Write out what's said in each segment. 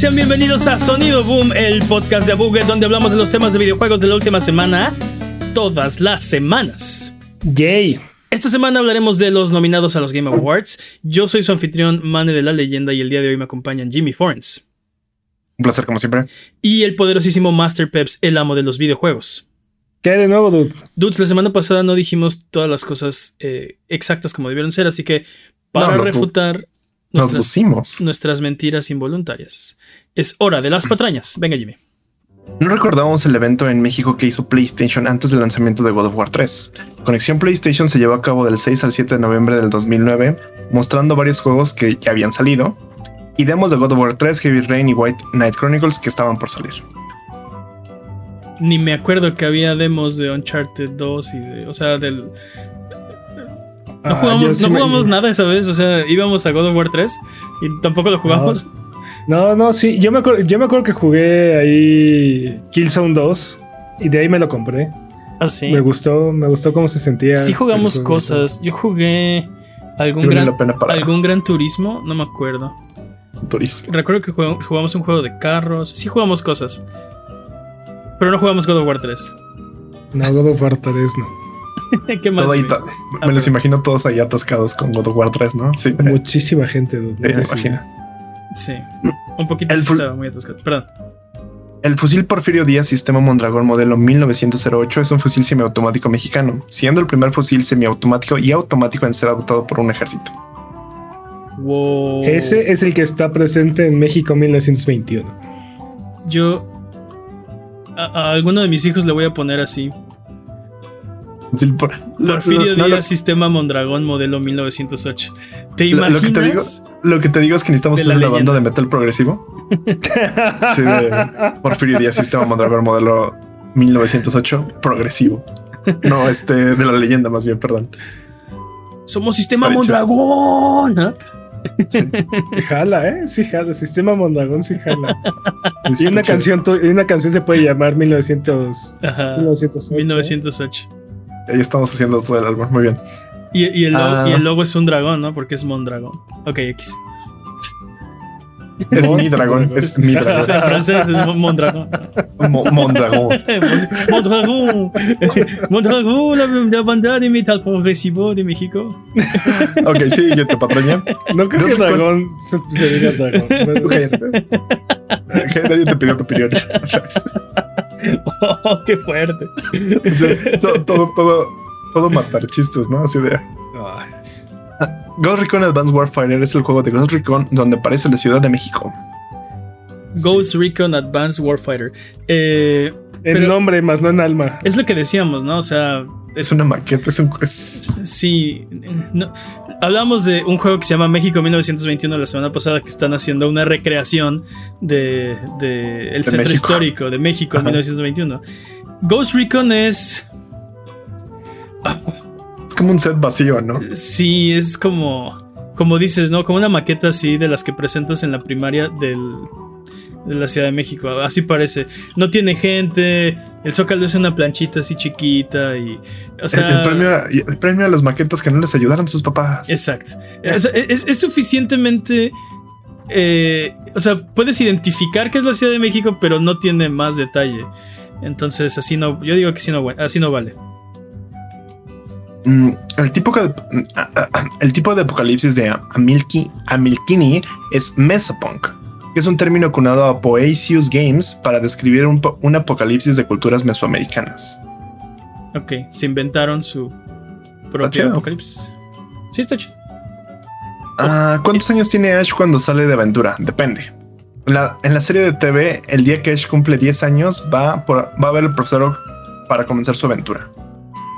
Sean bienvenidos a Sonido Boom, el podcast de Abuget, donde hablamos de los temas de videojuegos de la última semana, todas las semanas. Yay. Esta semana hablaremos de los nominados a los Game Awards. Yo soy su anfitrión, Mane de la Leyenda, y el día de hoy me acompañan Jimmy Forens. Un placer, como siempre. Y el poderosísimo Master Peps, el amo de los videojuegos. ¿Qué hay de nuevo, dude? Dudes, la semana pasada no dijimos todas las cosas eh, exactas como debieron ser, así que para No, refutar Nos nuestras, lucimos. nuestras mentiras involuntarias, es hora de las patrañas. Venga, Jimmy. No recordamos el evento en México que hizo PlayStation antes del lanzamiento de God of War 3. Conexión PlayStation se llevó a cabo del 6 al 7 de noviembre del 2009, mostrando varios juegos que ya habían salido y demos de God of War 3, Heavy Rain y White Knight Chronicles que estaban por salir. Ni me acuerdo que había demos de Uncharted 2 y de. O sea, del. No Ah, jugamos, sí no me- nada esa vez, o sea, íbamos a God of War 3 y tampoco lo jugamos. No, no, sí. Yo me, acuerdo, yo me acuerdo que jugué ahí Killzone 2 y de ahí me lo compré. Así. Me gustó, me gustó cómo se sentía. Sí jugamos cosas. Yo jugué algún gran, algún gran turismo, no me acuerdo. turismo. Recuerdo que jugamos, jugamos un juego de carros. Sí jugamos cosas. Pero no jugamos God of War 3. No, God of War 3 no. ¿Qué más? Ahí Ah, me los imagino todos ahí atascados con God of War 3, ¿no? Sí. Muchísima gente, dude. Sí, Muchísima. Un poquito El sí estaba muy atascado. Perdón. El fusil Porfirio Díaz Sistema Mondragón modelo 1908 es un fusil semiautomático mexicano, siendo el primer fusil semiautomático y automático en ser adoptado por un ejército. Wow. Ese es el que está presente en México 1921. Yo. A, a alguno de mis hijos le voy a poner así. Porfirio no, Díaz, Sistema Mondragón, modelo 1908. ¿Te Lo- imaginas? lo que te digo- Lo, lo que te digo es que necesitamos hacer una leyenda. banda de metal progresivo. Sí, de Porfirio Díaz Sistema Mondragón modelo 1908 progresivo. No, este de la leyenda más bien, perdón. Somos Sistema Está Mondragón. Sí jala, ¿eh? Sí jala. Sistema Mondragón sí jala. Y una canción, y una canción se puede llamar 1900, Ajá. 1908. 1908. Ahí estamos haciendo todo el álbum, muy bien. Y, y el, lo- Ah. y el logo es un dragón, ¿no? Porque es Mondragón. Ok, X. Es mi dragón, es mi O dragón. sea, en francés es Mon- Mondragón. Mo- Mondragón. Mon- Mondragón. Mondragón, la, la banda de metal progresivo de México. Ok, sí, yo te patraña. No creo que dragón se, se diga dragón. Ok. Nadie te pidió tu opinión. Oh, qué fuerte. O sea, todo, todo, todo, todo matar chistes, ¿no? Así de. Ay, Ghost Recon Advanced Warfighter es el juego de Ghost Recon donde aparece la Ciudad de México. Ghost Recon Advanced Warfighter. Eh, En Pero- nombre, más no en alma. es lo que decíamos, ¿no? O sea, Es una maqueta, es un. es- Sí, no, hablamos de un juego que se llama México 1921 la semana pasada que están haciendo una recreación de, de el centro México. histórico de México en Ajá. 1921. Ghost Recon es es como un set vacío, ¿no? sí, es como como dices, ¿no? Como una maqueta así de las que presentas en la primaria del de la Ciudad de México, así parece. No tiene gente, el zócalo es una planchita así chiquita y o sea, el, el premio, a- el premio a las maquetas que no les ayudaron sus papás. Exacto. O sea, es, es suficientemente. eh, o sea, puedes identificar que es la Ciudad de México, pero no tiene más detalle. Entonces, así no. Yo digo que así no, así no vale. Mm, el, tipo que- el tipo de apocalipsis de Amilki, Amilkini es Mesopunk, que es un término acunado a Poesius Games para describir un, po- un apocalipsis de culturas mesoamericanas. Ok, se inventaron su propio apocalipsis. Sí, está chido. Ah, ¿Cuántos años tiene Ash cuando sale de aventura? Depende. La- en la serie de TV, el día que Ash cumple 10 años, va, por- va a ver el profesor Oak para comenzar su aventura.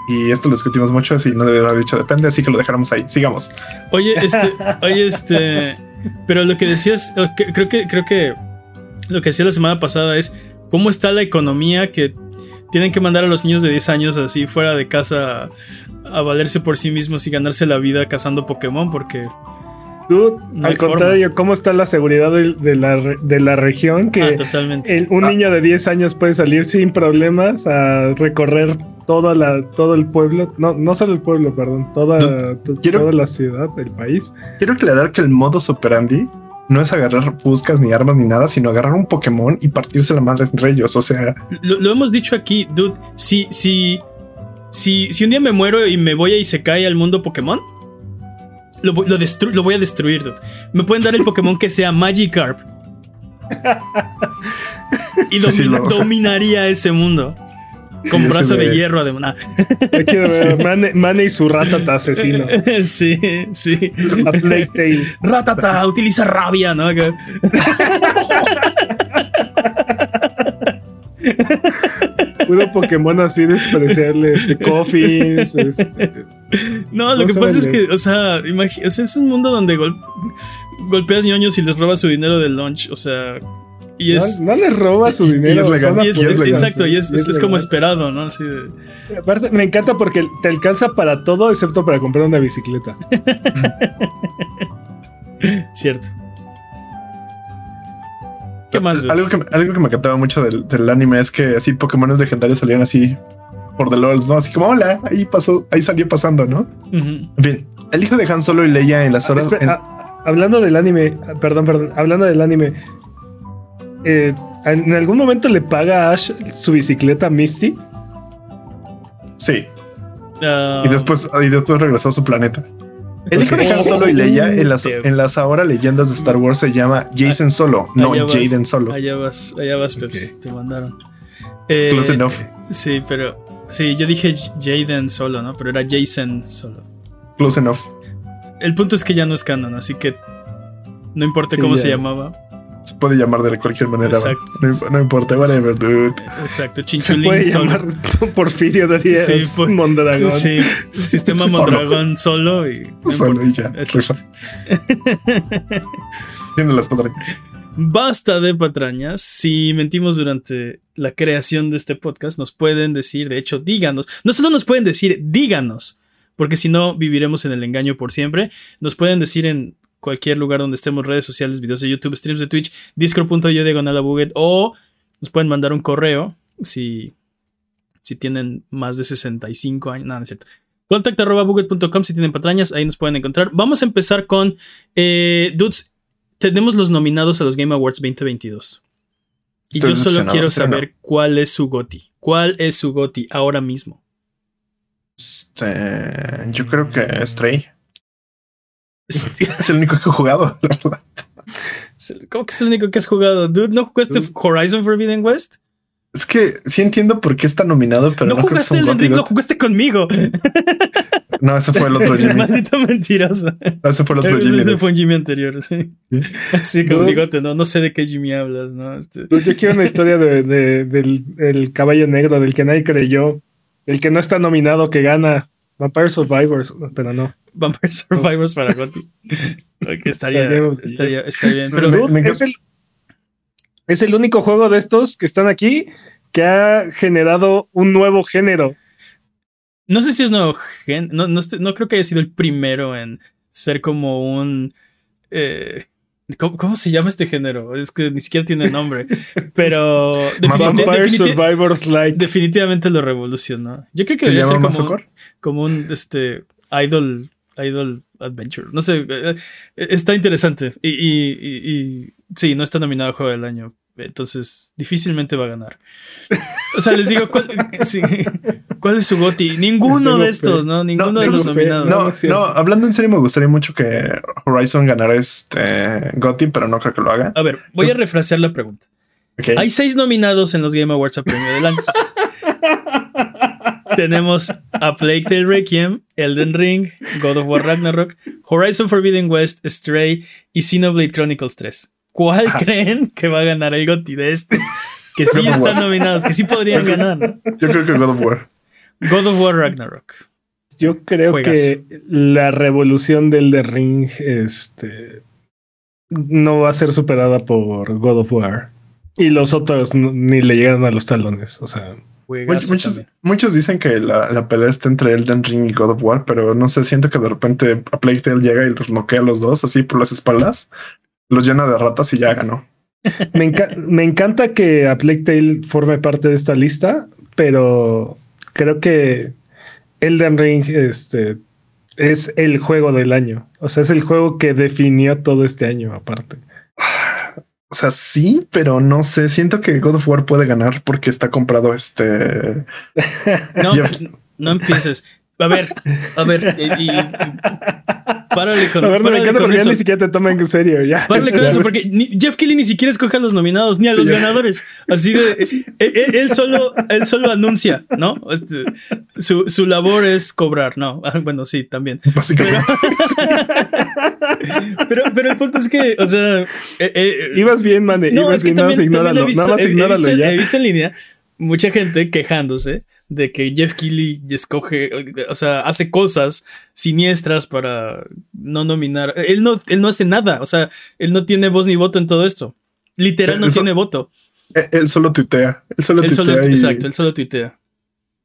Y esto lo discutimos mucho, así no debe haber dicho depende, así que lo dejaremos ahí. Sigamos. Oye, este. oye, este. Pero lo que decías. que- Creo que. Creo que. Lo que decía la semana pasada es. ¿Cómo está la economía que tienen que mandar a los niños de 10 años así fuera de casa a, a valerse por sí mismos y ganarse la vida cazando Pokémon? Porque. Dude, No al contrario, ¿cómo está la seguridad de, de la, de la región? Que ah, totalmente. el- un Ah. niño de 10 años puede salir sin problemas a recorrer toda la, todo el pueblo. No, no solo el pueblo, perdón. Toda, quiero- toda la ciudad, el país. Quiero aclarar que el modus operandi no es agarrar buscas ni armas ni nada, sino agarrar un Pokémon y partirse la madre entre ellos. O sea, Lo, lo hemos dicho aquí, dude. Si, si, si, si un día me muero y me voy a Isekai al mundo Pokémon, lo, voy- lo, destru- lo voy a destruir, dude. Me pueden dar el Pokémon que sea Magikarp. Y Sí, sí, lo- dominaría ese mundo. Con Sí, brazo de hierro, además. Yo quiero ver a Mane, Mane y su ratata asesino. sí, sí. A. Ratata, utiliza rabia, ¿no? Puro Pokémon así despreciable. Este, Coffins. este, No, lo que pasa es que, o sea, imagi- o sea, es un mundo donde gol- golpeas ñoños y les robas su dinero del lunch, o sea, y es... no, no les roba su dinero. exacto, y es, como esperado, ¿no? Así de- Aparte, me encanta porque te alcanza para todo excepto para comprar una bicicleta. cierto. ¿Qué más? algo que, me- algo que me encantaba mucho del, del anime es que así Pokémones legendarios salían así por The LOLs, ¿no? Así como, hola, ahí pasó, ahí salió pasando, ¿no? En fin, el hijo de Han Solo y Leia en las horas. Espera, en- ah, hablando del anime, ah, perdón, perdón, hablando del anime, eh, ¿en algún momento le paga a Ash su bicicleta a Misty? sí, Ah, y después, y después regresó a su planeta. El hijo de Han. Solo y Leia en las, en las ahora leyendas de Star Wars se llama Jason Solo, no vas. Jaden Solo. Allá vas, allá vas, Peps, te mandaron. Eh, Close enough. sí, pero... Sí, yo dije Jaden solo, ¿no? Pero era Jason solo. Close enough. El punto es que ya no es canon, así que no importa Sí, cómo ya. se llamaba. Se puede llamar de cualquier manera. Exacto. No, no importa, whatever, dude. Exacto, Se Chinchulín puede solo. llamar Porfirio Díaz Sí, por- Mondragón. Sí, sistema Solo. Mondragón solo y. no Solo y ya. Exacto. Tiene las patrañas. Basta de patrañas. Si mentimos durante la creación de este podcast, nos pueden decir, de hecho, díganos. No solo nos pueden decir, díganos, porque si no, viviremos en el engaño por siempre. Nos pueden decir en cualquier lugar donde estemos, redes sociales, videos de YouTube, streams de Twitch, discord.io diagonal Buget, o nos pueden mandar un correo si, si tienen más de 65 años. No, no es cierto. Contacta arroba buget.com si tienen patrañas, ahí nos pueden encontrar. Vamos a empezar con eh, Dudes. Tenemos los nominados a los Game Awards 2022. Y Estoy yo solo quiero saber cuál es su GOTI. ¿Cuál es su GOTI ahora mismo? Este, yo creo que Stray es el único que he jugado, la verdad. ¿Cómo que es el único que has jugado? Dude, ¿no jugaste Dude. Horizon Forbidden West? Es que sí entiendo por qué está nominado, pero no, no, creo que jugaste el Enric, lo jugaste conmigo. No, ese fue el otro Jimmy. Maldito mentiroso. Ese fue el otro Jimmy. Ese fue un Jimmy anterior, sí. Sí. Así con Dude. bigote, no, no sé de qué Jimmy hablas, ¿no? Este- Yo quiero una historia de- de- del, del caballo negro, del que nadie creyó, el que no está nominado, que gana Vampire Survivors, pero no. Vampire Survivors para Gotti. Ok, estaría, estaría, estaría bien. Pero Dude, me es, el, es el único juego de estos que están aquí que ha generado un nuevo género. no sé si es nuevo gen. No, no creo que haya sido el primero en ser como un. eh, ¿cómo, cómo se llama este género? Es que ni siquiera tiene nombre. Pero. Más defini- de- Vampire definiti- Survivors Like. definitivamente lo revolucionó. Yo creo que ¿Se debería ser como un, Massacre? como un este, idol, idol adventure. No sé, eh, eh, está interesante. Y, y- y- y sí, no está nominado a Juego del Año. Entonces, difícilmente va a ganar. O sea, les digo, ¿cuál, sí, ¿cuál es su goti? Ninguno de estos. ¿no? Ninguno No, de los nominados. no, No, hablando en serio, me gustaría mucho que Horizon ganara este GOTY, pero no creo que lo haga. A ver, voy a refrasear la pregunta. Hay seis nominados en los Game Awards a premio del año. Tenemos a Plague Tale Requiem, Elden Ring, God of War Ragnarok, Horizon Forbidden West, Stray y Xenoblade Chronicles 3. ¿Cuál Ajá. creen que va a ganar el GOTY de estos? Que sí están nominados, que sí podrían ganar. Yo creo que God of War. God of War Ragnarok. Yo creo Juegazo. que la revolución del The Ring este, no va a ser superada por God of War. Y los otros no- ni le llegan a los talones. O sea, muchos, muchos dicen que la, la pelea está entre Elden Ring y God of War, pero no sé, siento que de repente a Plague Tale llega y los noquea a los dos así por las espaldas, los llena de ratas y ya ganó. me, enca- me encanta que a Plague Tale forme parte de esta lista, pero creo que Elden Ring este, es el juego del año. O sea, es el juego que definió todo este año aparte. O sea, sí, pero no sé. Siento que God of War puede ganar porque está comprado este. No, no empieces. A ver, a ver, y, y párale con, A ver, me párale con eso. ni siquiera te toman en serio. Ya. Párale con eso, porque ni- Jeff Kelly ni siquiera escoge a los nominados ni a los ganadores. Así de. Él, él- él solo, él solo anuncia, ¿no? Este, su, su labor es cobrar, ¿no? Ah, Bueno, sí, también. Básicamente. Pero, pero el punto es que, o sea. eh, eh, Ibas bien, man. no, ibas es que bien, nada más también, también he ignóralo. visto, Nada más he ignóralo visto en- ya. he visto en línea mucha gente quejándose de que Jeff Keighley escoge, o sea, hace cosas siniestras para no nominar. Él no, él no hace nada, o sea, él no tiene voz ni voto en todo esto. Literal no tiene voto. Él- solo tuitea. Él solo Él tuitea. solo, y- exacto, él solo tuitea.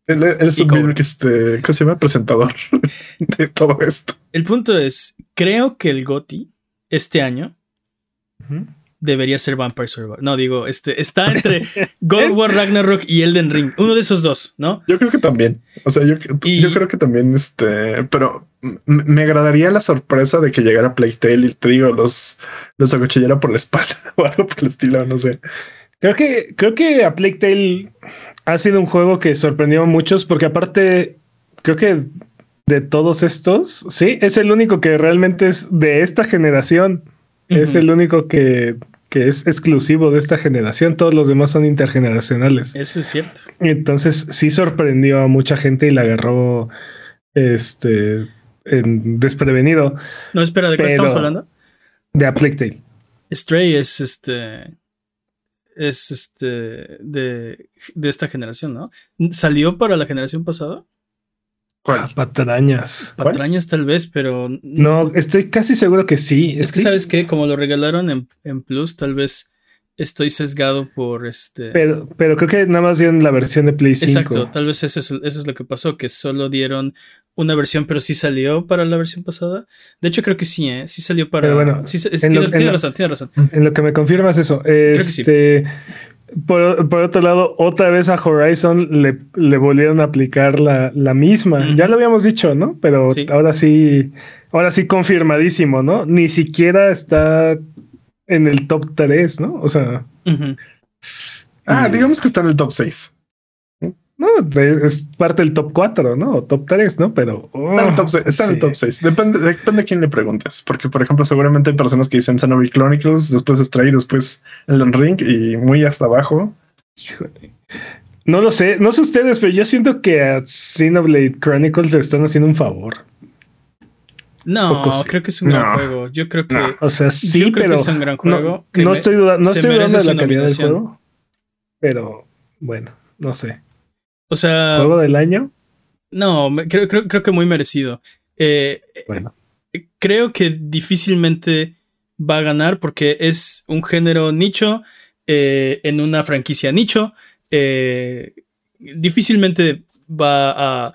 Él, él es un que este, ¿cómo se llama? Presentador de todo esto. El punto es, creo que el GOTY este año. Debería ser Vampire Survivor. No, digo, este está entre God War Ragnarok y Elden Ring. Uno de esos dos, ¿no? Yo creo que también. O sea, yo, Y- yo creo que también, este, pero me agradaría la sorpresa de que llegara Playtale y te digo, los, los acuchillara por la espalda o algo por el estilo, no sé. Creo que, creo que a Plague Tale ha sido un juego que sorprendió a muchos porque aparte, creo que de todos estos, sí, es el único que realmente es de esta generación. Es el único que, que es exclusivo de esta generación. Todos los demás son intergeneracionales. Eso es cierto. Entonces sí sorprendió a mucha gente y la agarró este en desprevenido No, espera, ¿de qué estamos hablando? de a Plague Tale. Stray es este. Es este. De, de esta generación, ¿no? ¿Salió para la generación pasada? Ah, patrañas. ¿Cuál? Patrañas tal vez, pero. No, estoy casi seguro que sí. Es que, ¿sabes qué? Como lo regalaron en, en Plus, tal vez estoy sesgado por este. Pero, pero creo que nada más dieron la versión de Play 5. Exacto, tal vez eso es, eso es lo que pasó, que solo dieron una versión, pero sí salió para la versión pasada. De hecho, creo que sí, ¿eh? Sí salió para. Pero bueno, sí, tiene, lo- en tiene razón, tiene razón. En lo que me confirmas eso. que sí. Por, por otro lado, otra vez a Horizon le, le volvieron a aplicar la, la misma. Ya lo habíamos dicho, ¿no? Pero Sí. ahora sí, ahora sí confirmadísimo, ¿no? Ni siquiera está en el top 3, ¿no? O sea. Ah, digamos que está en el top 6. No, es, parte del top 4, ¿no? O top 3, ¿no? Pero Está en el top 6. Está en el sí. top 6. Depende, depende de quién le preguntes. Porque, por ejemplo, seguramente hay personas que dicen Xenoblade Chronicles, después Stray, después Elden Ring y muy hasta abajo. Híjole. No lo sé, no sé ustedes, pero yo siento que a Xenoblade Chronicles le están haciendo un favor. No, Poco sí. creo que es un gran juego. Yo creo que. No. O sea, sí, Yo creo que pero es un gran juego no, estoy, duda- no estoy dudando de la calidad del juego. Pero bueno, no sé. O sea, Juego del año. no, me- creo, creo, creo que muy merecido. Eh, Bueno, creo que difícilmente va a ganar porque es un género nicho eh, en una franquicia nicho. eh, difícilmente va a,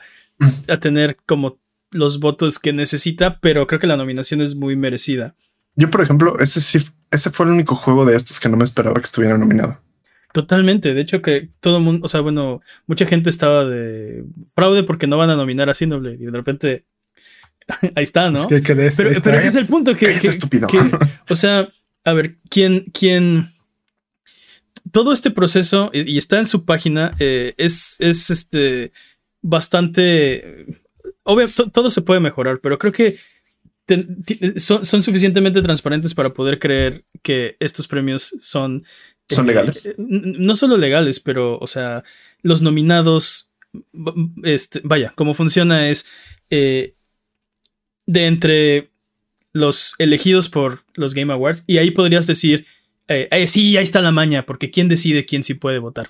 a tener como los votos que necesita, pero creo que la nominación es muy merecida. Yo, por ejemplo, ese sí, ese fue el único juego de estos que no me esperaba que estuviera nominado. Totalmente. De hecho, que todo el mundo, o sea, bueno, mucha gente estaba de fraude porque no van a nominar a Xenoblade y de repente ahí está, ¿no? es que crees. Pero, pero ese es el punto que, que- estúpido. que- o sea, a ver, ¿quién, quién, todo este proceso, y y está en su página, eh, es, es este, bastante, obvio, to- todo se puede mejorar, pero creo que son, son suficientemente transparentes para poder creer que estos premios son... ¿Son eh, legales? eh, no solo legales, pero, o sea, los nominados, este, vaya, cómo funciona es... eh, de entre los elegidos por los Game Awards. Y ahí podrías decir, eh, eh, sí, ahí está la maña, porque ¿quién decide quién sí puede votar?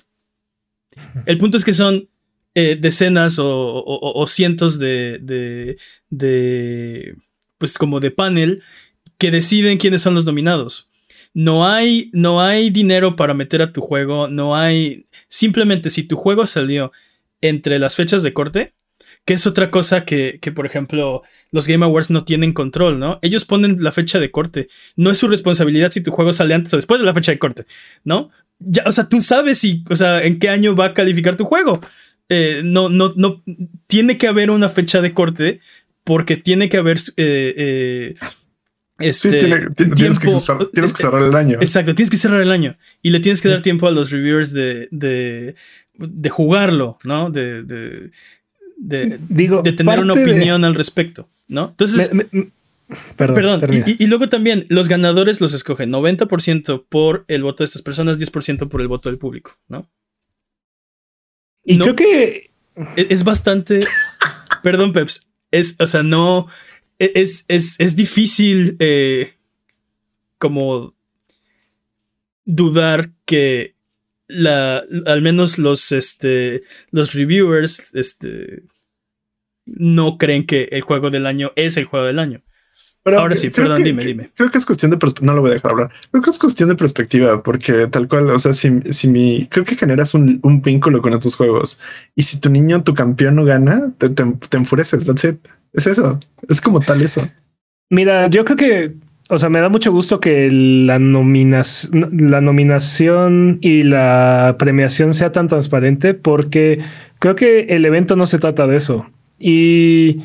El punto es que son decenas o, o- o- o cientos de, de, de, pues como de panel que deciden quiénes son los nominados. No hay, no hay dinero para meter a tu juego, no hay... Simplemente si tu juego salió entre las fechas de corte, que es otra cosa que, que, por ejemplo, los Game Awards no tienen control, ¿no? Ellos ponen la fecha de corte. No es su responsabilidad si tu juego sale antes o después de la fecha de corte, ¿no? Ya, o sea, tú sabes si, o sea, en qué año va a calificar tu juego. Eh, no, no, no. Tiene que haber una fecha de corte porque tiene que haber eh, eh, Este, sí, tiene- tiene- tienes, que, tienes cerrar el año. Exacto, tienes que cerrar el año y le tienes que dar tiempo a los reviewers de, de, de jugarlo, ¿no? De, de, de, Digo, de tener una opinión al respecto, ¿no? Entonces, Me- me- perdón, y, luego también los ganadores los escogen 90% por el voto de estas personas, 10% por el voto del público, ¿no? Y no- creo que Es, es bastante, perdón, Peps, es, o sea, no, e- es, es, es difícil eh, como dudar que la, al menos los, este, los reviewers, este, no creen que el juego del año es el juego del año. Pero Ahora sí, perdón, que- dime, que- dime. Creo que es cuestión de perspectiva. No lo voy a dejar hablar. Creo que es cuestión de perspectiva, porque tal cual, o sea, si, si mi creo que generas un, un vínculo con estos juegos y si tu niño, tu campeón no gana, te, te, te enfureces. That's it. Es eso. Es como tal eso. Mira, yo creo que, o sea, me da mucho gusto que la nominación, la nominación y la premiación sea tan transparente porque creo que el evento no se trata de eso. Y,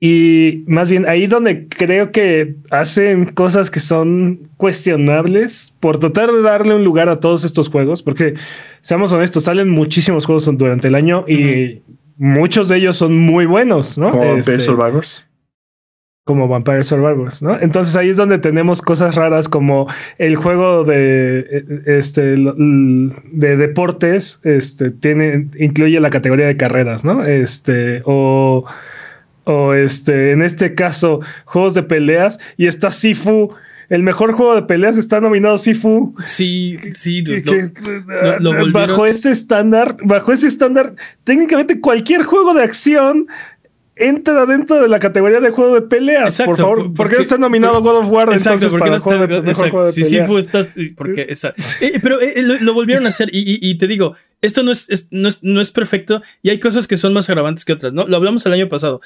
y más bien ahí donde creo que hacen cosas que son cuestionables por tratar de darle un lugar a todos estos juegos, porque seamos honestos, salen muchísimos juegos durante el año y muchos de ellos son muy buenos, ¿no? Como Este, Vampire Survivors. como Vampire Survivors, ¿no? Entonces ahí es donde tenemos cosas raras como el juego de eh, este de deportes, este tiene incluye la categoría de carreras, ¿no? Este o o este en este caso juegos de peleas y está Sifu el mejor juego de peleas está nominado Sifu. Sí, sí, que- lo- que- lo- lo volvieron- bajo ese estándar, bajo ese estándar, técnicamente cualquier juego de acción entra dentro de la categoría de juego de peleas. Exacto, por favor, por- ¿por qué no está nominado God of War Exacto, porque no está. de, mejor exacto, juego de si? Sifu está. Porque. Eh, pero eh, lo, lo volvieron a hacer y, y- y te digo, esto no es, es- no, es, no es perfecto y hay cosas que son más agravantes que otras, ¿no? Lo hablamos el año pasado.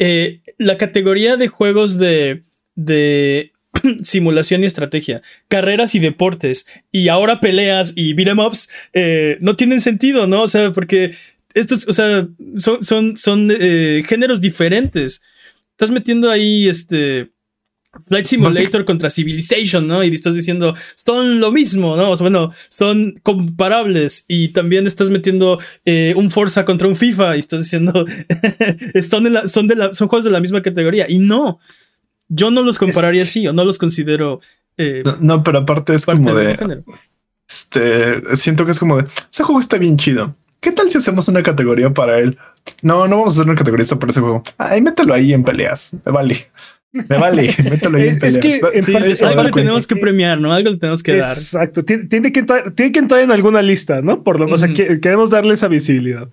Eh, la categoría de juegos de, de simulación y estrategia, carreras y deportes, y ahora peleas y beat'em ups, eh, no tienen sentido, ¿no? O sea, porque estos, o sea, son, son, son eh, géneros diferentes. Estás metiendo ahí este. Flight Simulator contra Civilization, ¿no? Y estás diciendo, son lo mismo, ¿no? O sea, bueno, son comparables. Y también estás metiendo eh, un Forza contra un FIFA y estás diciendo, son, de la- son, de la- son juegos de la misma categoría. Y no, yo no los compararía así o no los considero eh, No, no, pero aparte es como de este. Siento que es como de ese juego está bien chido. ¿Qué tal si hacemos una categoría para él? No, no vamos a hacer una categoría para ese juego. Ay, mételo ahí en peleas. Me vale. Me vale. Mételo ahí en Es- peleas. es que en Sí, parte algo le cuenta. tenemos que premiar, ¿no? Algo le tenemos que dar. Exacto, tiene, tiene que entrar, tiene que entrar en alguna lista, ¿no? Por lo, o sea, Ujú. que- queremos darle esa visibilidad.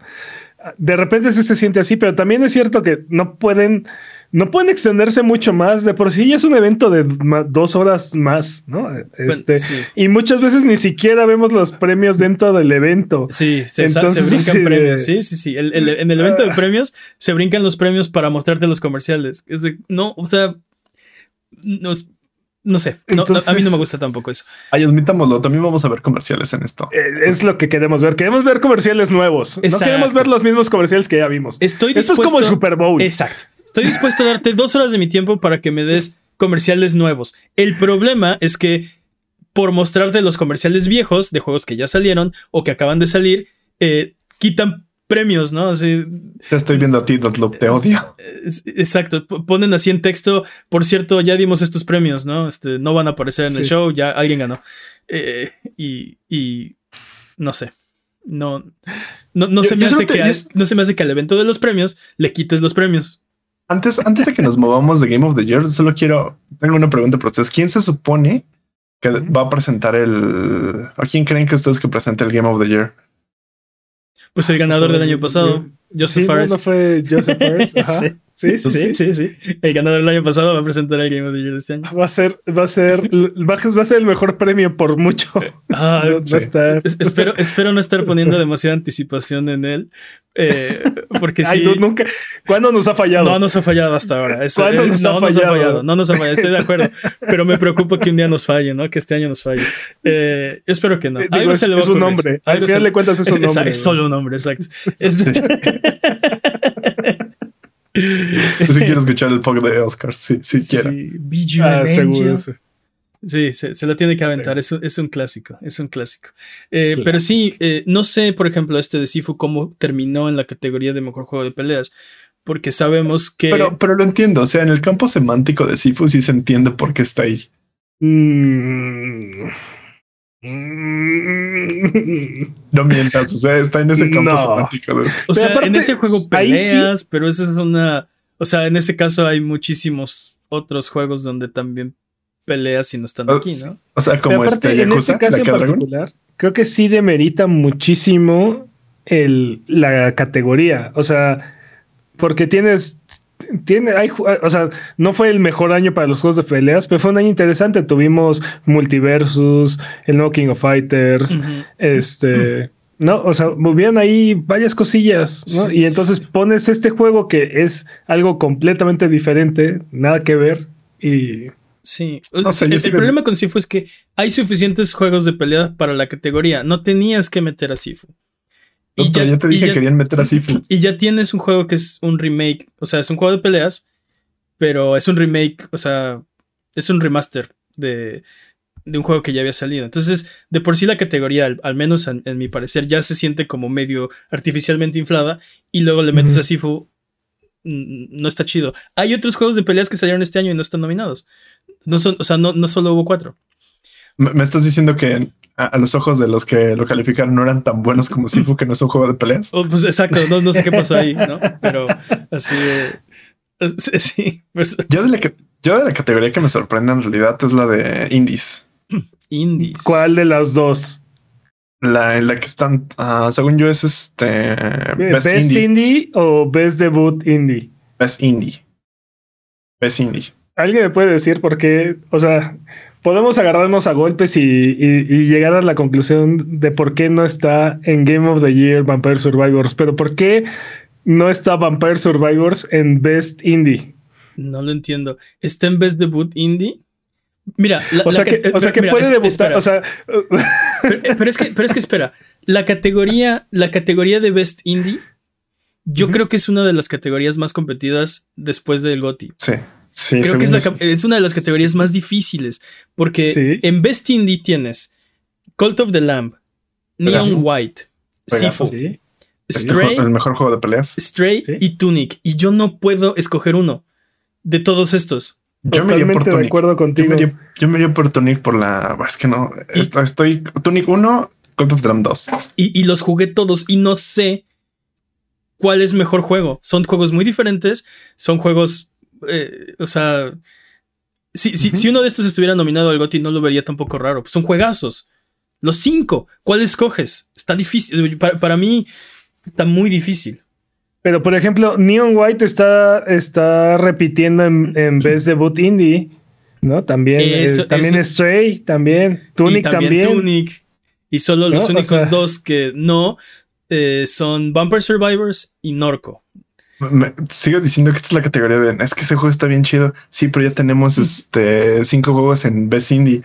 De repente sí se siente así, pero también es cierto que no pueden, no pueden extenderse mucho más. De por sí ya es un evento de dos horas más, ¿no? Este, sí. Y muchas veces ni siquiera vemos los premios dentro del evento. Sí, se, Entonces, brincan sí, premios. Sí, sí, sí. El- el- en el evento de premios se brincan los premios para mostrarte los comerciales. Es de- no, o sea, no, es- no sé. No, no, a mí no me gusta tampoco eso. Ay, admitámoslo. También vamos a ver comerciales en esto. Eh, Es lo que queremos ver. Queremos ver comerciales nuevos. No queremos ver los mismos comerciales que ya vimos. Estoy Esto es dispuesto. como el Super Bowl. Exacto. Estoy dispuesto a darte dos horas de mi tiempo para que me des comerciales nuevos. El problema es que por mostrarte los comerciales viejos de juegos que ya salieron o que acaban de salir, eh, quitan premios, ¿no? Así, Te estoy viendo a ti, Dotloop. Te odio. Exacto, ponen así en texto, por cierto, ya dimos estos premios, ¿no? Este, no van a aparecer en el show, ya alguien ganó. Eh, y, y no sé. No, no, no Yo- se me yo hace solo te- que al- yo- no se me hace que al evento de los premios le quites los premios. Antes, antes de que nos movamos de Game of the Year, solo quiero. Tengo una pregunta para ustedes. ¿Quién se supone que va a presentar el. ¿A quién creen que ustedes que presente el Game of the Year? Pues el ganador del año pasado, Joseph Sí, no, Fares. no fue Joseph Fares. Ajá. Sí. Sí, sí, Sí, sí, sí. El ganador del año pasado va a presentar el Game of the Year de este año. Va a ser, va a ser, va a ser el mejor premio por mucho. Ah, No- sí. espero, espero no estar poniendo demasiada anticipación en él. eh, porque Ay, sí. no, nunca. ¿Cuándo nos ha fallado? No nos ha fallado hasta ahora. ¿Cuándo eh, nos no ha nos ha fallado? No nos ha fallado. Estoy de acuerdo. Pero me preocupa que un día nos falle, ¿no? Que este año nos falle. Eh, yo espero que no. Eh, digo, Algo es, se le va a un. Algo Al final de cuentas es un es- hombre. es solo un hombre, exacto. Es- Sí. Si quiero escuchar el pog de Oscar, sí, sí quiero. Sí, ah, seguro. Sí, se, la tiene que aventar, es, un clásico, es un clásico. Eh, pero sí, eh, no sé, por ejemplo, este de Sifu, cómo terminó en la categoría de mejor juego de peleas, porque sabemos que... Pero, pero lo entiendo, o sea, en el campo semántico de Sifu sí se entiende por qué está ahí. Mm. No mientas, o sea, está en ese campo semántico. O sea, en ese juego peleas, pero esa es una... O sea, en ese caso hay muchísimos otros juegos donde también peleas y no están aquí, ¿no? O sea, como este en este caso en particular, creo que sí demerita muchísimo el, la categoría. O sea, porque tienes. Tiene, hay, o sea, no fue el mejor año para los juegos de peleas, pero fue un año interesante. Tuvimos Multiversus, el No King of Fighters, este. No, o sea, movían ahí varias cosillas, ¿no? Y entonces pones este juego que es algo completamente diferente, nada que ver, y Sí, el, problema con Sifu es que hay suficientes juegos de pelea para la categoría. No tenías que meter a Sifu. Y ya, te dije que querían meter a Sifu. Y ya tienes un juego que es un remake. O sea, es un juego de peleas, pero es un remake. O sea, es un remaster de, un juego que ya había salido. Entonces, de por sí la categoría, al, menos en, mi parecer, ya se siente como medio artificialmente inflada. Y luego le metes a Sifu. No está chido. Hay otros juegos de peleas que salieron este año y no están nominados. No son, o sea, no, no solo hubo cuatro. Me, estás diciendo que a, los ojos de los que lo calificaron no eran tan buenos como Sifu, que no es un juego de peleas. Oh, pues exacto, no, sé qué pasó ahí, ¿no? Pero así sí. Pues, yo, de la que, yo de la categoría que me sorprende en realidad es la de indies. Indies. ¿Cuál de las dos? La en la que están, ah, según yo, es este Best, indie. indie. o Best Debut Indie. Best Indie. Best Indie. ¿Alguien me puede decir por qué? O sea, podemos agarrarnos a golpes y, llegar a la conclusión de por qué no está en Game of the Year Vampire Survivors, pero ¿por qué no está Vampire Survivors en Best Indie? No lo entiendo. ¿Está en Best Debut Indie? Mira, o, sea que, puede debutar, o sea, pero, es que, pero es que espera, la categoría, la categoría de Best Indie, yo creo que es una de las categorías más competidas después del GOTY. Sí. Creo que es, una de las categorías más difíciles. Porque en Best Indie tienes Cult of the Lamb, Neon White, Sifu, Stray, el mejor juego de peleas, Stray y Tunic. Y yo no puedo escoger uno de todos estos. Yo me iría por Tunic. De acuerdo contigo. Yo me, iría, por Tunic por la. Es que no. estoy, Tunic 1, Cult of the Lamb 2. Y, y los jugué todos y no sé cuál es mejor juego. Son juegos muy diferentes. Son juegos eh, o sea, si, si, uno de estos estuviera nominado al GOTY, no lo vería tampoco raro. son juegazos. Los cinco, ¿cuál escoges? Está difícil. Para, mí, está muy difícil. Pero, por ejemplo, Neon White está, está repitiendo en, vez de Boot Indie, ¿no? También, eh, también Stray, también. Tunic y también, Tunic. Y solo los únicos dos que no eh, son Bumper Survivors y Norco. Me, sigo diciendo que esta es la categoría de es que ese juego está bien chido. Sí, pero ya tenemos este cinco juegos en Best Indie,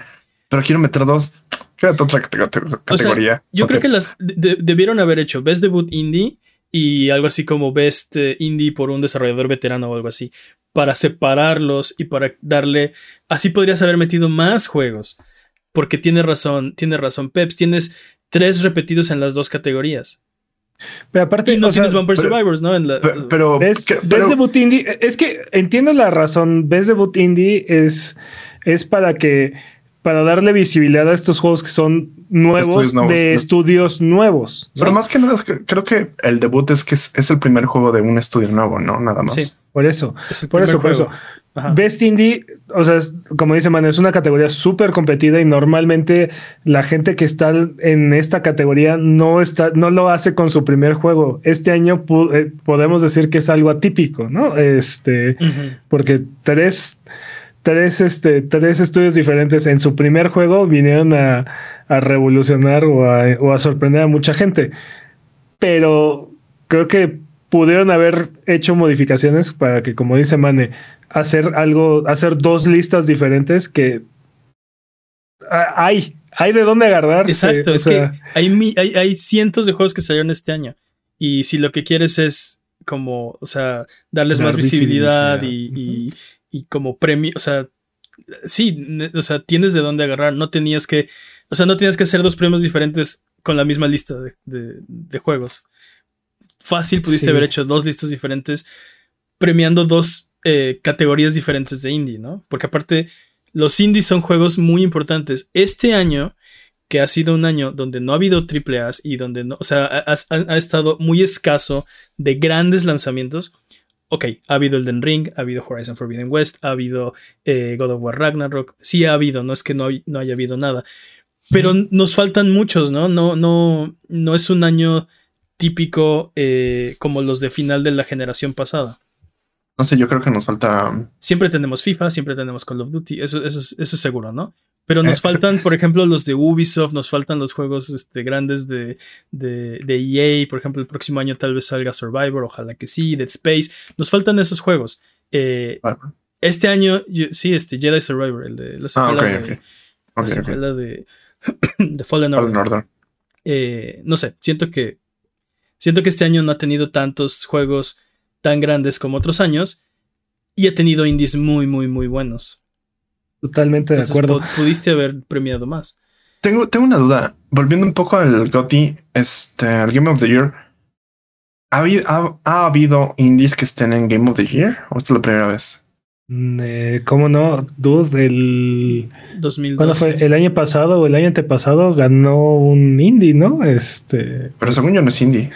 pero quiero meter dos. Créate otra categoría. yo creo que las debieron haber hecho Best Debut Indie y algo así como Best eh, Indie por un desarrollador veterano o algo así para separarlos y para darle así podrías haber metido más juegos porque tiene razón, tiene razón Peps, tienes tres repetidos en las dos categorías. Pero aparte, no tienes Vampire Survivors, ¿no? pero, ves, debut indie. Es que entiendo la razón. Ves debut indie es, es para que para darle visibilidad a estos juegos que son nuevos, de estudios nuevos. Pero más que nada, creo que el debut es que es, el primer juego de un estudio nuevo, ¿no? Nada más. Sí, por eso. Por eso, por eso. Best Indie, o sea, como dice Man, es una categoría súper competida y normalmente la gente que está en esta categoría no está, no lo hace con su primer juego. Este año eh, podemos decir que es algo atípico, ¿no? Este, porque tres, tres, este, tres estudios diferentes en su primer juego vinieron a, revolucionar o a, o a sorprender a mucha gente. Pero creo que pudieron haber hecho modificaciones para que, como dice Mane, hacer algo, hacer dos listas diferentes que hay, hay de dónde agarrar. Exacto, es que hay, hay, hay, cientos de juegos que salieron este año. Y si lo que quieres es como, o sea, darles Dar más visibilidad, visibilidad. y, y- y como premio, o sea, sí, o sea, tienes de dónde agarrar, no tenías que, o sea, no tienes que hacer dos premios diferentes con la misma lista de, de- de juegos. Fácil pudiste Sí. haber hecho dos listas diferentes premiando dos eh, categorías diferentes de indie, ¿no? Porque aparte, los indies son juegos muy importantes. Este año, que ha sido un año donde no ha habido triple A's y donde no, o sea, ha, ha- ha estado muy escaso de grandes lanzamientos. Ok, ha habido Elden Ring, ha habido Horizon Forbidden West, ha habido eh, God of War Ragnarok. Sí ha habido, no es que no, hay- no haya habido nada. Pero nos faltan muchos, ¿no? No, no, no es un año típico eh, como los de final de la generación pasada. No sé, yo creo que nos falta. Siempre tenemos FIFA, siempre tenemos Call of Duty, eso, eso, es- eso es seguro, ¿no? Pero nos Eh. faltan, por ejemplo, los de Ubisoft, nos faltan los juegos este, grandes de, de, de EA, por ejemplo, el próximo año tal vez salga Survivor, ojalá que sí, Dead Space, nos faltan esos juegos. Eh, este año, yo- sí, este Jedi Survivor, el de la Ah, secuela, ok, de, ok. la Ok, ok. secuela de, de Fallen Order. Fallen Order. Eh, no sé, siento que siento que este año no ha tenido tantos juegos tan grandes como otros años y ha tenido indies muy, muy, muy buenos. Totalmente de acuerdo. pu- pudiste haber premiado más. Tengo, tengo una duda. Volviendo un poco al GOTY, este, al Game of the Year. ¿Ha habido, ha, ha habido indies que estén en Game of the Year? ¿O esta es la primera vez? Mm, eh, ¿Cómo no? Dude, el. 2012. ¿Cuándo fue? El año pasado o el año antepasado ganó un indie, ¿no? Este. Pero según yo no es indie.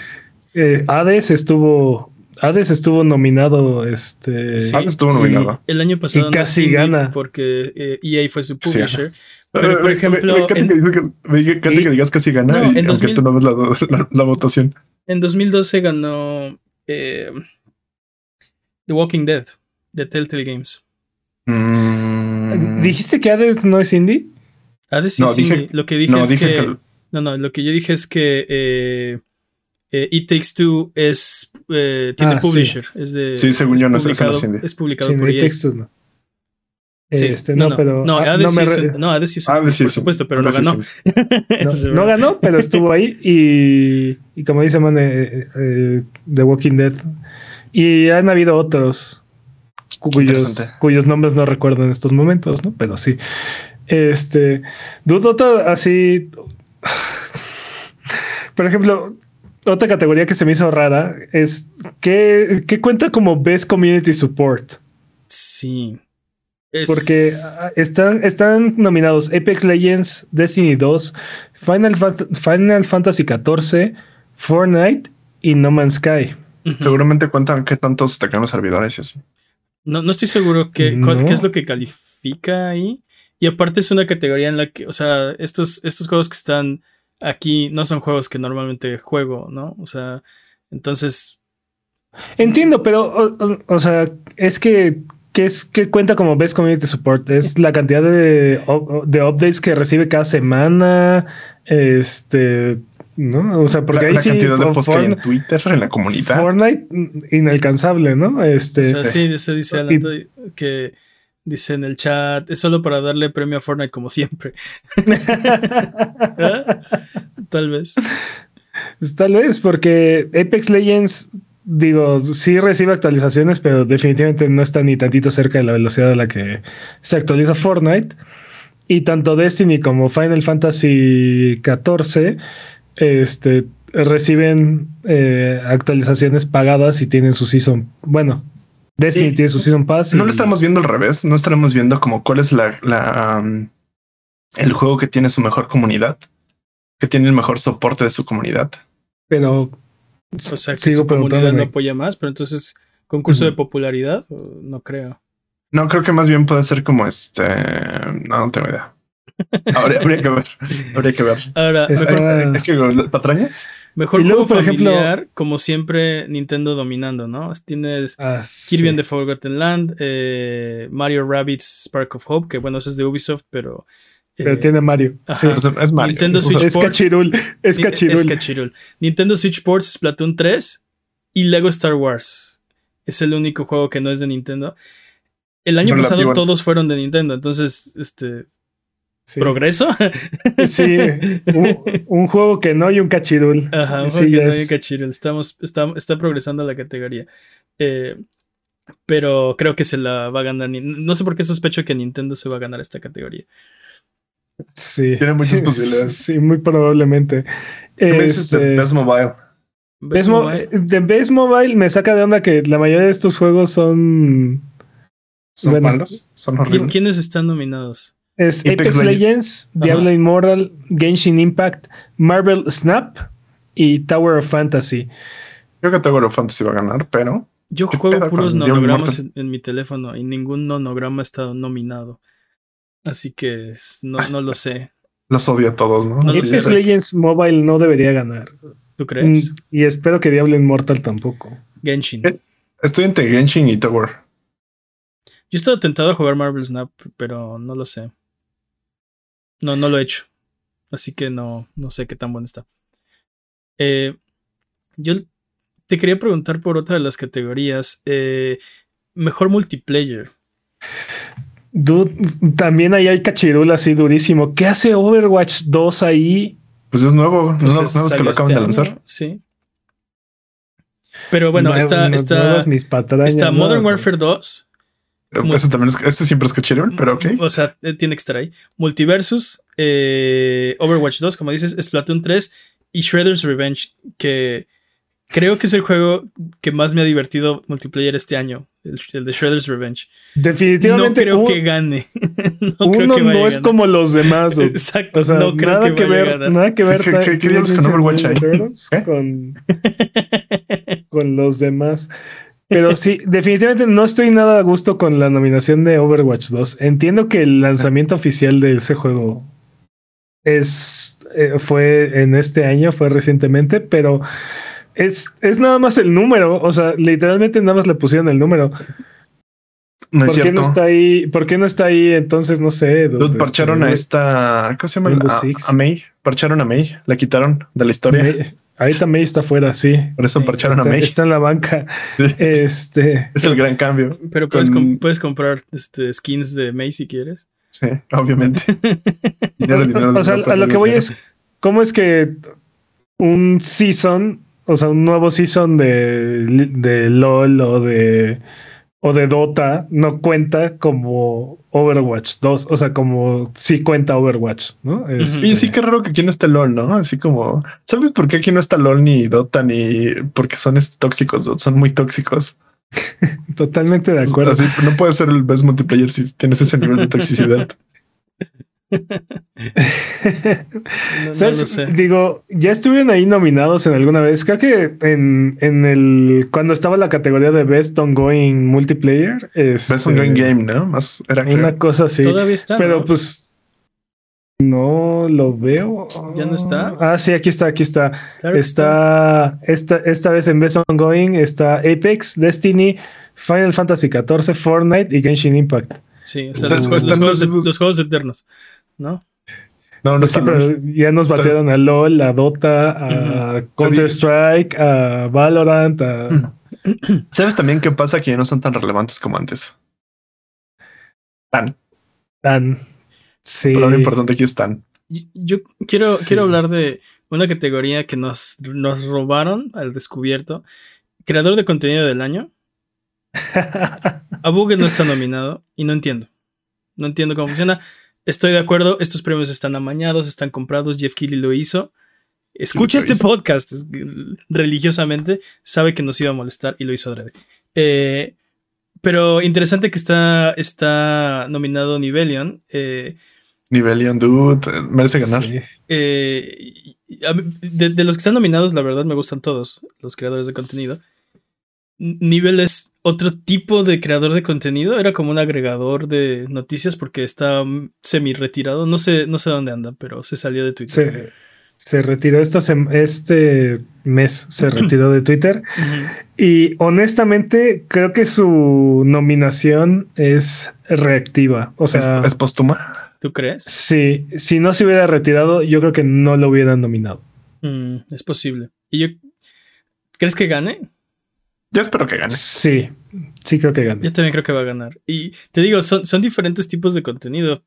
eh, Hades estuvo. Hades estuvo nominado. Este. Sí. Ah, estuvo nominado. El año pasado Y no casi gana. porque eh, EA fue su Sí. publisher. Pero, por Me- ejemplo, me, encanta en- que, digas que sí gana, No, y- en aunque 2000 tú no ves la, la- la votación. En 2012 ganó eh, The Walking Dead de Telltale Games. Mm, ¿Dijiste que Hades no es indie? Hades sí No, es dije- indie. Lo que dije no, es dije que, que. No, no, lo que yo dije es que eh, eh, It Takes Two es, eh, tiene Ah, publisher. Es de, Sí, según es yo no eso no publicado, es indie. es publicado Sí, por no hay EA. textos, no. Sí, Este, no, pero. No, ah, Hades no sí Hades sí Ah, sí, por sí. supuesto, pero no Sí, sí, ganó. sí. No, no ganó, pero estuvo ahí y, y como dice Man, eh, eh, The Walking Dead. Y han habido otros cuyos, cuyos nombres no recuerdo en estos momentos, ¿no? Pero sí. Este, dudo otra así. Por ejemplo, otra categoría que se me hizo rara es que, que cuenta como Best Community Support. Sí. Es- Porque están, están nominados Apex Legends, Destiny 2, Final, Final Fantasy XIV, Fortnite y No Man's Sky. Seguramente cuentan qué tantos destacan los servidores y así. No, no estoy seguro qué, No. qué es lo que califica ahí. Y aparte es una categoría en la que, o sea, estos, estos juegos que están aquí no son juegos que normalmente juego, ¿no? O sea, entonces, Entiendo, pero, o, o- o sea, es que, que es que cuenta como Best Community Support. Es la cantidad de, de updates que recibe cada semana. Este, ¿no? O sea, porque la ahí la sí, cantidad de posts que hay en Twitter, en la comunidad. Fortnite, mm, inalcanzable, ¿no? Este, o sea, sí, se dice Alan que dice en el chat, es solo para darle premio a Fortnite como siempre. ¿Eh? Tal vez. Pues tal vez, porque Apex Legends, digo, sí recibe actualizaciones, pero definitivamente no está ni tantito cerca de la velocidad a la que se actualiza Fortnite. Y tanto Destiny como Final Fantasy XIV este, reciben eh, actualizaciones pagadas y tienen su season. Bueno, Destiny tiene su season pass. No y- lo estamos viendo al revés, no estaremos viendo como cuál es la, la um, el juego que tiene su mejor comunidad, que tiene el mejor soporte de su comunidad. Pero O sea, que sigo su comunidad lo preguntándome. apoya más, pero entonces, concurso de popularidad, no creo. No, creo que más bien puede ser como este. No, no tengo idea. Habría, habría que ver. Habría que ver. Ahora, mejor, Es que patrañas. mejor Y luego, juego por ejemplo- familiar, como siempre, Nintendo dominando, ¿no? Tienes ah, Kirby sí. and the Forgotten Land, eh, Mario Rabbids Spark of Hope, que bueno, ese es de Ubisoft, pero... eh, Pero tiene Mario. Sí. Es, Mario. Nintendo Switch Es Sports. cachirul. Es cachirul. Es Cachirul. Nintendo Switch Sports, Splatoon 3 y Lego Star Wars. Es el único juego que no es de Nintendo. El año Relativo. pasado todos fueron de Nintendo, entonces, este... Sí. ¿Progreso? Sí, un, un juego que no y un cachirul. Ajá, un Sí, juego que no es- hay cachirul. Estamos, está, está progresando la categoría. Eh, pero creo que se la va a ganar. No sé por qué sospecho que Nintendo se va a ganar esta categoría. Sí. Tiene muchas posibilidades. Sí, muy probablemente. ¿Qué me dices de Este, Best Mobile? ¿Ves Best Mo- mobile? de Best Mobile me saca de onda que la mayoría de estos juegos son. ¿Son bueno, malos? ¿Son ¿Qui- horribles? ¿Quiénes están nominados? Es Apex Apex, Legends. Diablo Immortal, Genshin Impact, Marvel Snap y Tower of Fantasy. Creo que Tower of Fantasy va a ganar, pero Yo ¿Qué juego puros nonogramas en, mi teléfono y ningún nonograma está nominado. Así que no, no lo sé. los odio a todos, ¿no? Apex sé. Legends Mobile no debería ganar. ¿Tú crees? Mm, Y espero que Diablo Immortal tampoco. Genshin. Eh. Estoy entre Genshin y Tower. Yo he estado tentado a jugar Marvel Snap, pero no lo sé. No, no lo he hecho. Así que no, no sé qué tan bueno está. Eh, yo te quería preguntar por otra de las categorías. Eh, mejor multiplayer. Dude, también ahí hay cachirul así durísimo. ¿Qué hace Overwatch 2 ahí? Pues es nuevo, Pues no, es- no es que lo acaban este de lanzar. año, Sí. Pero bueno, Nuevo- está, nuevas está, mis patrañas, está ¿no? Modern Warfare 2. Ese también es, este siempre es cachirul, pero ok. O sea, eh, tiene que estar ahí. Multiversus, eh, Overwatch 2, como dices, Splatoon 3 y Shredder's Revenge, que creo que es el juego que más me ha divertido multiplayer este año, el, el de Shredder's Revenge. No Definitivamente creo un- que gane. no creo uno que vaya no es como los demás. Exacto, O sea, no creo nada que, que, vaya a ver, ganar. nada que Sí, ver. ¿qué- con Overwatch ahí? ¿Eh? Con, con los demás. Pero sí, definitivamente no estoy nada a gusto con la nominación de Overwatch 2. Entiendo que el lanzamiento oficial de ese juego es eh, fue en este año, fue recientemente, pero es, es nada más el número. O sea, literalmente nada más le pusieron el número. No es ¿Por qué cierto. no está ahí? ¿Por qué no está ahí? Entonces no sé. Dude, parcharon a esta. ¿Cómo se llama? A May. Parcharon a May. La quitaron de la historia. May- Ahorita May está fuera, sí. Por eso Sí, parcharon Está, a May. está en la banca. Este. Es el gran cambio. Pero puedes, con- com- puedes comprar este, skins de May si quieres. Sí, obviamente. Dinero, dinero, o sea, dinero, a lo que voy es, ¿cómo es que un season, o sea, un nuevo season de, de LOL o de o de Dota no cuenta como Overwatch 2, o sea, como sí cuenta Overwatch, ¿no? Este, Sí, sí, qué raro que aquí no esté LOL, ¿no? Así como, ¿sabes por qué aquí no está LOL ni Dota ni porque son este, tóxicos? Son muy tóxicos. Totalmente de acuerdo. Así no puede ser el best multiplayer si tienes ese nivel de toxicidad. No, no ¿Sabes? lo sé. Digo, ya estuvieron ahí nominados en alguna vez. Creo que en, en el cuando estaba la categoría de Best Ongoing Multiplayer. Best este, ongoing game, ¿no? Más era creo. Una cosa así. Todavía está. Pero ¿no? pues no lo veo. ¿Ya no está? Ah, sí, aquí está, aquí está. Claro está esta, esta vez en Best Ongoing está Apex, Destiny, Final Fantasy XIV, Fortnite y Genshin Impact. Sí, o sea, Están- los, juegos, los están juegos, los- los juegos eternos, ¿no? No, no Pues sí, pero ya nos batearon a LOL, a Dota, a Counter Strike, a Valorant, a ¿Sabes también qué pasa? Que ya no son tan relevantes como antes. Tan. Tan. Sí. Pero lo importante aquí están. Y- Yo quiero, Sí. quiero hablar de una categoría que nos, nos robaron al descubierto. Creador de contenido del año. Abugue no está nominado y no entiendo. No entiendo cómo funciona. Estoy de acuerdo, estos premios están amañados, están comprados. Jeff Keighley lo hizo. Escucha este podcast religiosamente. Sabe que nos iba a molestar y lo hizo adrede. Eh, pero interesante que está, está nominado Nivelion. Eh, Nivelion, dude, eh, merece ganar. Sí. eh, de los que están nominados, la verdad me gustan todos los creadores de contenido. Nivel es otro tipo de creador de contenido, era como un agregador de noticias porque está semi retirado. No sé, no sé dónde anda, pero se salió de Twitter. Se, se retiró esta sem- este mes, se retiró de Twitter. Y honestamente, creo que su nominación es reactiva. O Es, sea, es póstuma. ¿Tú crees? sí, si no se hubiera retirado, yo creo que no lo hubieran nominado. Mm, es posible. ¿Y yo crees que gane? Yo espero que gane. Sí, sí creo que gana. Yo también creo que va a ganar. Y te digo, son, son diferentes tipos de contenido.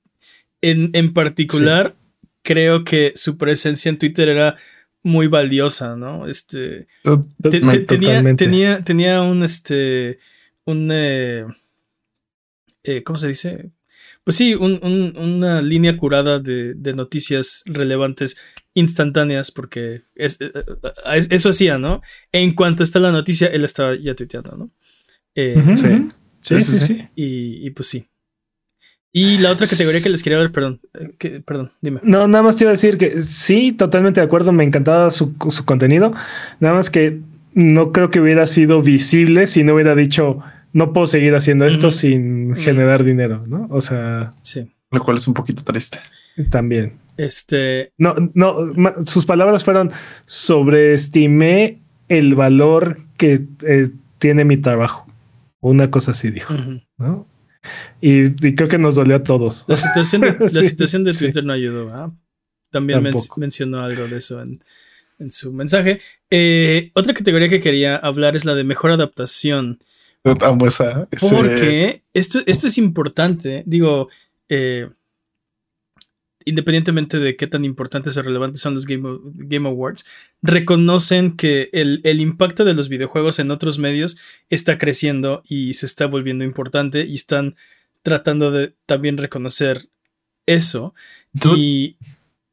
en, en particular, creo que su presencia en Twitter era muy valiosa, ¿no? Este. tenía, tenía, tenía un este. Un. Eh, eh, ¿Cómo se dice? Pues sí, una línea curada de, noticias relevantes instantáneas, porque eh, eso hacía, ¿no? En cuanto está la noticia, él estaba ya tuiteando, ¿no? sí. Sí, sí, sí. Y, pues sí. Y la otra categoría que les quería ver, perdón, que, perdón, dime. No, nada más te iba a decir que sí, totalmente de acuerdo, me encantaba su, su contenido, nada más que no creo que hubiera sido visible si no hubiera dicho, no puedo seguir haciendo esto sin generar dinero, ¿no? O sea, sí. Lo cual es un poquito triste. También. Este. No, no, sus palabras fueron sobreestimé el valor que eh, tiene mi trabajo. Una cosa así dijo, ¿no? Y, creo que nos dolió a todos. La situación de, la situación de Twitter no ayudó. También mencionó algo de eso en, en su mensaje. Eh, otra categoría que quería hablar es la de mejor adaptación. Porque esto, esto es importante. Digo, eh, independientemente de qué tan importantes o relevantes son los Game, Awards, reconocen que el, impacto de los videojuegos en otros medios está creciendo y se está volviendo importante y están tratando de también reconocer eso. y.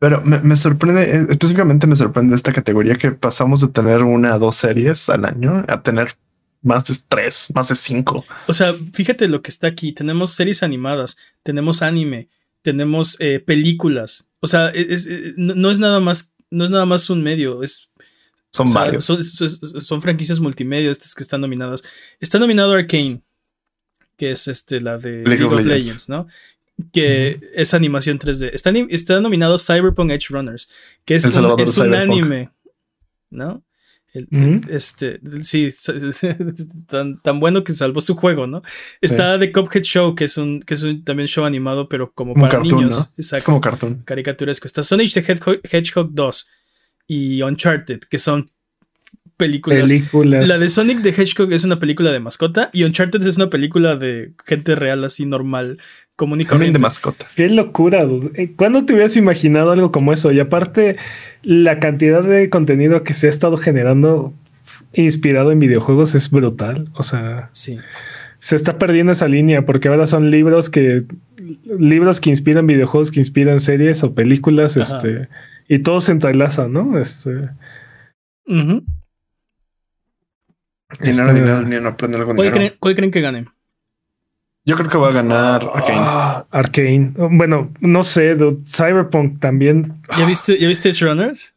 Pero me, me, sorprende, eh, específicamente me sorprende esta categoría que pasamos de tener una o dos series al año a tener más de tres, más de cinco. O sea, fíjate lo que está aquí. Tenemos series animadas, tenemos anime, tenemos eh, películas. O sea, no, es nada más, no es nada más un medio, es. Son varios. Son, franquicias multimedia estas que están nominadas. Está nominado Arcane, que es este, la de League, of Legends. ¿no? Que es animación 3D. Está, está, nominado Cyberpunk Edge Runners, que es, un, es un anime, ¿no? Este, sí, tan, tan, bueno que salvó su juego, ¿no? Está The Cuphead Show, que es un, que es un también show animado, pero como para niños. Exacto. como cartoon. Caricaturesco. Está Sonic the Hedgehog, 2 y Uncharted, que son películas. La de Sonic the Hedgehog es una película de mascota y Uncharted es una película de gente real así normal común de mascota. Qué locura. Eh, ¿Cuándo te hubieras imaginado algo como eso? Y aparte, la cantidad de contenido que se ha estado generando inspirado en videojuegos es brutal. O sea, sí. se está perdiendo esa línea porque ahora son libros que libros que inspiran videojuegos, que inspiran series o películas, este, y todo se entrelaza, ¿no? Este. Uh ¿Cuál, ¿Cuál creen que gane? Yo creo que va a ganar Arkane. Ah, Arkane. Bueno, no sé, Cyberpunk también. ¿Ya viste, ¿ya viste Edge Runners?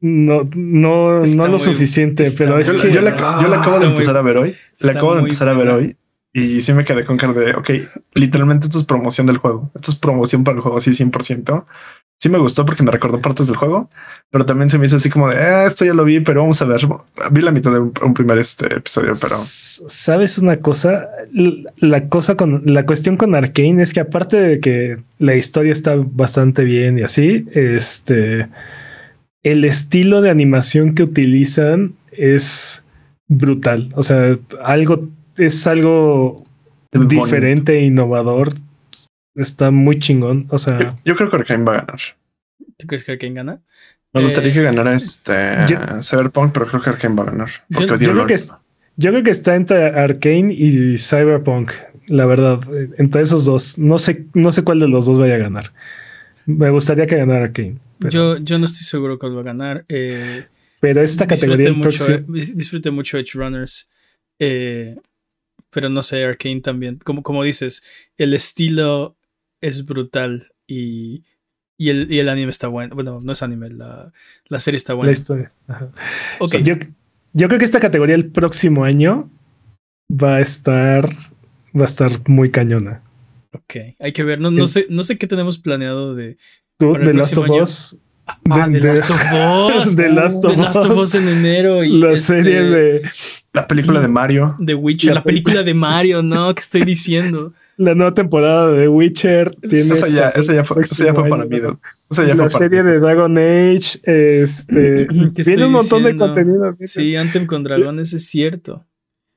No, no, no lo suficiente, pero es que yo, la, acabo de empezar a ver hoy. La acabo de empezar a ver hoy y sí me quedé con cara de, ok, literalmente esto es promoción del juego. Esto es promoción para el juego, así 100% sí me gustó porque me recordó partes del juego, pero también se me hizo así como de ah, esto ya lo vi, pero vamos a ver. Vi la mitad de un, primer este episodio, pero sabes una cosa, la cosa con la cuestión con Arkane es que aparte de que la historia está bastante bien y así, este el estilo de animación que utilizan es brutal. O sea, algo es algo diferente e innovador Está muy chingón. O sea. Yo, creo que Arkane va a ganar. ¿Tú crees que Arkane gana? Me gustaría que ganara este Cyberpunk, pero creo que Arkane va a ganar. Yo, creo que, yo creo que está entre Arkane y Cyberpunk. La verdad, entre esos dos. No sé, no sé cuál de los dos vaya a ganar. Me gustaría que ganara Arkane. Yo, yo no estoy seguro cuál va a ganar. Eh, pero esta categoría. Mucho, disfrute mucho Edge Runners. Eh, pero no sé, Arkane también. Como, como dices, el estilo es brutal y, y, el, y el anime está bueno. Bueno, no es anime, la, la serie está buena. La historia. yo, yo creo que esta categoría el próximo año va a estar va a estar muy cañona. Ok, hay que ver. No, no, sé, no sé qué tenemos planeado de. de Last of Us. Ah, de, Last of Us. de Last of, Us en enero. Y la este serie de. La película de Mario. De Witcher. La, película de Mario, ¿no? ¿Qué estoy diciendo? la nueva temporada de Witcher. Tiene esa ya, esa ya fue, esa ya fue para mí. la serie de Dragon Age. Este, tiene un montón de contenido. Sí, Anthem con dragones es cierto.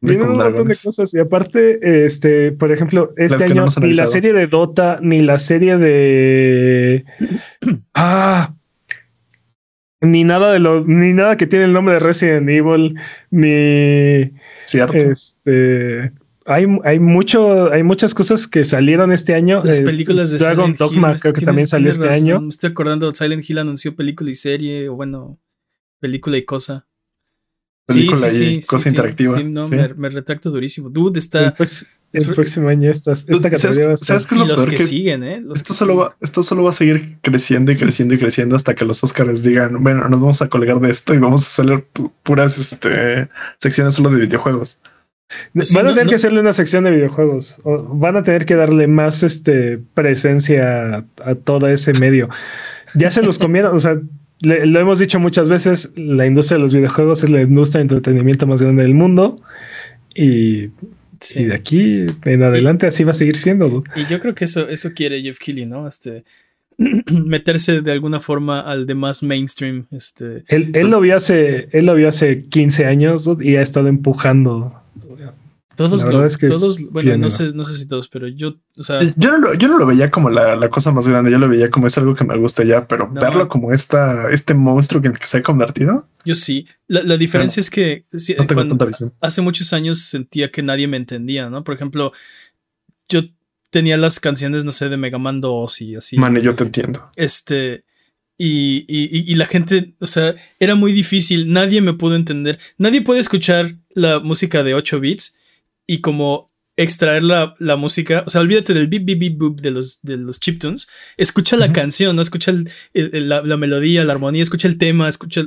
Tienen un montón de cosas. Y aparte, este, por ejemplo, este año ni la serie de Dota, ni la serie de. Ah. Ni nada de lo, ni nada que tiene el nombre de Resident Evil, ni. Cierto. Este. Hay, hay mucho, hay muchas cosas que salieron este año. Las eh, películas de Dragon Dogma creo que también salió este año. Me estoy acordando, Silent Hill anunció película y serie, o bueno, película y cosa película sí, y cosa interactiva. Sí, no, me, retracto durísimo. Dude, está. El, próximo año esta, esta categoría ¿Sabes, qué es lo los que, siguen, ¿eh? esto, solo va, esto solo va a seguir creciendo y creciendo y creciendo hasta que los Oscars digan, bueno, nos vamos a colgar de esto y vamos a hacer puras este, secciones solo de videojuegos. Pues van a tener que hacerle una sección de videojuegos. van a tener que darle más este, presencia a, a todo ese medio. Ya se los comieron, o sea, lo hemos dicho muchas veces, la industria de los videojuegos es la industria de entretenimiento más grande del mundo y, de aquí en adelante así va a seguir siendo. Y yo creo que eso, eso quiere Jeff Keighley, ¿no? Este, meterse de alguna forma al demás mainstream. Este. Él, él, lo vio hace, él lo vio hace 15 años y ha estado empujando todos, lo, todos bueno, no sé, no sé si todos, pero yo, o sea, yo no lo, yo no lo veía como la, cosa más grande, yo lo veía como es algo que me gusta ya, pero verlo como esta, este monstruo en el que se ha convertido. Yo sí. La, diferencia es que hace muchos años sentía que nadie me entendía, ¿no? Por ejemplo, yo tenía las canciones, no sé, de Mega Man 2 y así. Man, yo te entiendo. Este. Y, y, y, la gente, o sea, era muy difícil, nadie me pudo entender. Nadie puede escuchar la música de 8 bits y como extraer la, música, o sea, olvídate del beep, beep, beep, boop de los, de los chiptunes, escucha la canción, ¿no? Escucha la, melodía, la armonía, escucha el tema, escucha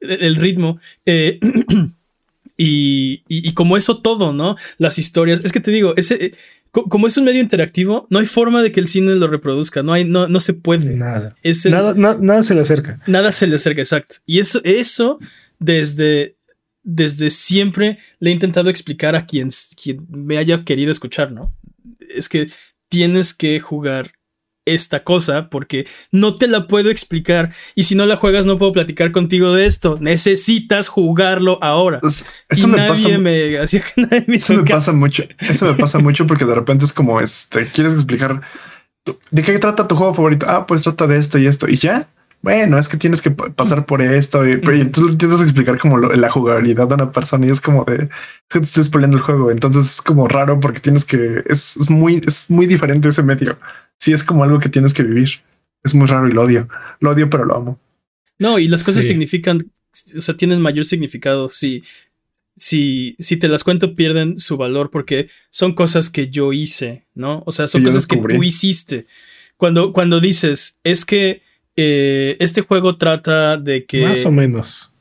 el, ritmo. Eh, y, y, como eso todo, ¿no? Las historias, es que te digo, ese... Eh, como es un medio interactivo, no hay forma de que el cine lo reproduzca, no hay, no, no se puede. Nada. nada, nada se le acerca. Nada se le acerca, exacto. Y eso, eso desde, desde siempre le he intentado explicar a quien, quien me haya querido escuchar, ¿no? Es que tienes que jugar esta cosa porque no te la puedo explicar y si no la juegas no puedo platicar contigo de esto. Necesitas jugarlo ahora. eso me pasa, me, eso me pasa mucho. Eso me pasa mucho porque de repente es como este quieres explicar de qué trata tu juego favorito. Ah, pues trata de esto y esto y ya bueno, es que tienes que pasar por esto y, entonces tienes que explicar como la jugabilidad de una persona y es como de que te estás peleando el juego. Entonces es como raro porque tienes que es, muy, es muy diferente ese medio. Sí, es como algo que tienes que vivir. Es muy raro y lo odio. Lo odio, pero lo amo. No, y las cosas significan, o sea, tienen mayor significado. Si, si, si te las cuento, pierden su valor porque son cosas que yo hice, ¿no? O sea, son cosas que tú hiciste. Cuando, cuando dices, es que eh, este juego trata de que. Más o menos.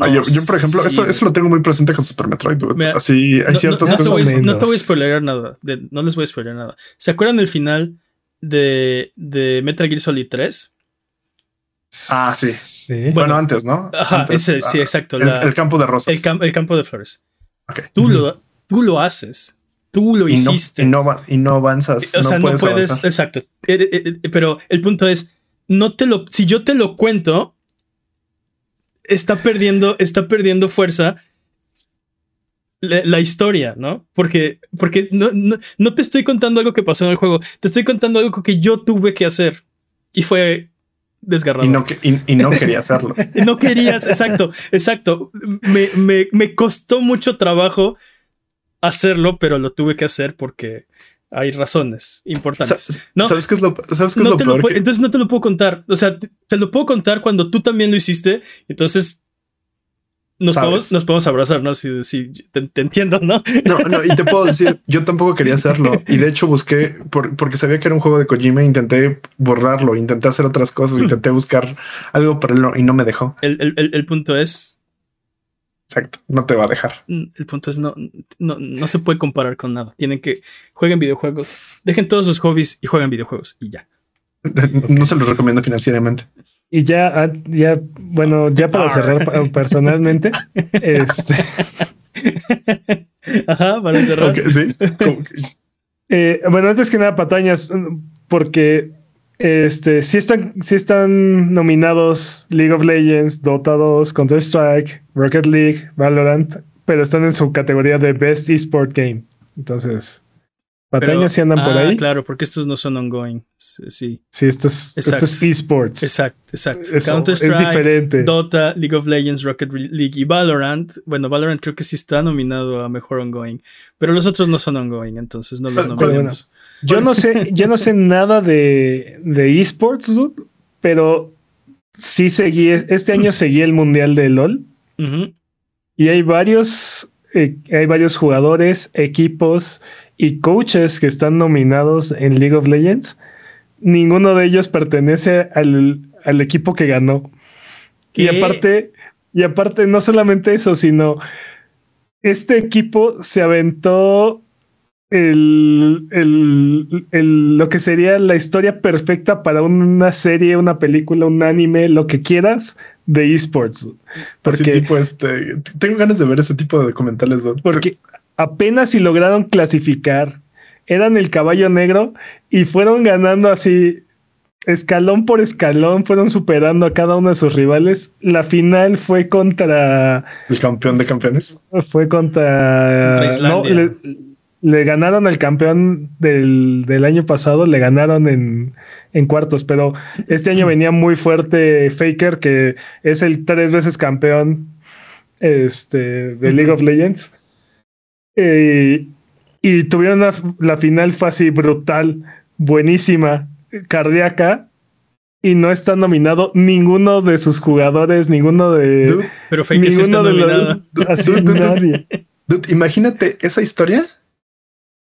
Ah, yo, por ejemplo, eso, eso lo tengo muy presente con Super Metroid. Así hay ciertas cosas. no te voy a spoiler nada. no les voy a spoiler nada. ¿Se acuerdan del final de, de Metal Gear Solid 3? Ah, sí. Bueno, antes, ¿no? Ajá, ese, sí, exacto. El, campo de rosas. El, campo de flores. Tú, lo, tú lo haces. Tú lo hiciste. y, no, y no avanzas. O sea, no puedes. exacto. Eh, eh, pero el punto es no te lo, si yo te lo cuento, está perdiendo, está perdiendo fuerza la, historia, ¿no? Porque, porque no, no, te estoy contando algo que pasó en el juego, te estoy contando algo que yo tuve que hacer y fue desgarrado. Y no, y, no quería hacerlo. no querías, exacto, exacto. Me, me, me costó mucho trabajo hacerlo, pero lo tuve que hacer porque hay razones importantes. ¿no? ¿Sabes qué es lo, ¿sabes qué es lo peor? Entonces no te lo puedo contar. O sea, te, lo puedo contar cuando tú también lo hiciste. Entonces nos podemos, nos podemos abrazar, ¿no? Si, si te, entiendo, ¿no? No, no, y te puedo decir, yo tampoco quería hacerlo. Y de hecho busqué, porque sabía que era un juego de Kojima, intenté borrarlo, intenté hacer otras cosas, intenté buscar algo para él y no me dejó. el, el, el punto es, Exacto, no te va a dejar. Mm, el punto es no, no, se puede comparar con nada. Tienen que jueguen videojuegos, dejen todos sus hobbies y jueguen videojuegos y ya. No se los recomiendo financieramente. Y ya, ah, ya, bueno, ya para cerrar personalmente, este. Ajá, para cerrar. sí. Eh, bueno, antes que nada, patañas, porque este, sí están, sí están nominados League of Legends, Dota 2, Counter-Strike, Rocket League, Valorant, pero están en su categoría de Best Esport Game. Entonces, batallas sí andan por ah, ahí. Claro, porque estos no son ongoing. Sí. Sí, esto es, esto Exacto. es esports. Exacto, exacto. Eso, Counter es Strike, diferente. Dota, League of Legends, Rocket League y Valorant. Bueno, Valorant creo que sí está nominado a mejor ongoing, pero los otros no son ongoing, entonces no los pero nominamos. Yo no sé, yo no sé nada de, de esports, dude, pero sí seguí, este año seguí el mundial de LOL y hay varios, eh, hay varios jugadores, equipos y coaches que están nominados en League of Legends. Ninguno de ellos pertenece al, al equipo que ganó. Y aparte, y aparte, no solamente eso, sino este equipo se aventó el, el- el- lo que sería la historia perfecta para una serie, una película, un anime, lo que quieras de esports. Así Porque, tipo este. Tengo ganas de ver ese tipo de documentales. Porque apenas si lograron clasificar, eran el caballo negro y fueron ganando así escalón por escalón, fueron superando a cada uno de sus rivales. La final fue contra el campeón de campeones. Fue contra. Contra no, Islandia. le, le ganaron al campeón del, del año pasado, le ganaron en, en cuartos, pero este año venía muy fuerte Faker, que es el tres veces campeón este, de League of Legends. Eh, y tuvieron una- la final fue así brutal, buenísima, cardíaca. Y no está nominado ninguno de sus jugadores, ninguno de. Dude, Pero Faker sí está ninguno de los- nominado. Así Dude, dude, dude. nadie. dude, imagínate esa historia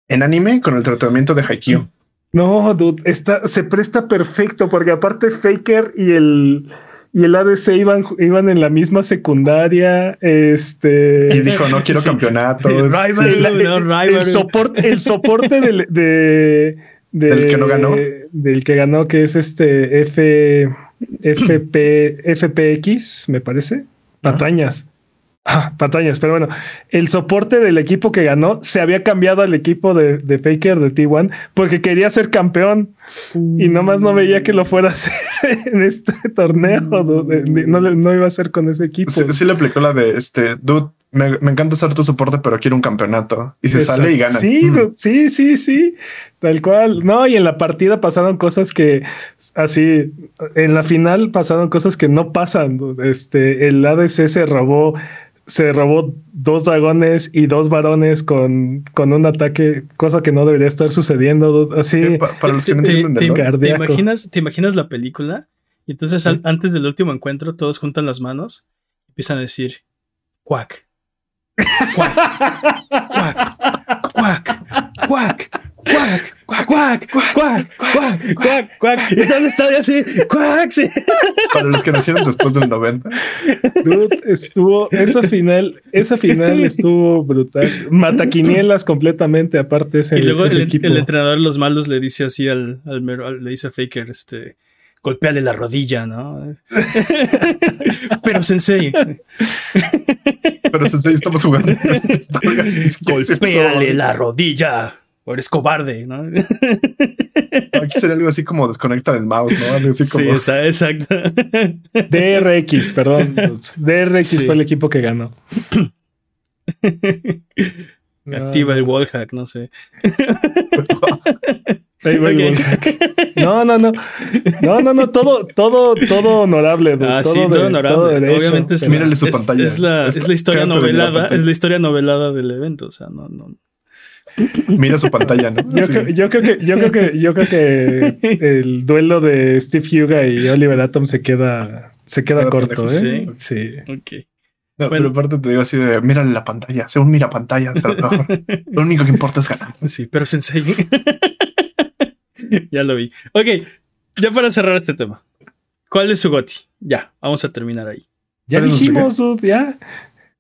en anime con el tratamiento de Haikyuu. No, dude, está, se presta perfecto porque aparte Faker y el y el ADC iban, iban en la misma secundaria. Este Y dijo, no quiero Sí. campeonatos. Rival, Sí, sí, sí. no, el, soporte, el soporte del, de, de- ¿Del que no ganó? Del que ganó, que es este F, FP, FPX, me parece. Patañas. Ah, patañas, pero bueno, el soporte del equipo que ganó se había cambiado al equipo de, de Faker de T1 porque quería ser campeón y nomás no veía que lo fuera a hacer en este torneo. No, no, iba a ser con ese equipo. Sí, sí le aplicó la de este, dude, me, me encanta ser tu soporte, pero quiero un campeonato. Y se Exacto. sale y gana. Sí, Mm. sí, sí, sí. Tal cual. No, y en la partida pasaron cosas que así, en la final pasaron cosas que no pasan. Este, el ADC se robó, se robó dos dragones y dos varones con, con un ataque, cosa que no debería estar sucediendo. Así. Eh, pa- para los que no Te- entienden te- de LOL, ¿Te Cardíaco. imaginas, ¿Te imaginas la película? Y entonces al- antes del último encuentro todos juntan las manos y empiezan a decir cuac. Cuac. Cuac. Cuac. Cuac. Cuac. Cuac. Cuac. Cuac. Cuac. Y todo el estadio así. Cuac. sí. para los que nacieron después del 90. Dude, estuvo, esa final, esa final estuvo brutal. Mataquinielas completamente, aparte ese, Y luego ese el, equipo. el entrenador de los malos le dice así al, al mero- al- le dice a Faker, este, golpeale la rodilla, ¿no? Pero Sensei, Pero sensei, estamos jugando. golpéale la rodilla. O eres cobarde, ¿no? Aquí sería algo así como desconectar el mouse, ¿no? Algo así Sí, como. esa- exacto. DRX, perdón. DRX Sí. fue el equipo que ganó. Activa el wallhack, no sé. Ahí va el wallhack. No, no, no. No, no, no. Todo, todo, todo honorable. dude. Ah, todo sí, de- todo honorable. todo derecho, Obviamente es, pero- su es- pantalla. es la, es la historia la novelada, es la historia novelada del evento, o sea, no, no. Mira su pantalla, ¿no? Yo, Sí. creo, yo creo que, yo creo que, yo creo que el duelo de Steve Huga y Oliver Atom se queda, se queda Queda corto, pendejo. ¿eh? Sí. Ok. No, Bueno. Pero aparte te digo así de mírale la pantalla, sea un mira pantalla. Lo único que importa es ganar. Sí, pero Sensei. ya lo vi. Ok, ya para cerrar este tema. ¿Cuál es su goti? Ya, vamos a terminar ahí. Ya dijimos, ya.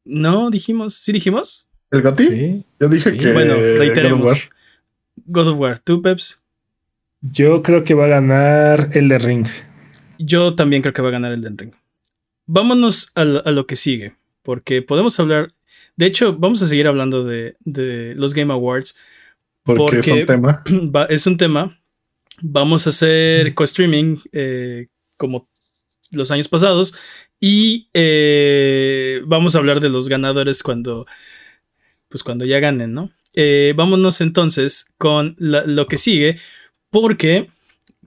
No, dijimos. ¿Sí dijimos? ¿El Goti? Sí. Yo dije Sí. que. Bueno, God of reiteremos. War. God of War. ¿Tú, Peps? Yo creo que va a ganar el de Ring. Yo también creo que va a ganar el Den Ring. Vámonos a, lo- a lo que sigue, porque podemos hablar. De hecho, vamos a seguir hablando de, de los Game Awards. Porque, es un tema. Va- es un tema. Vamos a hacer co-streaming eh, como los años pasados. Y eh, vamos a hablar de los ganadores cuando, pues cuando ya ganen, ¿no? Eh, vámonos entonces con lo que sigue, porque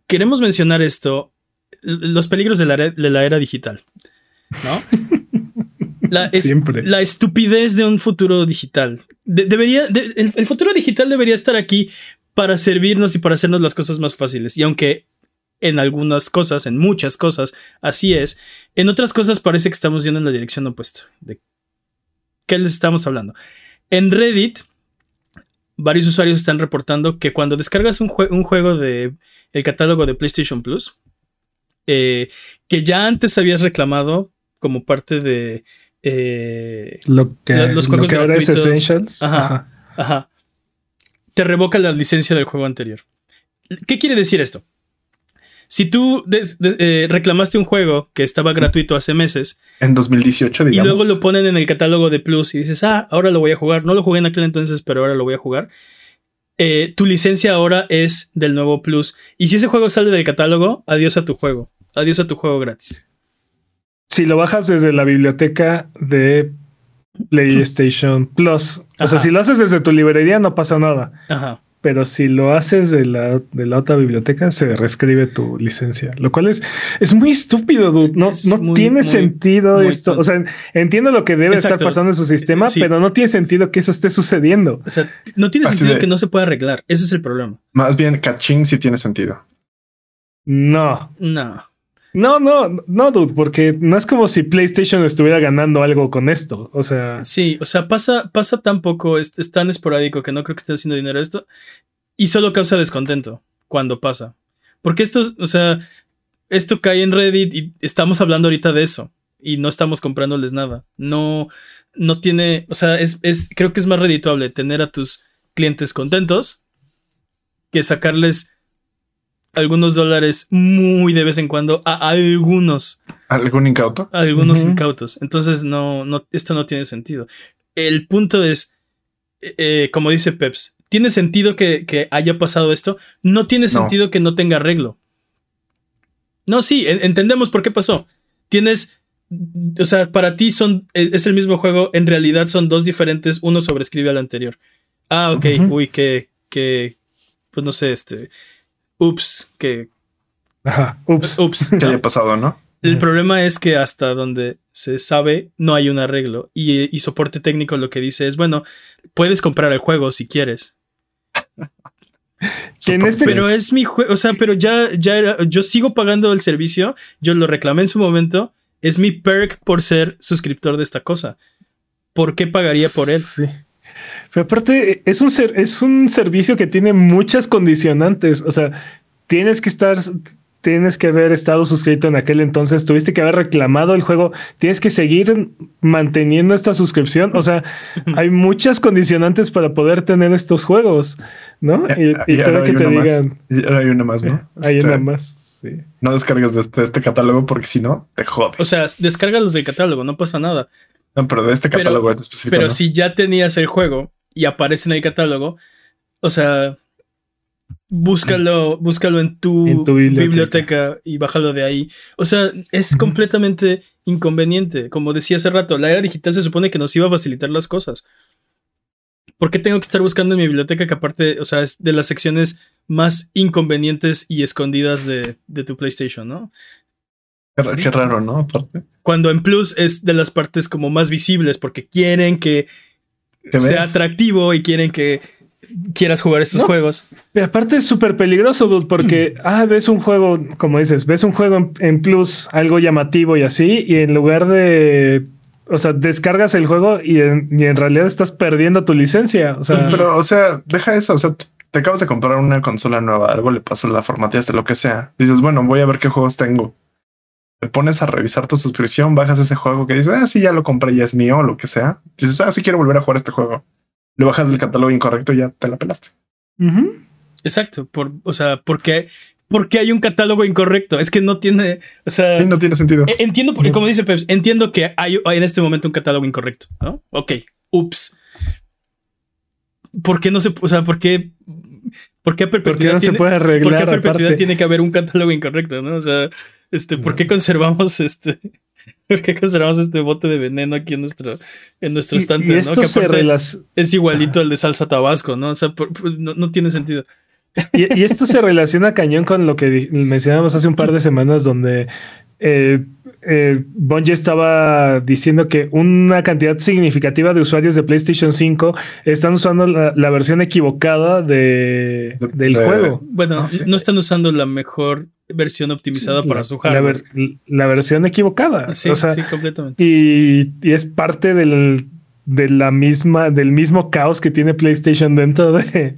queremos mencionar esto, los peligros de la, era digital, ¿no? La, la, estupidez de un futuro digital. debería, el, futuro digital debería estar aquí para servirnos y para hacernos las cosas más fáciles. Y aunque en algunas cosas, en muchas cosas, así es, en otras cosas parece que estamos yendo en la dirección opuesta. ¿De qué les estamos hablando? En Reddit varios usuarios están reportando que cuando descargas un, juego de el catálogo de PlayStation Plus, eh, que ya antes habías reclamado como parte de eh, lo que, los juegos lo ahora es Essentials. Ajá, ajá. Te revoca la licencia del juego anterior. ¿Qué quiere decir esto? Si tú eh, reclamaste un juego que estaba gratuito hace meses. En 2018, digamos. Y luego lo ponen en el catálogo de Plus y dices, ah, ahora lo voy a jugar. No lo jugué en aquel entonces, pero ahora lo voy a jugar. Eh, tu licencia ahora es del nuevo Plus. Y si ese juego sale del catálogo, adiós a tu juego. Adiós a tu juego gratis. Si lo bajas desde la biblioteca de PlayStation Plus. O sea, si lo haces desde tu librería, no pasa nada. Ajá pero si lo haces de la, de la otra biblioteca, se reescribe tu licencia, lo cual es, es muy estúpido, dude. No, no tiene sentido esto. O sea, entiendo lo que debe estar pasando en su sistema, pero no tiene sentido que eso esté sucediendo. O sea, no tiene sentido que no se pueda arreglar. Ese es el problema. Más bien, caching sí tiene sentido. No. No. No, no, no, dude, porque no es como si PlayStation estuviera ganando algo con esto. O sea. Sí, o sea, pasa, pasa tan poco, es, tan esporádico que no creo que esté haciendo dinero esto. Y solo causa descontento cuando pasa. Porque esto, o sea, esto cae en Reddit y estamos hablando ahorita de eso. Y no estamos comprándoles nada. No, no tiene. O sea, es, es, creo que es más redituable tener a tus clientes contentos que sacarles algunos dólares muy de vez en cuando a algunos. ¿Algún incauto? algunos incautos. Entonces, no, no, esto no tiene sentido. El punto es, eh, eh, como dice Peps, ¿tiene sentido que, haya pasado esto? No tiene sentido que no tenga arreglo. No, sí, entendemos por qué pasó. Tienes, o sea, para ti son, e, es el mismo juego, en realidad son dos diferentes, uno sobrescribe al anterior. Ah, ok, uy, que, que, pues no sé, este, ups, que... Ajá, ups. Ups. Que haya pasado, ¿no? El problema es que hasta donde se sabe no hay un arreglo y, soporte técnico lo que dice es, bueno, puedes comprar el juego si quieres. Este pero es mi juego, o sea, pero ya, ya era, yo sigo pagando el servicio, yo lo reclamé en su momento, es mi perk por ser suscriptor de esta cosa. ¿Por qué pagaría por él? Sí. Pero aparte, es un, ser, es un servicio que tiene muchas condicionantes. O sea, tienes que estar, tienes que haber estado suscrito en aquel entonces, tuviste que haber reclamado el juego, tienes que seguir manteniendo esta suscripción. O sea, hay muchas condicionantes para poder tener estos juegos, ¿no? Y, y, que te digan. hay una más, ¿no? Hay una este, más. Sí. No descargas de este, este, catálogo porque si no, te jodes. O sea, los del catálogo, no pasa nada. No, pero de este catálogo pero, específico. Pero si ya tenías el juego y aparece en el catálogo, o sea, búscalo, búscalo en tu, biblioteca. y bájalo de ahí. O sea, es completamente inconveniente. Como decía hace rato, la era digital se supone que nos iba a facilitar las cosas. ¿Por qué tengo que estar buscando en mi biblioteca que aparte, o sea, es de las secciones más inconvenientes y escondidas de, de tu PlayStation, ¿no? Qué, raro, ¿no? Aparte. Cuando en Plus es de las partes como más visibles porque quieren que sea atractivo y quieren que quieras jugar estos juegos. Y aparte es súper peligroso, dude, porque, ah, ves un juego, como dices, ves un juego en, Plus, algo llamativo y así, y en lugar de o sea, descargas el juego y en, y en, realidad estás perdiendo tu licencia. O sea, pero, o sea, deja eso. O sea, te acabas de comprar una consola nueva, algo le pasó, la formateaste, lo que sea. Dices, bueno, voy a ver qué juegos tengo te pones a revisar tu suscripción, bajas ese juego que dices, ah, sí, ya lo compré, ya es mío, o lo que sea. Dices, ah, sí quiero volver a jugar este juego. Lo bajas del catálogo incorrecto y ya te la pelaste. Exacto. Por, o sea, porque porque hay un catálogo incorrecto. Es que no tiene, o sea, no tiene sentido. E, entiendo, porque como dice Peps, entiendo que hay, en este momento un catálogo incorrecto, ¿no? Ok, ups. ¿Por qué no se, o sea, por qué, por qué a perpetuidad, no se puede arreglar, ¿por qué a perpetuidad tiene que haber un catálogo incorrecto, no? O sea, Este, ¿por qué conservamos este? ¿Por qué conservamos este bote de veneno aquí en nuestro, en nuestro estante? ¿no? Que es igualito al de salsa tabasco, ¿no? O sea, no, tiene sentido. Y, esto se relaciona cañón con lo que mencionamos hace un par de semanas, donde eh, eh, Bungie estaba diciendo que una cantidad significativa de usuarios de PlayStation 5 están usando la, versión equivocada de, del juego. Bueno, ah, no están usando la mejor versión optimizada para su hardware. La, versión equivocada. Sí, sí, completamente. Y, es parte del, de la misma, del mismo caos que tiene PlayStation dentro de,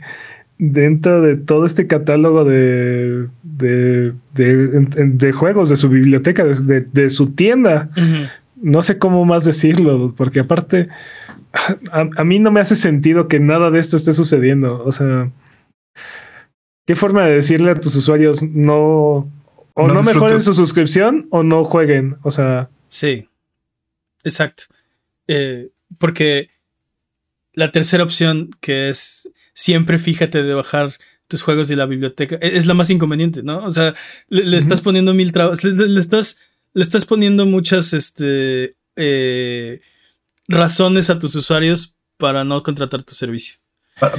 dentro de todo este catálogo de, de, de, juegos, de su biblioteca, de, su tienda. No sé cómo más decirlo, porque aparte, a, mí no me hace sentido que nada de esto esté sucediendo. O sea, ¿qué forma de decirle a tus usuarios no... O no, mejoren su suscripción o no jueguen? O sea... Sí, exacto. Eh, porque la tercera opción que es siempre fíjate de bajar tus juegos de la biblioteca. E-, es la más inconveniente, ¿no? O sea, le, estás poniendo mil trabas, le, estás, le estás poniendo muchas este, eh, razones a tus usuarios para no contratar tu servicio.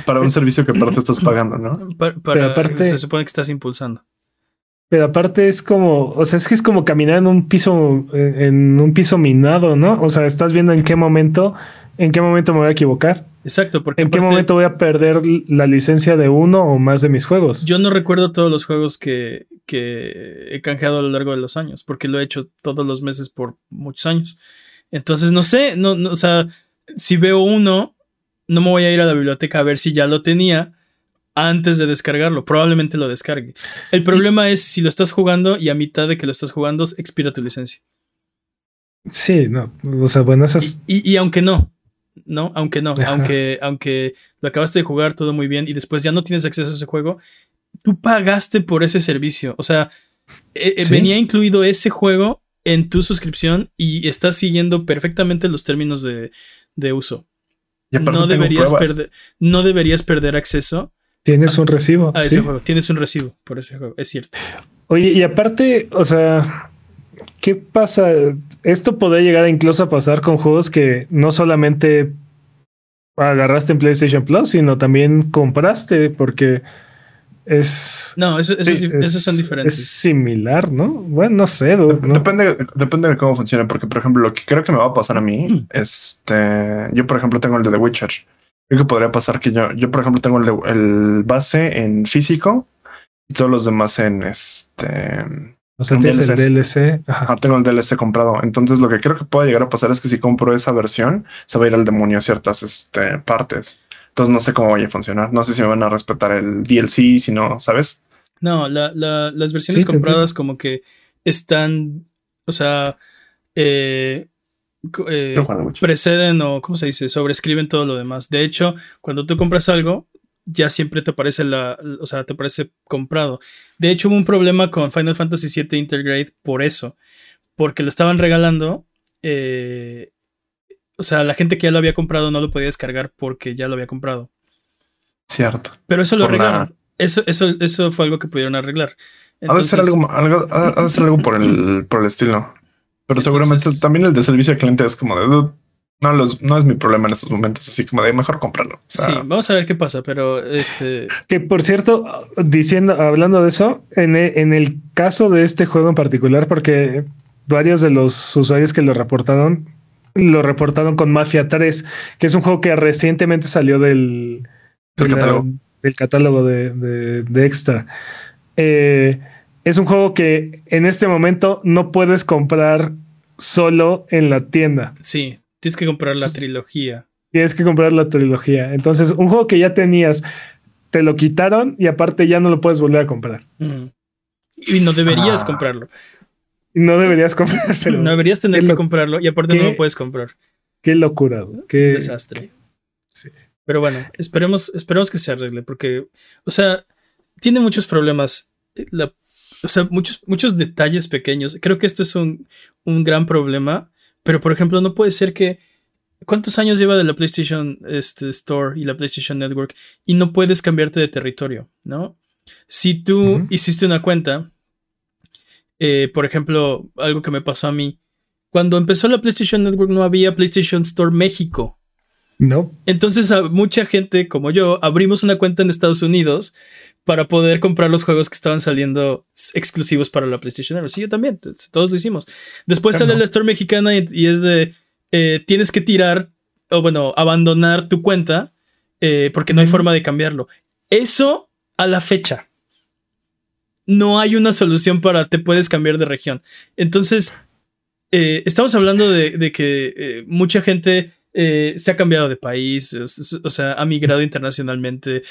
Para, un servicio que aparte estás pagando, ¿no? Para, aparte, se supone que estás impulsando. Pero aparte es como, o sea, es que es como caminar en un piso, en un piso minado, ¿no? O sea, estás viendo en qué momento, en qué momento me voy a equivocar. Exacto, porque ¿En qué momento voy a perder la licencia de uno o más de mis juegos? Yo no recuerdo todos los juegos que, que he canjeado a lo largo de los años, porque lo he hecho todos los meses por muchos años. Entonces, no sé, no, o sea, si veo uno, no me voy a ir a la biblioteca a ver si ya lo tenía antes de descargarlo. Probablemente lo descargue. El problema es si lo estás jugando y a mitad de que lo estás jugando expira tu licencia. Sí, no, o sea, bueno, eso es... y aunque no, ¿no? Aunque no, aunque, aunque lo acabaste de jugar todo muy bien y después ya no tienes acceso a ese juego, tú pagaste por ese servicio. O sea, eh, eh, venía incluido ese juego en tu suscripción y estás siguiendo perfectamente los términos de, uso. No deberías, perder, no deberías perder acceso. Tienes un recibo. A ese juego. Tienes un recibo por ese juego, es cierto. Oye, y aparte, o sea, ¿qué pasa? Esto podría llegar incluso a pasar con juegos que no solamente agarraste en PlayStation Plus, sino también compraste, porque es. No, eso, esos son diferentes. Es similar, ¿no? Bueno, no sé. Depende, depende de cómo funciona, porque, por ejemplo, lo que creo que me va a pasar a mí, mm. este. Yo, por ejemplo, tengo el de The Witcher. Creo que podría pasar que yo, yo por ejemplo, tengo el, el base en físico y todos los demás en este o sea, tienes el DLC. Ajá. tengo el DLC comprado. Entonces, lo que creo que puede llegar a pasar es que si compro esa versión, se va a ir al demonio ciertas este, partes. Entonces, no sé cómo vaya a funcionar. No sé si me van a respetar el DLC, si no, ¿sabes? No, las versiones compradas como que están, o sea, eh, eh, preceden o, ¿cómo se dice? Sobrescriben todo lo demás. De hecho, cuando tú compras algo, ya siempre te parece la, o sea, te parece comprado. De hecho, hubo un problema con Final Fantasy VII Intergrade por eso, porque lo estaban regalando. Eh, o sea, la gente que ya lo había comprado no lo podía descargar porque ya lo había comprado. Cierto. Pero eso lo arreglaron. Eso, eso, eso fue algo que pudieron arreglar. ha de ser algo, algo, por, el, por el estilo. Pero seguramente también el de servicio al cliente es como de no, los, no es mi problema en estos momentos, así como de mejor comprarlo. sí, vamos a ver qué pasa, pero este. Que por cierto, diciendo, hablando de eso, en el, en el caso de este juego en particular, porque varios de los usuarios que lo reportaron, lo reportaron con Mafia 3, que es un juego que recientemente salió del, catálogo, del catálogo de, de, Extra. Eh, es un juego que en este momento no puedes comprar solo en la tienda. Sí, Tienes que comprar la trilogía. Tienes que comprar la trilogía. Entonces, un juego que ya tenías, te lo quitaron y aparte ya no lo puedes volver a comprar. Y no deberías ah. comprarlo. No deberías comprar, pero. No deberías tener que comprarlo y aparte no lo puedes comprar. Qué locura, qué desastre. Sí. Pero bueno, esperemos, esperemos que se arregle, porque, o sea, tiene muchos problemas. o sea, muchos, muchos detalles pequeños. Creo que esto es un, un gran problema pero, por ejemplo, no puede ser que. ¿Cuántos años lleva de la PlayStation este, Store y la PlayStation Network y no puedes cambiarte de territorio, ¿no? Si tú hiciste una cuenta Eh, por ejemplo, algo que me pasó a mí. Cuando empezó la PlayStation Network no había PlayStation Store México. No. Entonces, mucha gente como yo abrimos una cuenta en Estados Unidos para poder comprar los juegos que estaban saliendo exclusivos para la PlayStation Network. Sí, yo también, todos lo hicimos. Después sale la Store mexicana y, es de eh, tienes que tirar o bueno, abandonar tu cuenta eh, porque no hay forma de cambiarlo. Eso a la fecha. No hay una solución para te puedes cambiar de región. Entonces, eh, estamos hablando de, que mucha gente se ha cambiado de país, o sea, ha migrado internacionalmente,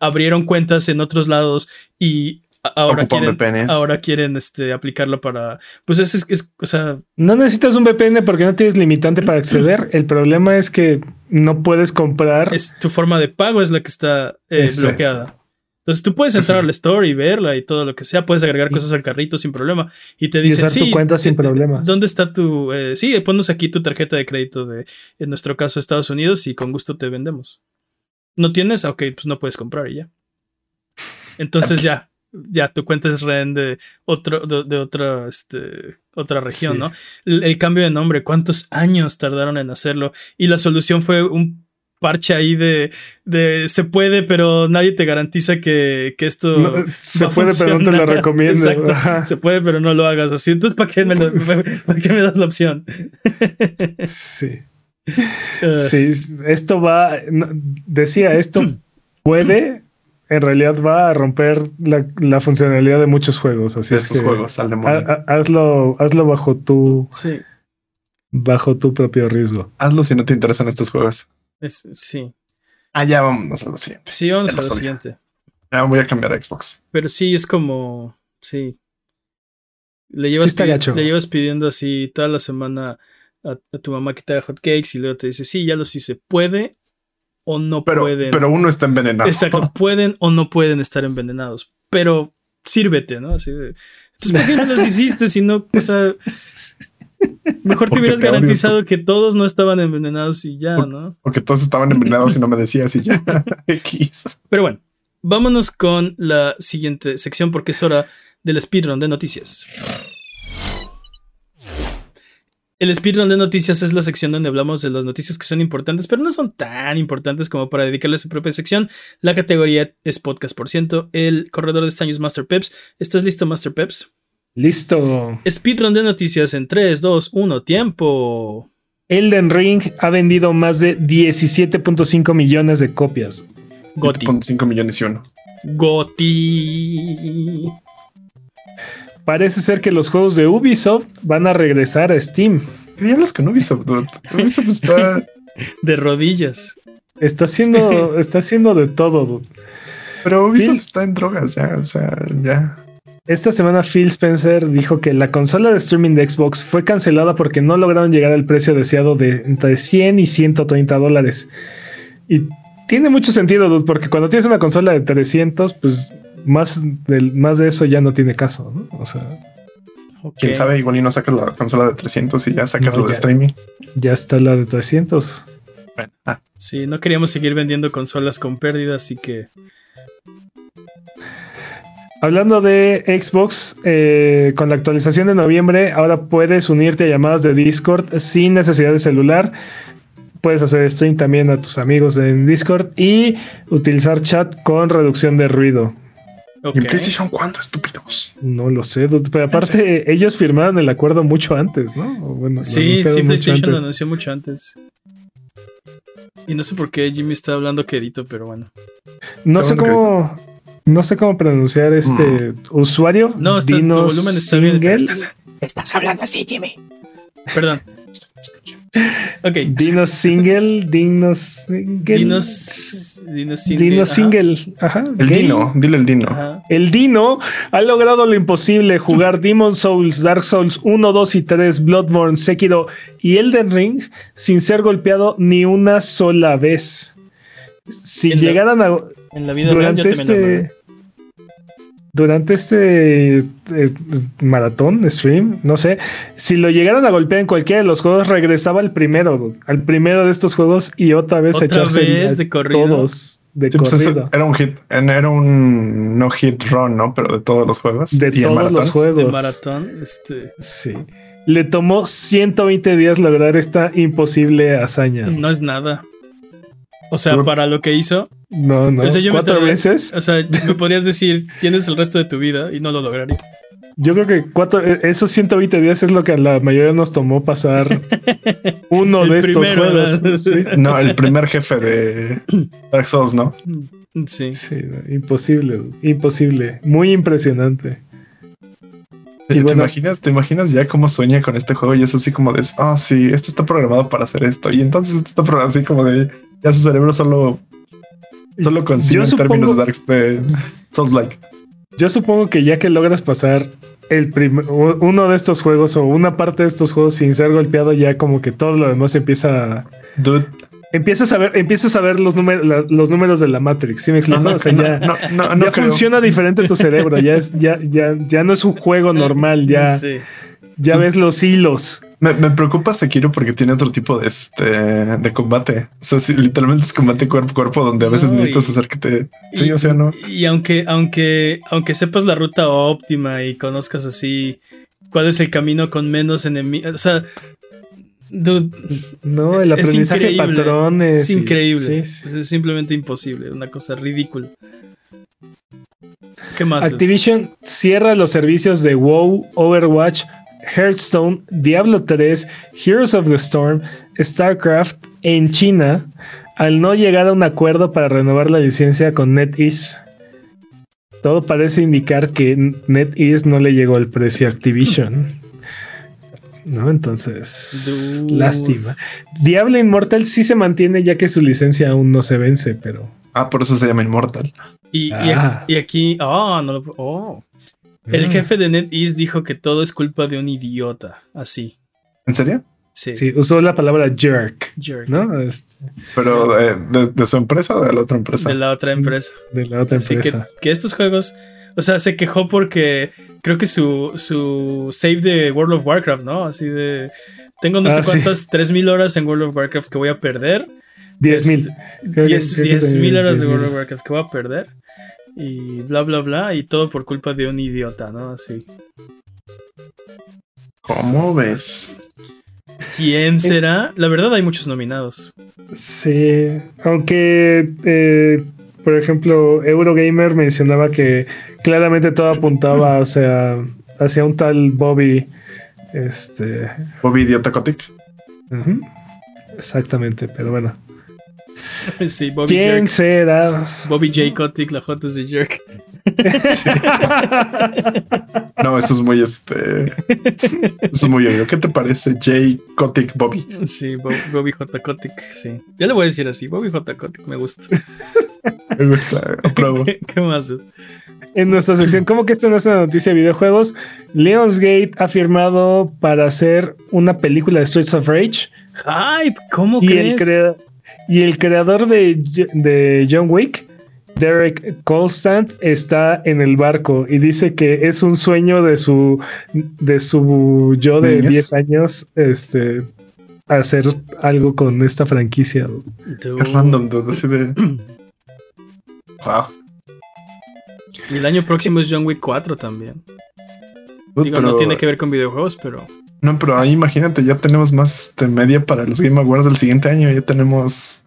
abrieron cuentas en otros lados y ahora quieren, ahora quieren este, aplicarlo para. Pues es, es, o sea. No necesitas un VPN porque no tienes limitante para acceder. El problema es que no puedes comprar. Es tu forma de pago es la que está eh, bloqueada. Entonces tú puedes entrar al store y verla y todo lo que sea. Puedes agregar cosas al carrito sin problema. Y te dicen. sí, tu cuenta sin problemas. ¿Dónde está tu. Eh, sí, ponnos aquí tu tarjeta de crédito de, en nuestro caso, Estados Unidos y con gusto te vendemos. ¿No tienes? Ok, pues no puedes comprar y ya. Entonces ya, ya tu cuenta es rehén de, otro, de, otra, este, otra región, ¿no? El, cambio de nombre, ¿cuántos años tardaron en hacerlo? Y la solución fue un parche ahí de, de se puede, pero nadie te garantiza que, que esto. se puede, pero no te lo recomiendo. Exacto. Se puede, pero no lo hagas así. Entonces, ¿para qué me, ¿para qué me das la opción? sí. Ah. sí, esto va. Decía, esto puede en realidad va a romper la, funcionalidad de muchos juegos. Así de estos juegos, al demonio. hazlo, hazlo bajo tu. Sí. Bajo tu propio riesgo. Hazlo si no te interesan estos juegos. Sí. Ah, ya vamos a lo siguiente. Sí, vamos a lo siguiente. Ya voy a cambiar a Xbox. Pero sí, es como. Sí. Le llevas, le llevas pidiendo así toda la semana a, a, tu mamá que te haga hotcakes y luego te dice, sí, ya lo hice. ¿Puede? o no pueden. Pero uno está envenenado. Exacto, pueden o no pueden estar envenenados. Pero sírvete, ¿no? Así de. Entonces, ¿por qué no los hiciste si no, o sea, mejor te hubieras garantizado que todos no estaban envenenados y ya, ¿no? Porque todos estaban envenenados y no me decías y ya. X. Pero bueno, vámonos con la siguiente sección porque es hora del speedrun de noticias. El speedrun de noticias es la sección donde hablamos de las noticias que son importantes, pero no son tan importantes como para dedicarle su propia sección. La categoría es podcast por ciento. El corredor de estaños Master Peps. ¿Estás listo, Master Peps? Listo. Speedrun de noticias en 3, 2, 1, tiempo. Elden Ring ha vendido más de 17.5 millones de copias. Goti. 17.5 millones y uno. Goti parece ser que los juegos de Ubisoft van a regresar a Steam. ¿Qué diablos con Ubisoft? Ubisoft está. de rodillas. Está haciendo, está haciendo de todo. Pero Ubisoft está en drogas ya, o sea, ya. Esta semana Phil Spencer dijo que la consola de streaming de Xbox fue cancelada porque no lograron llegar al precio deseado de entre 100 y 130 dólares. Y tiene mucho sentido, porque cuando tienes una consola de 300, pues más, de eso ya no tiene caso, ¿no? O sea. Quién sabe, igual y no sacas la consola de 300 y ya sacas lo de streaming. Ya está la de 300. Bueno, ah. Sí, no queríamos seguir vendiendo consolas con pérdidas, así que. Hablando de Xbox, eh, con la actualización de noviembre, ahora puedes unirte a llamadas de Discord sin necesidad de celular puedes hacer stream también a tus amigos en Discord y utilizar chat con reducción de ruido. ¿En PlayStation cuándo, estúpidos? No lo sé, pero aparte ellos firmaron el acuerdo mucho antes, ¿no? Bueno, sí, sí, PlayStation lo anunció mucho antes. Y no sé por qué Jimmy está hablando quedito, pero bueno. No sé cómo. No sé cómo pronunciar este mm. usuario. No, está, tu volumen está bien. estás hablando así, Jimmy. Perdón. Ok. Dino Single, Dino Single. Dinos, Dino Single. Dino Single. Ajá. El Dino, dile el Dino. El Dino ha logrado lo imposible: jugar Demon Souls, Dark Souls 1, 2 y 3, Bloodborne, Sekiro y Elden Ring sin ser golpeado ni una sola vez. Si llegaran a. En la vida durante este durante este eh, maratón, stream, no sé, si lo llegaran a golpear en cualquiera de los juegos, regresaba al primero, al primero de estos juegos y otra vez ¿Otra echarse vez de todos. de Sí, pues era un hit, era un no hit run, ¿no? Pero de todos los juegos. De todos maratón. los juegos. De maratón. Este. Sí. Le tomó 120 días lograr esta imposible hazaña. No es nada. O sea, Pero- para lo que hizo. No, no. O sea, yo me ¿Cuatro tardé- veces? O sea, me podrías decir, tienes el resto de tu vida y no lo lograría. Yo creo que cuatro, eh, esos 120 días es lo que a la mayoría nos tomó pasar uno de estos primero, juegos. ¿no? Sí, No, el primer jefe de Dark Souls, ¿no? Sí. sí, imposible, imposible. Muy impresionante. Y ¿Te bueno- imaginas? ¿Te imaginas ya cómo sueña con este juego? Y es así como de, ah, sí, esto está programado para hacer esto. Y entonces esto está programado así como de, ya su cerebro solo, solo Yo en términos supongo- de Dark de Souls like. Yo supongo que ya que logras pasar el uno de estos juegos o una parte de estos juegos sin ser golpeado, ya como que todo lo demás empieza a- Dude, Empiezas a ver, empiezas a ver los, números los números de la Matrix, ¿sí me explico? no, o sea, no, ya, no, no, no ya creo. funciona diferente tu cerebro, ya es, ya, ya, ya no es un juego normal, ya, Sí. Ya ves los hilos. Me, me preocupa Sekiro porque tiene otro tipo de este de combate. O sea, literalmente es combate cuerpo a cuerpo donde a veces No, necesitas y- hacer que te. Sí, Y- o sea, no. Y aunque, aunque, aunque sepas la ruta óptima y conozcas así cuál es el camino con menos enemigos, o sea, dude, No, el aprendizaje de patrones. es y- increíble. sí. Es simplemente imposible, una cosa ridícula. ¿Qué más? Activision cierra los servicios de WoW, Overwatch, Hearthstone, Diablo 3, Heroes of the Storm, StarCraft en China al no llegar a un acuerdo para renovar la licencia con NetEase. Todo parece indicar que NetEase no le llegó al precio a Activision. ¿No? Entonces, lástima. Diablo Immortal sí se mantiene ya que su licencia aún no se vence, pero Ah, por eso se llama Immortal. Y, y- Ah. y aquí, oh, no lo- oh. El Ah. jefe de NetEase dijo que todo es culpa de un idiota, así. ¿En serio? Sí, sí, usó la palabra jerk, jerk. ¿no? Este, Pero eh, de, de su empresa o de la otra empresa. De la otra empresa. de la otra Así que, empresa. que estos juegos, o sea, se quejó porque creo que su, su save de World of Warcraft, ¿no? Así de, tengo no Ah, sé sí. cuántas, 3.000 horas en World of Warcraft que voy a perder. 10 mil. Creo que- 10 creo que 10.000 también horas de 10,000. World of Warcraft que voy a perder. Y bla, bla, bla. Y todo por culpa de un idiota, ¿no? Así. ¿Cómo ves? ¿Quién será? La verdad hay muchos nominados. Sí, aunque, eh, por ejemplo, Eurogamer mencionaba que claramente todo apuntaba hacia, hacia un tal Bobby. Este, Bobby Idiota Kotick. ujú, exactamente, pero bueno. Sí, Bobby ¿Quién Jerk. será? Bobby J. Kotick, la J es de Jerk. No, eso es muy este. Eso es muy obvio. ¿Qué te parece, Jay Kotick Bobby? Sí, Bo- Bobby J. Kotick, sí. Ya le voy a decir así, Bobby J. Kotick, me gusta. Me gusta, apruebo. ¿Qué, qué más? En nuestra sección, ¿cómo que esto no es una noticia de videojuegos? Lionsgate ha firmado para hacer una película de Streets of Rage. Hype, ¿cómo Y crees? crea- y el creador de, de John Wick, Derek Colstant, está en el barco y dice que es un sueño de su, de su yo de Niñez. 10 años este, hacer algo con esta franquicia. Es random, dude. Así de. Wow. Y el año próximo es John Wick 4 también. Digo, pero- no tiene que ver con videojuegos, pero No, pero ahí imagínate, ya tenemos más este, media para los Game Awards del siguiente año. Ya tenemos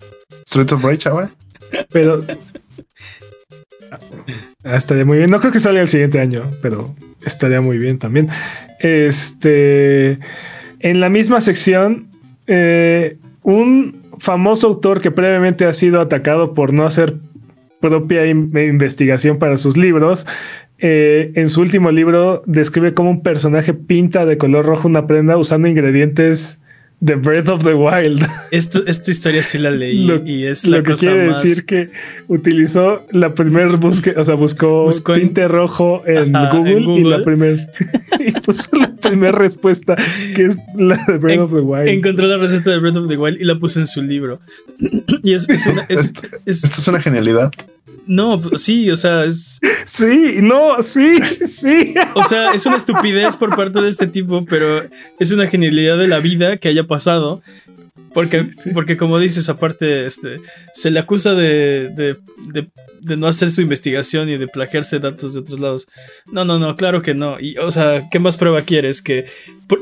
Streets of Rage ahora. Pero Ah, estaría muy bien. No creo que salga el siguiente año, pero estaría muy bien también. Este, en la misma sección, eh, un famoso autor que previamente ha sido atacado por no hacer propia in- investigación para sus libros, eh, en su último libro describe cómo un personaje pinta de color rojo una prenda usando ingredientes de Breath of the Wild. esto, esta historia sí la leí Lo- y es la Lo que cosa quiere más... decir que utilizó la primer búsqueda, o sea, buscó, Buscó en- tinte rojo en, Ajá, Google, en y Google. la primer y puso la primera respuesta que es la de Breath En- of the Wild. Encontró la receta de Breath of the Wild y la puso en su libro. y es, es una- es- Esto, es- esto es una genialidad. No, sí, o sea, es, Sí, no, sí, sí. o sea, es una estupidez por parte de este tipo, pero es una genialidad de la vida que haya pasado. Porque, porque como dices, aparte, este, se le acusa de, de, de, de, no hacer su investigación y de plagiarse datos de otros lados. No, no, no, claro que no. Y, o sea, ¿qué más prueba quieres? Que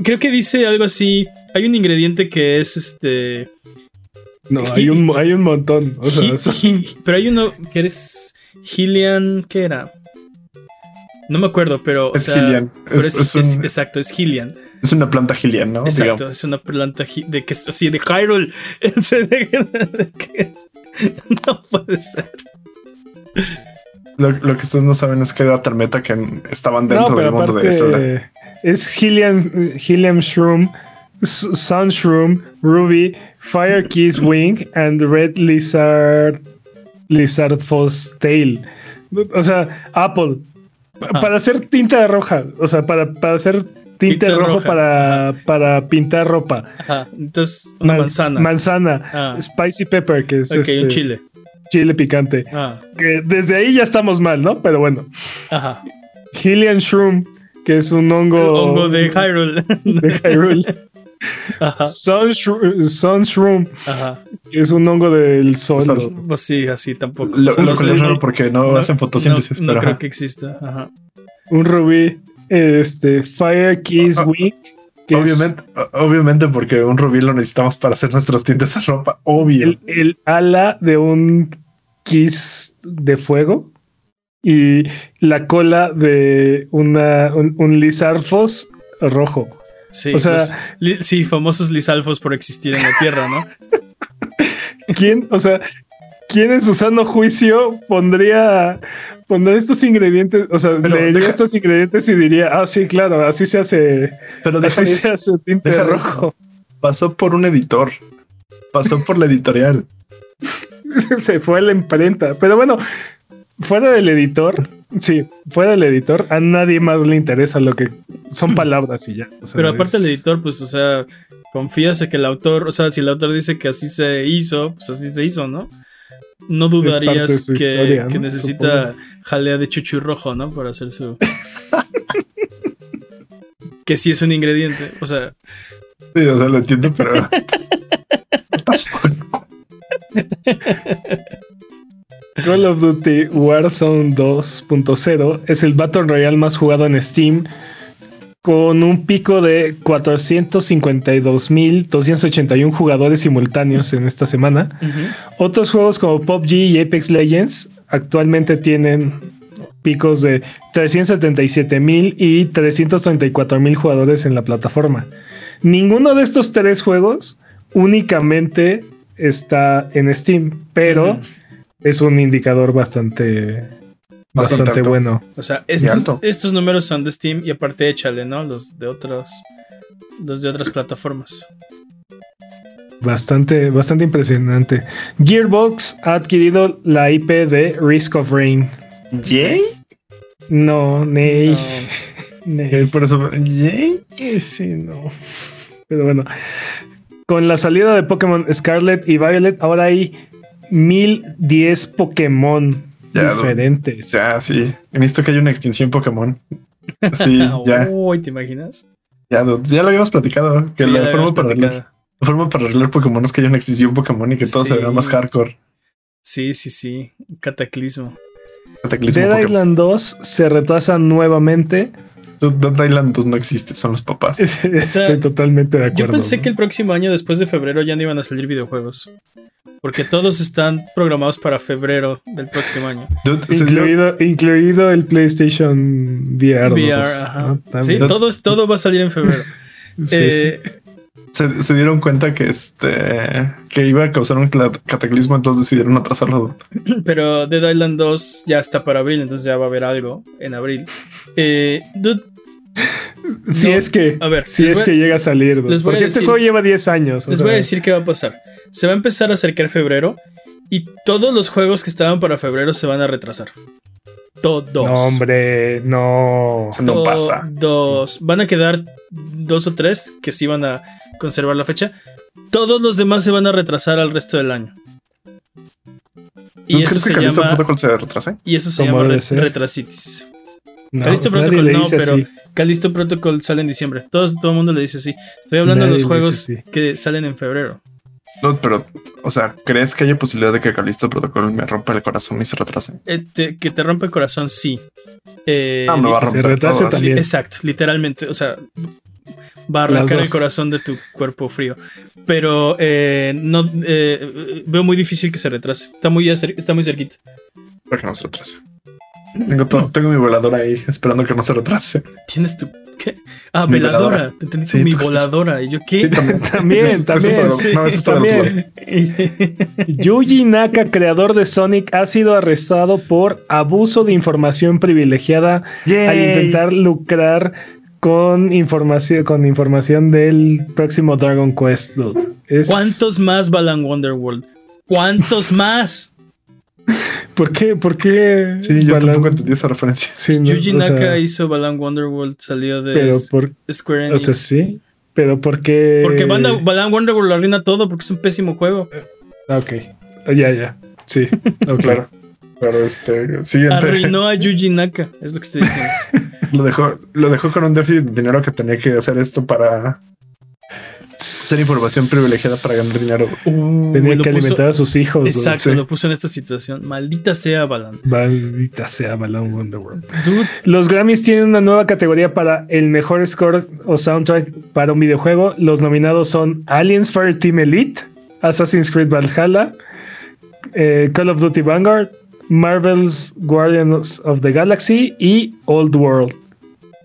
creo que dice algo así. Hay un ingrediente que es este. No, hay un, hay un montón. O sea, pero hay uno que es Gillian, ¿qué era? No me acuerdo, pero. Es Gillian. Es, exacto, es Gillian. Es una planta Gillian, ¿no? Exacto, es una planta de que sí, de Hyrule. no puede ser. Lo, que ustedes no saben es que era Termeta que estaban dentro del mundo de Zelda. Es Gillian, Gillian Shroom, Sun Shroom, Ruby, Fire Keys Wing, and Red Lizard Lizard Foss Tail. O sea, Apple. Para hacer tinta roja. O sea, para, para hacer tinte rojo para, para pintar ropa. Ajá. Entonces, una manzana. Manzana. Ah. Spicy pepper, que es. Ok, este, un chile. Chile picante. Ah. Que desde ahí ya estamos mal, ¿no? Pero bueno. Ajá. Hillian Shroom, que es un hongo. hongo de Hyrule. De Hyrule. Ajá. Sun, Shroom, Ajá. que es un hongo del sol. Pues sí, así tampoco. Lo, lo es raro porque no, hacen fotosíntesis. No, creo que exista. Ajá. Un rubí este, Fire Kiss ah, Week. Obviamente, obviamente, porque un rubí lo necesitamos para hacer nuestros tintes de ropa. Obvio. El, ala de un Kiss de fuego y la cola de una, un, Lizarfos rojo. Sí, o sea, sí, famosos Lizalfos por existir en la Tierra, ¿no? ¿Quién? O sea, ¿quién en su sano juicio pondría poner estos ingredientes, o sea, leería estos ingredientes y diría, ah, sí, claro, así se hace, pero así se hace tinte rojo. Pasó por un editor, pasó por la editorial. se fue a la imprenta, pero bueno, fuera del editor, sí, fuera del editor, a nadie más le interesa lo que son palabras y ya. pero aparte del editor, pues, o sea, confías en que el autor, o sea, si el autor dice que así se hizo, pues así se hizo, ¿no? No dudarías que, que necesita jalea de chuchu rojo, ¿no? Para hacer su. que sí es un ingrediente. O sea. Sí, o sea, lo entiendo, pero. Call of Duty Warzone 2.0 es el Battle Royale más jugado en Steam con un pico de 452.281 jugadores simultáneos en esta semana. Otros juegos como PUBG y Apex Legends actualmente tienen picos de 377.000 y 334.000 jugadores en la plataforma. Ninguno de estos tres juegos únicamente está en Steam, pero es un indicador bastante bastante, bueno. O sea, estos, números son de Steam y aparte échale, ¿no? Los de otros. Los de otras plataformas. Bastante, bastante impresionante. Gearbox ha adquirido la IP de Risk of Rain. ¿Jay? No, Ney. Ney. Por eso, ¿Jay? Sí, no. Pero bueno. Con la salida de Pokémon Scarlet y Violet, ahora hay 1010 Pokémon diferentes. Ya, sí. He visto que hay una extinción Pokémon. Sí, ya. Uy, ¿te imaginas? Ya, ya lo habíamos platicado. Que la, forma para arreglar, la forma para arreglar Pokémon es que haya una extinción Pokémon y que todo se vea más hardcore. Sí, sí, sí. Cataclismo. Cataclismo Dead Island 2 se retrasa nuevamente. Dead Island 2 no existe, son los papás. Estoy totalmente de acuerdo. Yo pensé que el próximo año, después de febrero, ya no iban a salir videojuegos. Porque todos están programados para febrero del próximo año. incluido, el PlayStation VR. VR, Sí, todo, todo va a salir en febrero. Eh, se, dieron cuenta que este que iba a causar un cataclismo, entonces decidieron atrasarlo. Pero Dead Island 2 ya está para abril, entonces ya va a haber algo en abril. Eh, si es que, a ver, si es que llega a salir, porque este juego lleva 10 años. Les voy a decir qué va a pasar. Se va a empezar a acercar febrero y todos los juegos que estaban para febrero se van a retrasar. Todos. No, hombre, no. Eso no pasa. Dos. Van a quedar dos o tres que sí van a conservar la fecha. Todos los demás se van a retrasar al resto del año. Y eso se llama, se Y eso se llama Retrasitis. No, Calisto Protocol no, pero Calisto Protocol sale en diciembre. Todo, todo el mundo le dice así. Estoy hablando de los juegos que salen en febrero. No, pero, o sea, ¿crees que haya posibilidad de que Callisto Protocol me rompa el corazón y se retrase? Eh, te- que te rompe el corazón, sí. Eh, Ah, me va a que se romper retrase también. Exacto, literalmente. O sea, va a arrancar el corazón de tu cuerpo frío. Pero eh, no eh, veo muy difícil que se retrase. Está muy, está muy cerquita. Para que no se retrase. Tengo, todo- tengo mi voladora ahí esperando que no se retrase. Tienes tu. ¿Qué? Ah, Mi veladora. Sí, mi voladora. ¿Y yo qué? Sí, también. También, también, sí, no, eso. Yuji Naka, creador de Sonic, ha sido arrestado por abuso de información privilegiada al intentar lucrar con información, con información del próximo Dragon Quest. dude. Es- ¿Cuántos más Balan Wonderworld? ¿Cuántos más? ¿Por qué? ¿Por qué? Sí, yo Balan- tampoco entendí esa referencia. Sí, no, Yuji o sea, Naka hizo Balan Wonderworld, salió de pero S- por, Square o Enix. sea, sí, pero ¿por qué? Porque Banda- Balan Wonderworld lo arruina todo porque es un pésimo juego. Ah, Ok, ya, ya, sí, ok. Claro. Pero este, siguiente. Arruinó a Yuji Naka, es lo que estoy diciendo. Lo dejó, lo dejó con un déficit de dinero que tenía que hacer esto para hacer información privilegiada para ganar dinero. Uh, Tenía que puso- alimentar a sus hijos. Exacto, sí. lo puso en esta situación. Maldita sea Balan. Maldita sea Balan Wonderworld. Dude, Los Grammys tienen una nueva categoría para el mejor score o soundtrack para un videojuego. Los nominados son Aliens Fireteam Elite, Assassin's Creed Valhalla, eh, Call of Duty Vanguard, Marvel's Guardians of the Galaxy y Old World.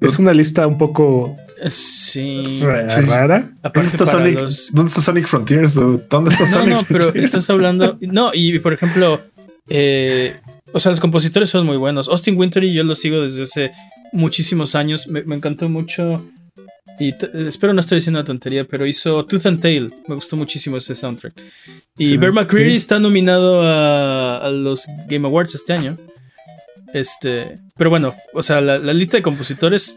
Es una lista un poco sí. ra- Sí. rara. ¿Dónde está, Sonic? los- ¿Dónde está Sonic Frontiers? dude? ¿Dónde está No, Sonic no, pero Frontiers? estás hablando. No, y por ejemplo, eh, o sea, los compositores son muy buenos. Austin Wintory yo lo sigo desde hace muchísimos años. Me, me encantó mucho. Y espero no estar diciendo una tontería, pero hizo Tooth and Tail. Me gustó muchísimo ese soundtrack. Y Sí, Bear McCreary sí. está nominado a, a los Game Awards este año. Este, pero bueno, o sea, la, la lista de compositores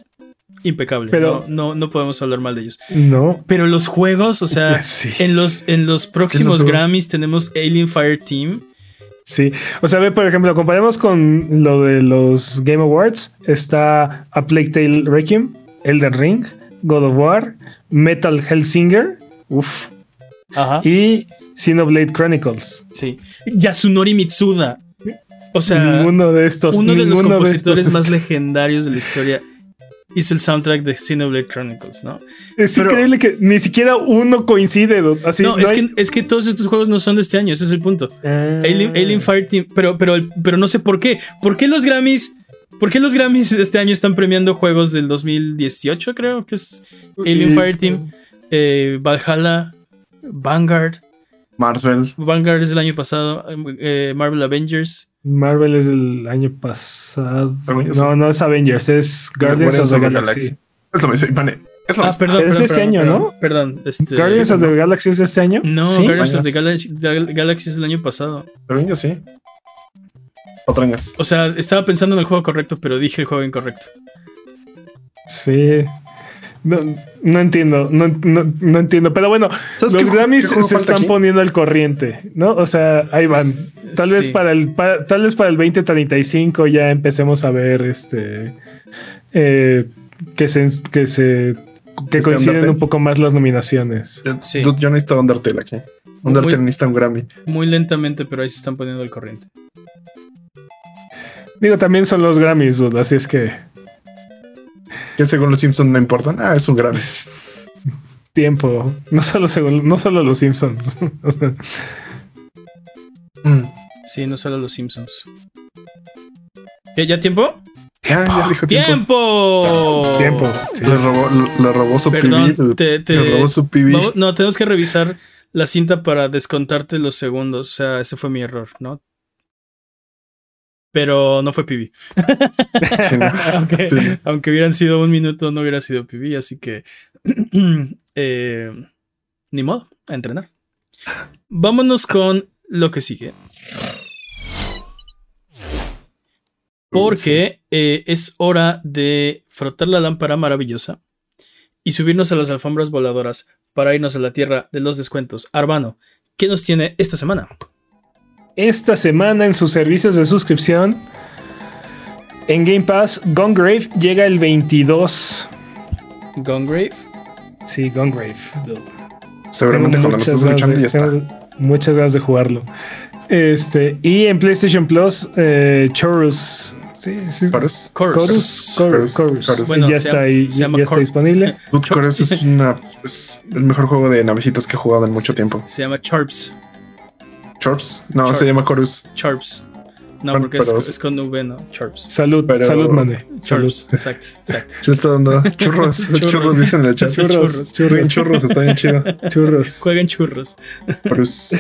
impecable. Pero- no, no, no podemos hablar mal de ellos. No. Pero los juegos, o sea, Sí. en los, en los próximos. Grammys tenemos Alien Fire Team. Sí, o sea, ve, por ejemplo, comparemos con lo de los Game Awards. Está A Plague Tale Requiem, Elden Ring, God of War, Metal Hellsinger, uff, Ajá. y Xenoblade Chronicles. Sí. Yasunori Mitsuda. O sea, ninguno de estos. uno de los compositores más legendarios de la historia hizo el soundtrack de Xenoblade Chronicles, ¿no? Es Pero- increíble que ni siquiera uno coincide. Así, no, es, hay- que, es que todos estos juegos no son de este año, ese es el punto. Ah. Alien, Alien Fire Team, pero, pero, pero no sé por qué. ¿Por qué los Grammys? ¿Por qué los Grammys de este año están premiando juegos del 2018, creo que es Alien Y- Fire Team, eh, Valhalla, Vanguard? Marvel. Vanguard es del año pasado, eh, Marvel Avengers. Marvel es del año pasado. No, no es Avengers, es Guardians of the Galaxy. Es lo mismo, Ivane. Es lo Ah, mismo. perdón, Es perdón, este perdón, año, perdón, ¿no? Perdón, este, Guardians of the Galaxy es de este año. No, ¿Sí? Guardians of the. Galaxy, Gal- Galaxy es del año pasado. Yo sí. Cuatro años. O sea, estaba pensando en el juego correcto, pero dije el juego incorrecto. Sí. No, no entiendo, no, no, no entiendo. Pero bueno, ¿Sabes los qué- Grammys qué se están aquí? poniendo al corriente, ¿no? O sea, ahí van. Tal vez para el tal vez para el 2035 ya empecemos a ver este eh, que se que se que Este coinciden Undertale. un poco más las nominaciones. Yo, Sí. dude, yo necesito Undertale aquí. Undertale Muy- necesita un Grammy. Muy lentamente, pero ahí se están poniendo al corriente. Digo, también son los Grammys, dude, así es que Que según los Simpsons no importan. Ah, es un Grammy. tiempo, no solo según- no solo los Simpsons. Sí, no solo los Simpsons. ¿Ya, ya tiempo? Ya, ya dijo tiempo. ¡Tiempo! tiempo. sí. Le robó, le- le robó su Perdón, PB. dude. te- te- Le robó su PB. Vamos- no, tenemos que revisar la cinta para descontarte los segundos. O sea, ese fue mi error, ¿no? Pero no fue PB. Sí, no. aunque, Sí. aunque hubieran sido un minuto, no hubiera sido PB, así que. eh, ni modo, a entrenar. Vámonos con lo que sigue. Porque eh, es hora de frotar la lámpara maravillosa y subirnos a las alfombras voladoras para irnos a la tierra de los descuentos. Arbano, ¿qué nos tiene esta semana? Esta semana en sus servicios de suscripción en Game Pass, Gungrave llega el 22. Gungrave. Sí, Gungrave. Seguramente cuando lo muchas estés escuchando de- ya está. tengo muchas ganas de jugarlo. Este, y en PlayStation Plus, eh, Chorus. Sí, sí. Chorus. Chorus. Chorus. Chorus. Chorus. Chorus. Bueno, ya se está llama- ahí, ya está disponible. Chorus es, una, es el mejor juego de navecitas que he jugado en mucho tiempo. Se llama Charps. Chorps. No, Chorp. se llama Chorus. Charps. No, Bueno, porque es, es con V, no. Charps. Salud, Pero- salud, mane. Salud. Charps. Exacto, exacto. Se está dando churros. Churros. churros. dicen en el chat. Churros, churros. churros, está bien chido. Churros. Jueguen churros. Chorus.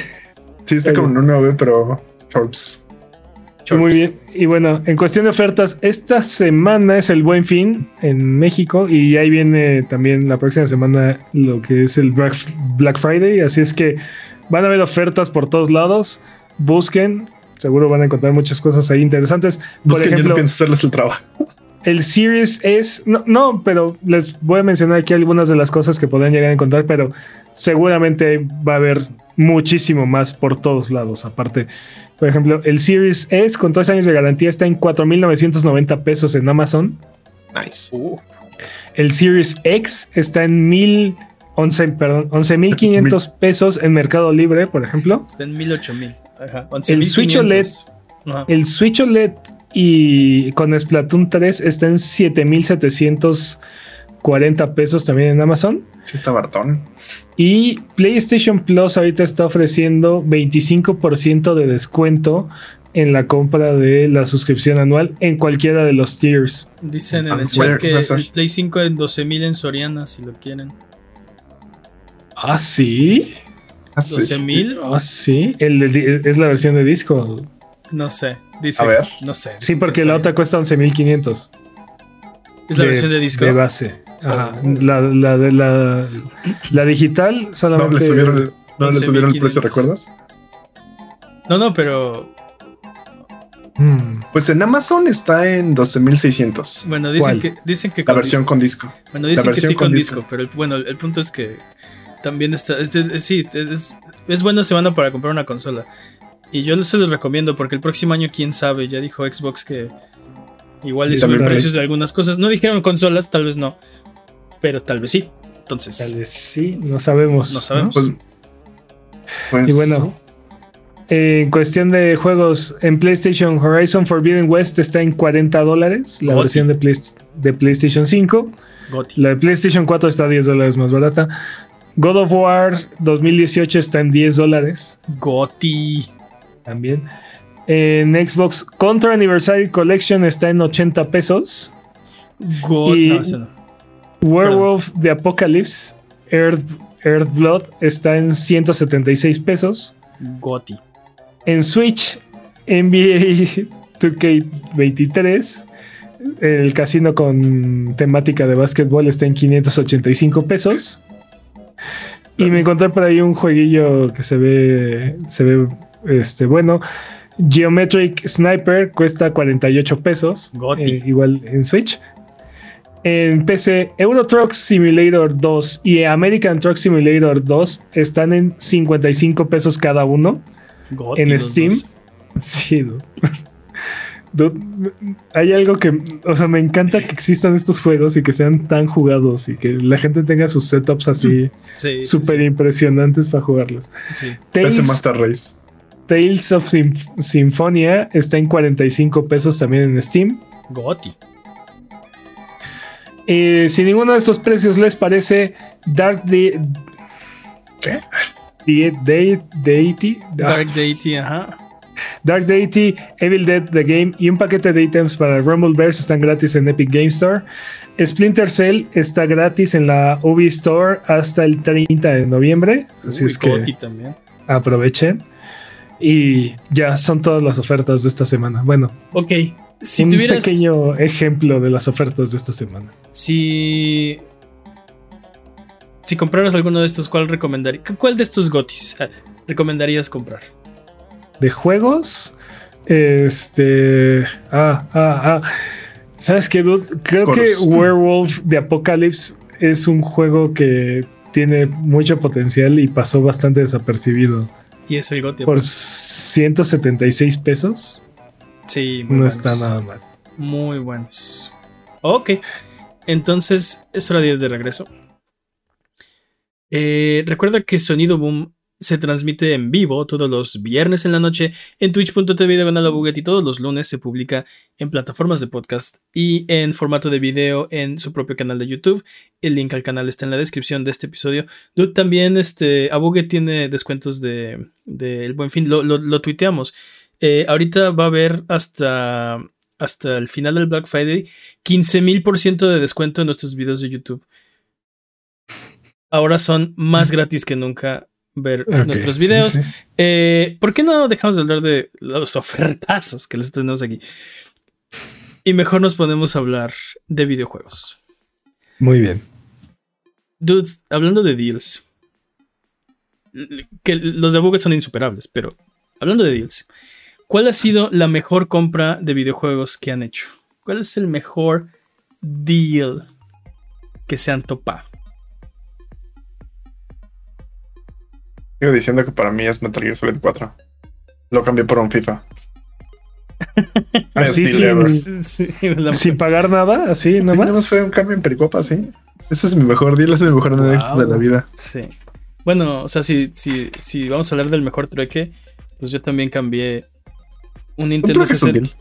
Sí, está como en una V, pero Chorps. Charps. Muy bien. Y bueno, en cuestión de ofertas, esta semana es el Buen Fin en México y ahí viene también la próxima semana lo que es el Black Friday. Así es que van a haber ofertas por todos lados. Busquen, seguro van a encontrar muchas cosas ahí interesantes. Por Busquen, yo ejemplo, no pienso hacerles el trabajo. el Series es. No, no, pero les voy a mencionar aquí algunas de las cosas que podrán llegar a encontrar, pero seguramente va a haber muchísimo más por todos lados. Aparte, por ejemplo, el Series S con tres años de garantía está en 4,990 pesos en Amazon. Nice. Uh, El Series X está en 1,011, perdón, 11,500 pesos en Mercado Libre, por ejemplo. está en 1000, 8000. Ajá. El Switch 11,500. OLED. Ajá. El Switch OLED y con Splatoon 3 está en 7,740 pesos también en Amazon. Sí, está Bartón. Y PlayStation Plus ahorita está ofreciendo 25% de descuento en la compra de la suscripción anual en cualquiera de los tiers. Dicen en el chat que el Play 5 en 12000 en Soriana, si lo quieren. Ah, sí. Ah, sí. 12000, Ah, sí. El de es la versión de disco. no sé. Dice, A ver. no sé. Sí, porque que la otra cuesta 11,500. es la versión de disco. De base. Ajá. Oh. La, la, de la, la digital No solamente. le subieron el, no le subieron el 11,500. precio, ¿recuerdas? No, no, pero Mm, Pues en Amazon está en 12.600. bueno, dicen ¿Cuál? que dicen que La versión disco. con disco. Bueno, dicen que versión sí con con disco, disco. pero el, bueno, el punto es que también está. es- es- sí, es, es buena semana para comprar una consola. Y yo se los recomiendo porque el próximo año, quién sabe, ya dijo Xbox que igual Sí, le suben también. precios de algunas cosas. No dijeron consolas, tal vez no, pero tal vez sí. Entonces, tal vez sí, no sabemos. No sabemos. Pues, pues Y bueno, en cuestión de juegos, en PlayStation Horizon Forbidden West está en 40 dólares, la Goti. versión de, Play- de PlayStation 5. Goti. La de PlayStation 4 está 10 dólares más barata. God of War 2018 está en 10 dólares Goti. también. En Xbox Contra Anniversary Collection está en 80 pesos. Go- Y- no, ese no. Werewolf the Apocalypse Earth, Earthblood está en 176 pesos. Goti. En Switch, NBA 2K23, el casino con temática de básquetbol está en 585 pesos. Y me encontré por ahí un jueguillo que se ve, se ve este, bueno. Geometric Sniper cuesta 48 pesos. Eh, igual en Switch. En PC, Euro Truck Simulator 2 y American Truck Simulator 2 están en 55 pesos cada uno. Goti en Steam. dos. Sí, dude. Dude, hay algo que, o sea, me encanta que existan estos juegos y que sean tan jugados y que la gente tenga sus setups así Sí, sí, súper impresionantes para jugarlos. Tales, ese Master Race. Tales of Sym- Symphonia está en 45 pesos también en Steam. Goti. Eh, si ninguno de estos precios les parece, Dark de ¿Qué? De- De- Deity, ah, Dark Deity, ajá. Dark Deity, Evil Dead The Game y un paquete de ítems para Rumbleverse están gratis en Epic Game Store. Splinter Cell está gratis en la Ubi Store hasta el 30 de noviembre. Así Uy, es que Goti también. aprovechen. Y ya son todas las ofertas de esta semana. Bueno, Ok. Si un tuvieras. pequeño ejemplo de las ofertas de esta semana. Si. Si compraras alguno de estos, ¿cuál recomendarías? ¿Cuál de estos gotis ah, recomendarías comprar? De juegos, este. Ah, ah, ah. ¿Sabes qué, dude? Creo que Werewolf de Apocalypse es un juego que tiene mucho potencial y pasó bastante desapercibido. Y es el goti. Por 176 pesos, Sí, muy no buenos. está nada mal. Muy buenos. Ok. Entonces, es hora de ir de regreso. Eh, recuerda que Sonido Boom se transmite en vivo todos los viernes en la noche en twitch.tv diagonal y todos los lunes se publica en plataformas de podcast y en formato de video en su propio canal de YouTube. El link al canal está en la descripción de este episodio. también este Abuget tiene descuentos de, El Buen Fin, lo, tuiteamos. Eh, ahorita va a haber hasta, hasta el final del Black Friday 15.000% de descuento en nuestros videos de YouTube. Ahora son más gratis que nunca ver nuestros videos. Eh, ¿Por qué no dejamos de hablar de los ofertazos que les tenemos aquí? Y mejor nos ponemos a hablar de videojuegos. Muy bien. Dude, hablando de deals. Que los de Buget son insuperables, pero hablando de deals. ¿Cuál ha sido la mejor compra de videojuegos que han hecho? ¿Cuál es el mejor deal que se han topado? Sigo diciendo que para mí es Metal Gear Solid 4. Lo cambié por un FIFA. así sin, pagar nada, así nomás. nada más fue un cambio en pericopa, sí. Ese es mi mejor deal, ese es mi mejor anécdota de la vida. Sí. Bueno, o sea, si, si, si vamos a hablar del mejor trueque, pues yo también cambié un Nintendo,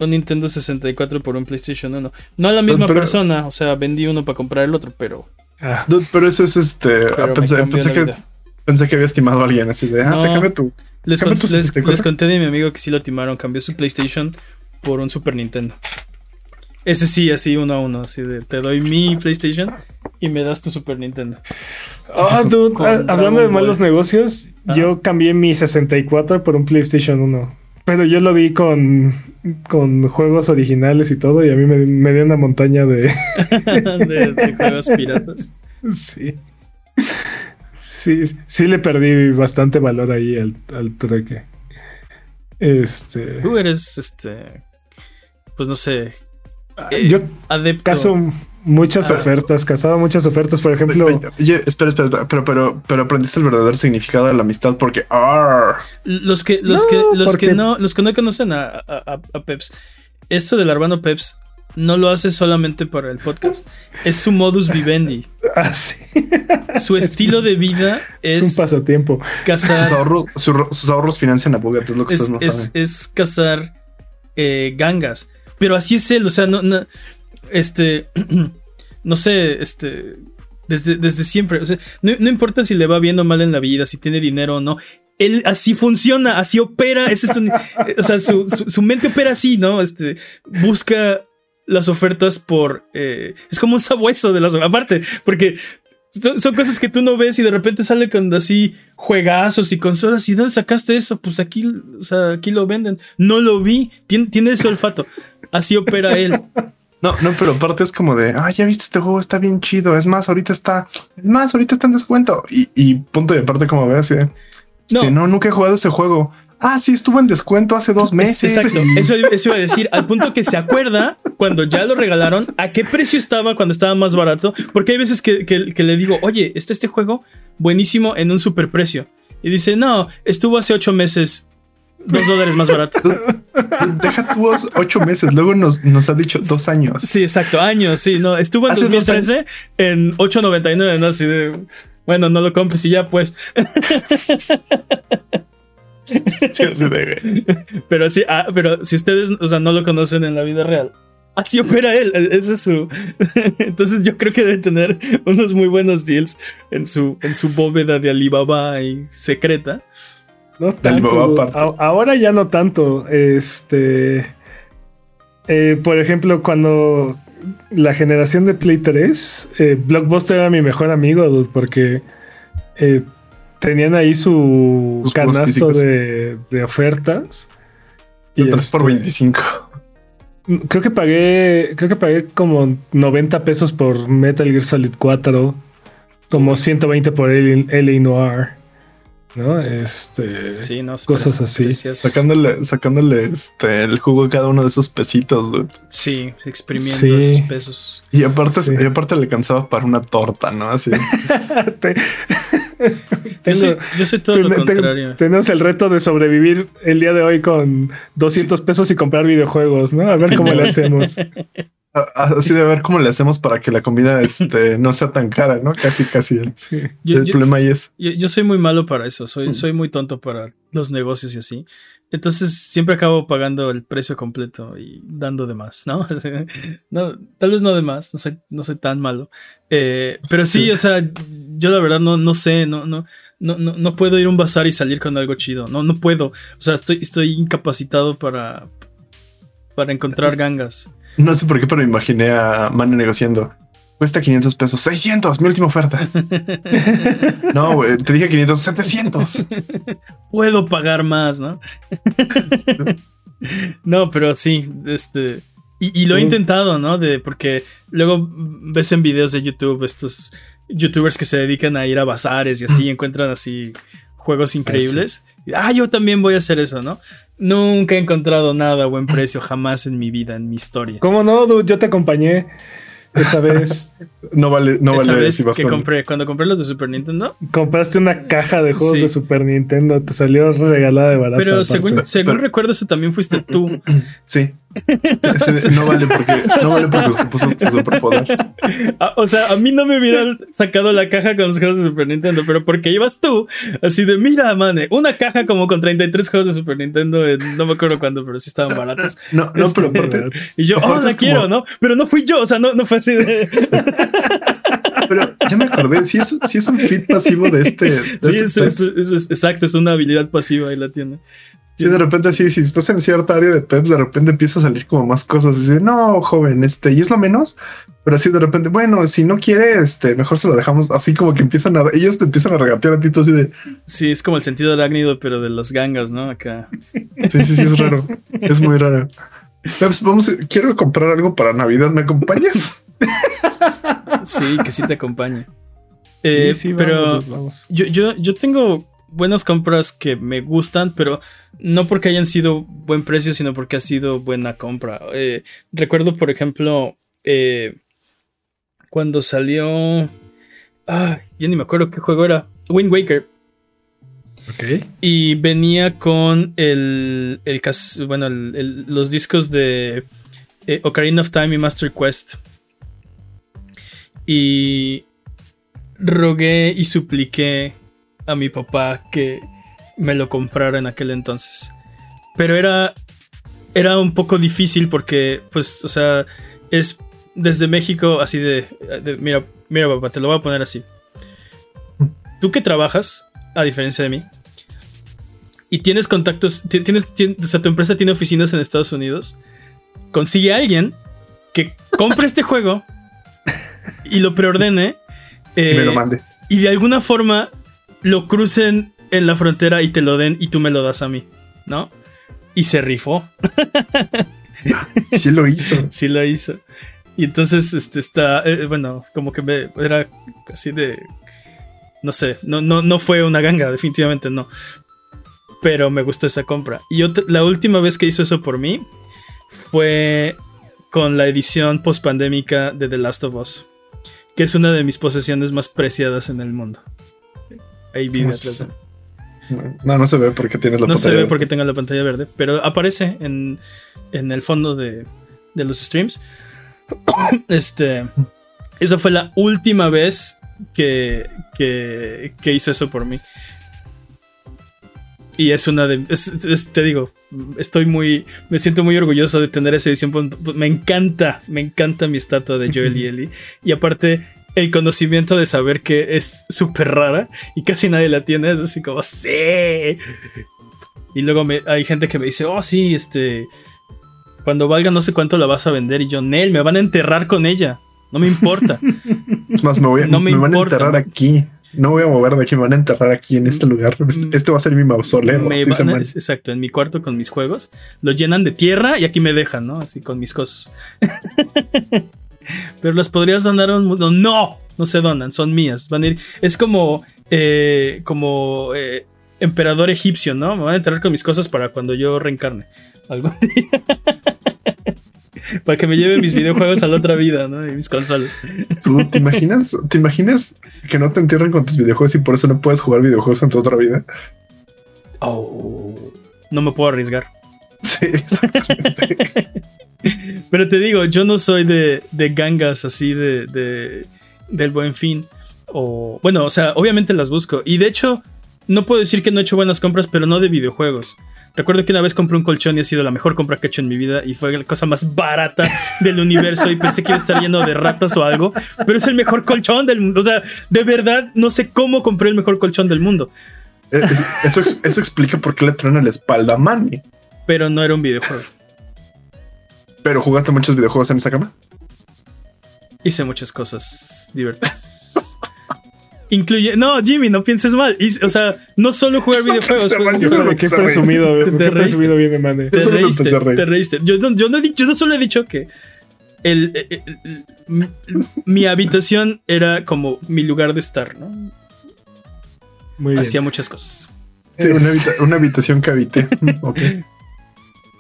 un, Nintendo 64 por un PlayStation 1. No a la misma persona, o sea, vendí uno para comprar el otro, pero. Ah. pero eso es este. pensé, pensé que Pensé que había estimado a alguien así de, ah, te cambio tu. Les, les, conté de mi amigo que sí lo timaron, cambió su PlayStation por un Super Nintendo. Ese sí, así uno a uno, así de, te doy mi PlayStation y me das tu Super Nintendo. Ah, dude, ah, hablando de malos negocios, yo cambié mi 64 por un PlayStation 1. Pero yo lo di con, con juegos originales y todo, y a mí me, me dio una montaña de... de, de juegos piratas. Sí sí, sí le perdí bastante valor ahí al, al trueque. Este. Tú eres, este. Pues no sé. Eh, yo caso muchas ah. ofertas, casaba muchas ofertas, por ejemplo. Oye, espera, espera, pero, pero, pero aprendiste el verdadero significado de la amistad porque. Los que, los que, los que no, los que no conocen a, a, a Peps, esto del Arbano Peps no lo hace solamente para el podcast, es su modus vivendi. Ah, su estilo de vida es, un pasatiempo. Cazar, sus, ahorros, financian a Bogat, es lo que es, ustedes no es, Es cazar eh, gangas. Pero así es él, o sea, no, no este, no sé, este, desde, desde siempre, o sea, no, importa si le va bien o mal en la vida, si tiene dinero o no, él así funciona, así opera, ese es o sea, su, su, mente opera así, ¿no? Este, busca las ofertas por... Eh, es como un sabueso de las... Aparte, porque son cosas que tú no ves y de repente sale con así juegazos y consolas. ¿Y dónde sacaste eso? Pues aquí, o sea, aquí lo venden. No lo vi. Tiene, tiene ese olfato. Así opera él. No, no, pero aparte es como de, ah, ya viste este juego, está bien chido. Es más, ahorita está, es más, ahorita está en descuento. Y, punto de aparte, como ve así, no. no, nunca he jugado ese juego. Ah, sí, estuvo en descuento hace dos meses. Exacto. Eso, iba a decir, al punto que se acuerda cuando ya lo regalaron, a qué precio estaba cuando estaba más barato. Porque hay veces que, le digo, oye, está este juego buenísimo en un superprecio. Y dice, no, estuvo hace ocho meses. Dos dólares más barato. Deja tú ocho meses, luego nos, nos ha dicho dos años. Sí, exacto, años, sí, no. Estuvo en 2013 en 8.99, ¿no? Así de, bueno, no lo compres y ya, pues. pero sí, ah, pero si ustedes, o sea, no lo conocen en la vida real, así opera él. Ese es su. Entonces yo creo que debe tener unos muy buenos deals en su, en su bóveda de Alibaba y secreta. No tanto. Ahora ya no tanto. Este. Eh, por ejemplo, cuando la generación de Play 3, eh, Blockbuster era mi mejor amigo, porque eh, tenían ahí su canasto de, ofertas. Y 3 por 25. Este, creo que pagué, creo que pagué como 90 pesos por Metal Gear Solid 4, como 120 por LA Noir. ¿no? Este, sí, no, cosas así. Sacándole, sacándole este, el jugo a cada uno de esos pesitos, Sí, exprimiendo esos pesos. Y aparte, y aparte le cansaba para una torta, ¿no? Así. yo, soy, yo soy todo lo contrario. Tenemos el reto de sobrevivir el día de hoy con 200 pesos y comprar videojuegos, ¿no? A ver cómo le hacemos. Así de ver cómo le hacemos para que la comida este, no sea tan cara, ¿no? Casi, casi. el problema ahí es. Yo, soy muy malo para eso, soy, soy muy tonto para los negocios y así. Entonces siempre acabo pagando el precio completo y dando de más, ¿no? no tal vez no de más, no soy, no soy tan malo. Eh, pero sí, o sea, yo la verdad no, no sé, no, no, no, no, puedo ir a un bazar y salir con algo chido. No, no puedo. O sea, estoy, estoy incapacitado para, para encontrar gangas. No sé por qué, pero me imaginé a Mane negociando. Cuesta 500 pesos. 600, mi última oferta. no, güey, te dije 500, 700. Puedo pagar más, ¿no? no, pero sí, este... Y, lo he intentado, ¿no? De, porque luego ves en videos de YouTube estos youtubers que se dedican a ir a bazares y así encuentran así juegos increíbles. Ah, yo también voy a hacer eso, ¿no? Nunca he encontrado nada a buen precio jamás en mi vida, en mi historia. ¿Cómo no, dude? Yo te acompañé. Esa vez. no vale, no Esa vez que compré, cuando compré los de Super Nintendo. Compraste una caja de juegos de Super Nintendo, te salió regalada de barato. Pero según, según recuerdo, eso también fuiste tú. sí. No vale porque no vale porque superpoder. Ah, o sea, a mí no me hubieran sacado la caja con los juegos de Super Nintendo, pero porque ibas tú, así de mira, mane, una caja como con 33 juegos de Super Nintendo, no me acuerdo cuándo, pero sí estaban baratos. No, no, pero este, aparte, Y yo, oh, la quiero, ¿no? Pero no fui yo, o sea, no, no fue así de. pero ya me acordé, si es, si es un fit pasivo de este. sí, este es, exacto, es una habilidad pasiva, ahí la tiene. Sí, de repente así, si estás en cierta área de Peps, de repente empieza a salir como más cosas. Así no, joven, este, y es lo menos, pero así de repente, bueno, si no quiere, este, mejor se lo dejamos así como que empiezan a, ellos te empiezan a regatear a ti, así de. Sí, es como el sentido arácnido, pero de las gangas, ¿no? Acá. Sí, sí, sí, es raro. es muy raro. Peps, vamos, quiero comprar algo para Navidad, ¿me acompañas? sí, que sí te acompañe. Eh, sí, pero Yo, yo, yo tengo buenas compras que me gustan, pero no porque hayan sido buen precio, sino porque ha sido buena compra. Eh, recuerdo, por ejemplo, eh, cuando salió... Ah, ya ni me acuerdo qué juego era. Wind Waker. Ok. Y venía con el, el bueno, los discos de eh, Ocarina of Time y Master Quest. Y rogué y supliqué a mi papá que me lo comprara en aquel entonces. Pero era, era un poco difícil porque, pues, o sea, es desde México así de, mira, mira papá, te lo voy a poner así. Tú que trabajas, a diferencia de mí, y tienes contactos, tienes, o sea, tu empresa tiene oficinas en Estados Unidos, consigue a alguien que compre este juego y lo preordene. y me lo eh, mande. Y de alguna forma lo crucen en la frontera y te lo den y tú me lo das a mí, ¿no? Y se rifó. sí lo hizo. Sí lo hizo. Y entonces, este está, eh, bueno, como que me, era así de, no sé, no, no, no fue una ganga, definitivamente no. Pero me gustó esa compra. Y la última vez que hizo eso por mí fue con la edición post-pandémica de The Last of Us, que es una de mis posesiones más preciadas en el mundo. Ahí vive No, no se ve porque tienes la no pantalla. No se ve porque tenga la pantalla verde, pero aparece en, en el fondo de, de los streams. este. Esa fue la última vez que, que, que, hizo eso por mí. Y es una de. te digo, estoy muy. Me siento muy orgulloso de tener esa edición. Me encanta, me encanta mi estatua de Joel y Ellie. Y aparte, el conocimiento de saber que es súper rara y casi nadie la tiene. Es así como, sí. Y luego me, hay gente que me dice, oh, sí, este. Cuando valga no sé cuánto la vas a vender. Y yo, Nel, me van a enterrar con ella. No me importa. Es más, me, voy, no me, van a enterrar aquí. No voy a mover de aquí, me van a enterrar aquí en este lugar. Este, este va a ser mi mausoleo. exacto, en mi cuarto con mis juegos. Lo llenan de tierra y aquí me dejan, ¿no? Así con mis cosas. pero las podrías donar a un mundo. No, no se donan, son mías. Van a ir. Es como. Eh, como. Eh, emperador egipcio, ¿no? Me van a enterrar con mis cosas para cuando yo reencarne. Algo. para que me lleve mis videojuegos a la otra vida, ¿no? Y mis consolas. ¿Tú te imaginas, te imaginas que no te entierren con tus videojuegos y por eso no puedes jugar videojuegos en tu otra vida? Oh, no me puedo arriesgar. Sí, exactamente. Pero te digo, yo no soy de, de gangas así de, de- del buen fin. O bueno, o sea, obviamente las busco. Y de hecho, no puedo decir que no he hecho buenas compras, pero no de videojuegos. Recuerdo que una vez compré un colchón y ha sido la mejor compra que he hecho en mi vida y fue la cosa más barata del universo y pensé que iba a estar lleno de ratas o algo, pero es el mejor colchón del mundo. O sea, de verdad no sé cómo compré el mejor colchón del mundo, Eh, Eso, eso explica por qué le truena la espalda a Manny. pero no era un videojuego. Pero jugaste muchos videojuegos en esa cama. Hice muchas cosas divertidas. Incluye. No, Jimmy, no pienses mal. Hice- o sea, no solo jugar videojuegos. fue- Yo me Qué presumido, Te qué reíste. presumido viene, Mane. te reíste, te reíste. Yo no, yo no he dicho- yo no solo he dicho que el, el- el- el- mi, mi habitación era como mi lugar de estar, ¿no? Muy bien. Hacía muchas cosas. Sí, una, habita- una habitación que habité. Ok.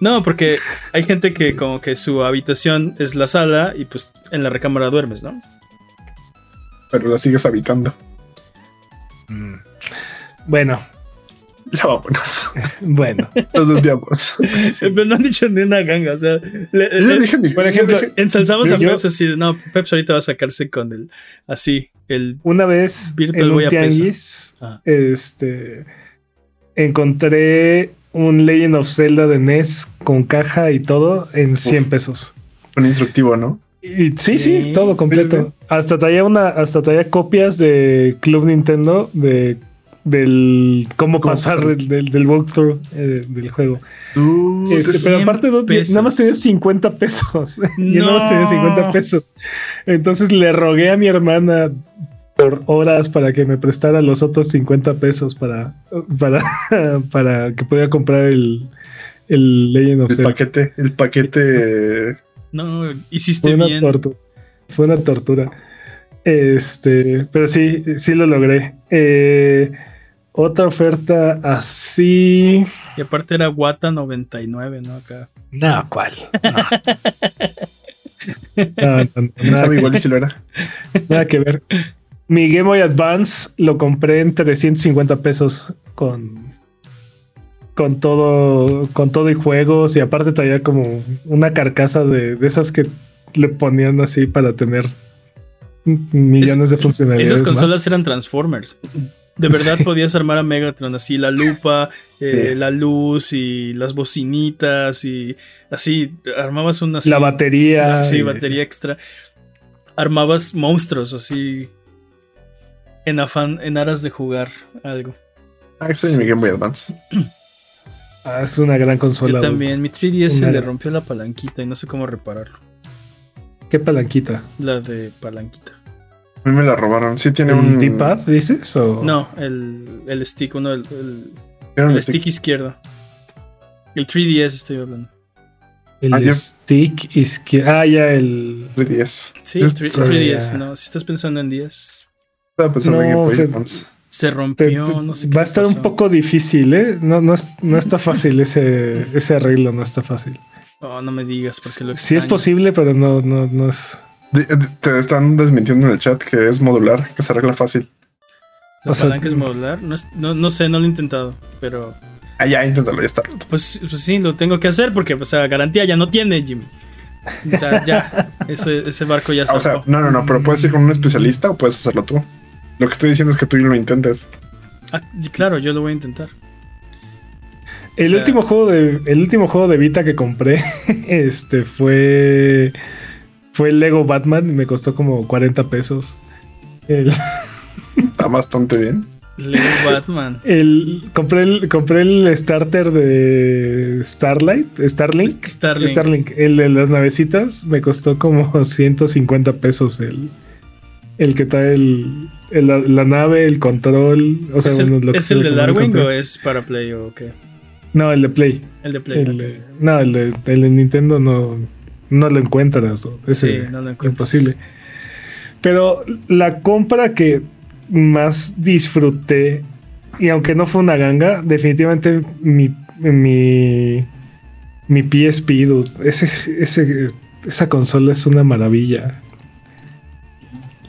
No, porque hay gente que como que su habitación es la sala y pues en la recámara duermes, ¿no? Pero la sigues habitando. Bueno, Ya vámonos. bueno. Nos desviamos. Pero no han dicho ni una ganga, o sea, le- dije Por ejemplo, dije- ensalzamos a Peps así, no, Peps ahorita va a sacarse con el, así, el Una vez Virtual en un a peso. Ah. este, encontré un Legend of Zelda de NES con caja y todo en 100 pesos. un instructivo, ¿no? Y sí, sí, Sí. todo completo. Hasta traía una, hasta traía copias de Club Nintendo de del cómo ¿Cómo pasar del, del, del walkthrough eh, del juego. Este, pero 100 aparte no, nada más tenía 50 pesos. Yo nada más tenía No. 50 pesos. Entonces le rogué a mi hermana por horas para que me prestara los otros 50 pesos para, para, para que pudiera comprar el, el Legend of El Zelda. paquete, el paquete. No, Fue hiciste una bien. tortura. Fue una tortura. Este, pero sí, sí lo logré. Eh, otra oferta así. Y aparte era Wata 99, ¿no? Acá. No, ¿cuál? No. No, no, no, ¿Quién nada, igual si lo era? nada que ver. Mi Game Boy Advance lo compré en 350 pesos con con todo con todo y juegos y aparte traía como una carcasa de, de esas que le ponían así para tener millones de funcionalidades. Esas más. consolas eran Transformers. De verdad Sí. podías armar a Megatron así, la lupa, eh, Sí. la luz y las bocinitas y así, armabas una... así- la batería. Sí, batería extra. Armabas monstruos así en afán, en aras de jugar algo. Ah, ese es mi Game Boy Advance. Ah, es una gran consola. Yo también, mi 3DS se Una- le rompió la palanquita y no sé cómo repararlo. ¿Qué palanquita? La de palanquita. A mí me la robaron. Sí, tiene ¿El un. D-pad, dices? O... No, el, el stick, uno, el, el- stick. stick izquierdo. El 3DS estoy hablando. El Ah, yo- stick izquierdo. Ah, ya, el. 3DS. Sí, Yo el 3, estaba- 3DS, ya. no. Si estás pensando en 10, Estaba pensando en No, Game Boy que- se te- rompió, te- no sé qué va a estar un poco difícil, ¿eh? No, no, es- no está fácil ese, ese arreglo, no está fácil. Oh, no me digas, porque lo Sí es posible, pero no, no, no es. Te están desmintiendo en el chat que es modular, que se arregla fácil. ¿La o sea, palanca es modular? No, es- no, no sé, no lo he intentado, pero Ah, ya, inténtalo, ya está roto. pues, pues sí, lo tengo que hacer porque, o sea, garantía ya no tiene, Jimmy. O sea, ya, ese, ese barco ya Ah, o sea, no, no, no, pero puedes ir con un especialista o puedes hacerlo tú. Lo que estoy diciendo es que tú lo intentes. Ah, claro, yo lo voy a intentar. El sea- último juego de. El último juego de Vita que compré. Este fue. Fue el Lego Batman y me costó como 40 pesos. El, Está bastante bien. Lego Batman. el- compré, el, compré el starter de Starlight, Starlink. Starlink. Starlink, el de las navecitas, me costó como 150 pesos el, el que trae el, el- la, nave, el control. O sea, ¿Es el, bueno, lo que es el de conoce Darwin control. o es para Play o qué? No, el de Play. El de Play. El no, el de, el de Nintendo no, no lo encuentras. o- Sí, no lo encuentro. imposible. Pero la compra que más disfruté, y aunque no fue una ganga, definitivamente mi, mi, mi PSP, dude, ese, ese esa consola es una maravilla.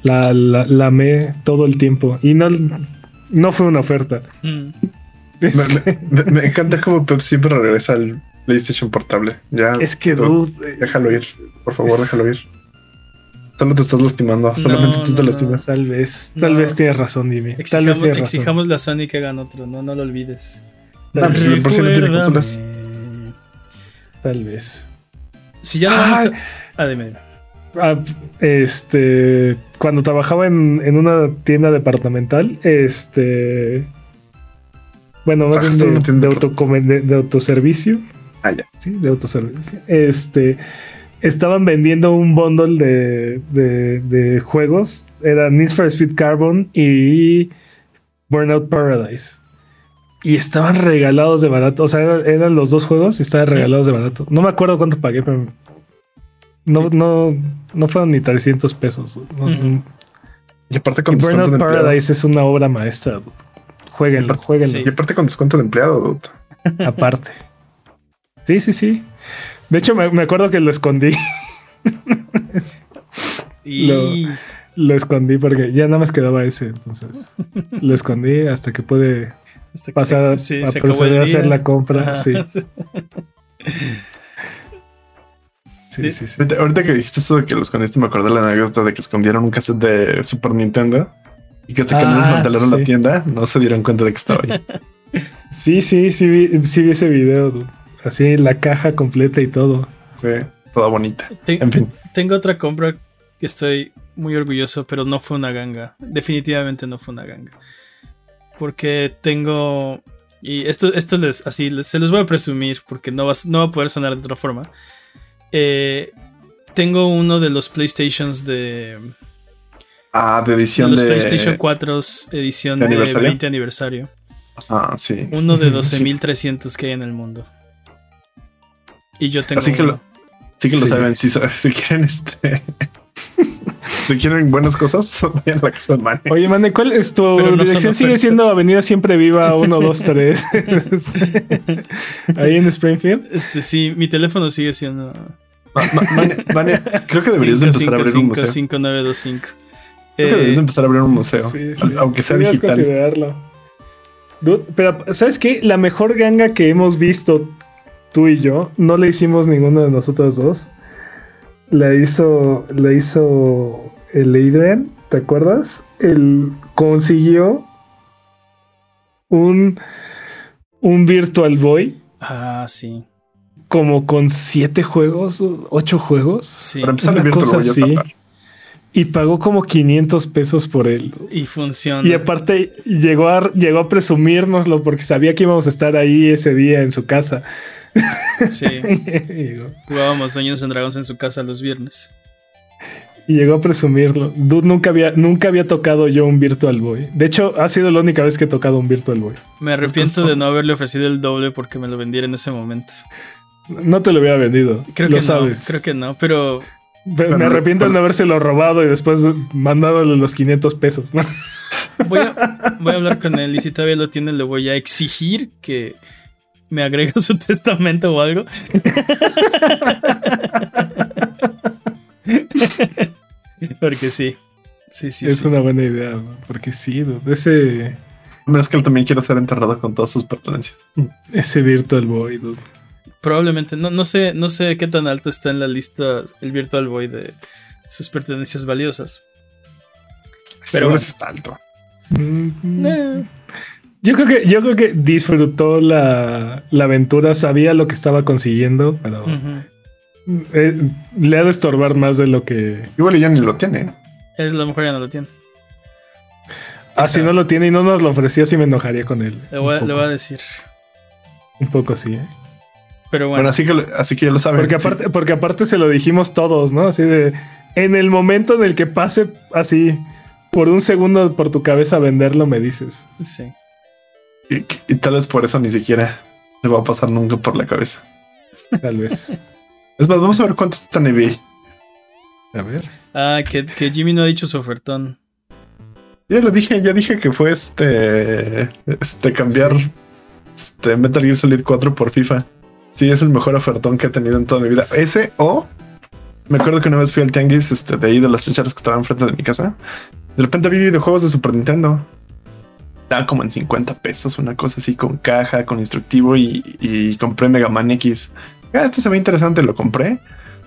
La, la, la amé todo el tiempo. Y no, no fue una oferta. Mm. Me, me- me- me encanta como Pep siempre regresa al PlayStation portable. Ya. Es que, tú- dude, Déjalo ir. Por favor, Es- déjalo ir. Solo te estás lastimando. Solamente No, tú te no, no. lastimas. tal vez, tal No. vez tienes razón, Dimi. Tal vez Exijamos, tienes razón. exijamosle a Sony que hagan otro, no, no lo olvides. Ah, pues, de por sí no tiene consolas. Recuérdame. Tal vez. Si ya no vamos a. Ah, dime, dime. Ah, este, cuando trabajaba en, en una tienda departamental, este, bueno, más bien Trabajaste en de, autoservicio, Ah, ya. sí, de autoservicio. Este, estaban vendiendo un bundle de, de, de juegos, era Need for Speed Carbon y Burnout Paradise. Y estaban regalados de barato. O sea, eran, eran los dos juegos y estaban regalados de barato. No me acuerdo cuánto pagué, pero no, no, no fueron ni 300 pesos. No, Ujú. Y aparte Y con descuento Burnout de empleado. Paradise es una obra maestra. Jueguenlo, jueguenlo. Sí. Y aparte con descuento de empleado, dude. Aparte. Sí, sí, sí. De hecho, me, me acuerdo que lo escondí. Y. Lo- Lo escondí porque ya nada más quedaba ese. Entonces lo escondí hasta que pude hasta que pasar se- sí, a proceder a hacer la compra. Ajá. Sí, sí, sí, sí. Ahorita, ahorita que dijiste eso de que lo escondiste, me acordé de la anécdota de que escondieron un cassette de Super Nintendo y que hasta que no Ah, desmantelaron sí. la tienda, no se dieron cuenta de que estaba ahí. Sí, sí, sí vi, sí vi ese video. Así la caja completa y todo. Sí, toda bonita. En fin, Tengo otra compra que estoy muy orgulloso, pero no fue una ganga. Definitivamente no fue una ganga. Porque tengo. Y esto, esto les, así, les- se los voy a presumir porque no va, no va a poder sonar de otra forma. Eh, tengo uno de los PlayStations de, ah, de de edición los de. PlayStation 4 edición ¿De de, aniversario? 20 aniversario. Ah, sí. Uno de Sí. 12.300 que hay en el mundo. Y yo tengo Así que uno. lo- Sí que lo Sí. saben. Si, si quieren, este. Si quieren buenas cosas, vayan a la casa de Mane. Oye, Mane, ¿cuál es tu Pero no son dirección? Sigue siendo Avenida Siempre Viva 1, 2, 3. Ahí en Springfield. Este sí, mi teléfono sigue siendo Ma- ma- Mane, Mane, creo que deberías de empezar a abrir un museo. 5925. Creo que deberías de empezar a abrir un museo. Sí, sí. Aunque sea Podrías digital. considerarlo. Dude, pero, ¿sabes qué? La mejor ganga que hemos visto tú y yo, no la hicimos ninguno de nosotros dos. La hizo, la hizo el Adrian, ¿te acuerdas? Él consiguió un, un Virtual Boy Ah, sí. como con siete juegos, ocho juegos. Sí. Para empezar, Una el Virtual cosa Boy ya así. Y pagó como 500 pesos por él. Y funciona. Y aparte llegó a, llegó a presumírnoslo porque sabía que íbamos a estar ahí ese día en su casa. Sí. llegó- Jugábamos Sueños en Dragons en su casa los viernes. y llegó a presumirlo. Dude, nunca había, nunca había tocado yo un Virtual Boy. De hecho, ha sido la única vez que he tocado un Virtual Boy. Me arrepiento de no haberle ofrecido el doble porque me lo vendiera en ese momento. No te lo hubiera vendido. Creo lo que sabes. no, creo que no, pero Pero me Pero- arrepiento de no habérselo robado y después mandándole los 500 pesos. ¿no? voy a, voy a hablar con él y si todavía lo tiene le voy a exigir que me agregue a su testamento o algo. Porque sí. Sí, sí, es sí. una buena idea, ¿no? porque sí, dude, ese, A menos que él también quiera ser enterrado con todas sus pertenencias. ese Virtual Boy. dude. Probablemente, no, no sé, no sé qué tan alto está en la lista el Virtual Boy de sus pertenencias valiosas. Pero bueno. eso está alto. Mm, Eh, Yo creo que, yo creo que disfrutó la, la aventura, sabía lo que estaba consiguiendo, pero eh, le ha de estorbar más de lo que. Igual ya ni lo tiene. Él a lo mejor ya no lo tiene. Ah, si no lo tiene y no nos lo ofreció, sí me enojaría con él. Le voy, a- le voy a decir. un poco sí. ¿eh? Pero Bueno, bueno, así, que, así que ya lo saben. Porque Sí. aparte, porque aparte se lo dijimos todos, ¿no? Así de. En el momento en el que pase así por un segundo por tu cabeza venderlo, me dices. sí. Y, y tal vez por eso ni siquiera le va a pasar nunca por la cabeza. Tal vez. Es más, vamos a ver cuánto está en eBay. A ver. Ah, que, que Jimmy no ha dicho su ofertón. Ya lo dije, ya dije que fue este. Este cambiar este Metal Gear Solid 4 por FIFA. Sí, es el mejor ofertón que he tenido en toda mi vida. Ese o Me acuerdo que una vez fui al tianguis este, de ahí de las chicharas que estaban enfrente de mi casa. De repente vi videojuegos de Super Nintendo. Estaba como en 50 pesos, una cosa así con caja, con instructivo y, y compré Mega Man X. Ah, este se ve interesante, lo compré.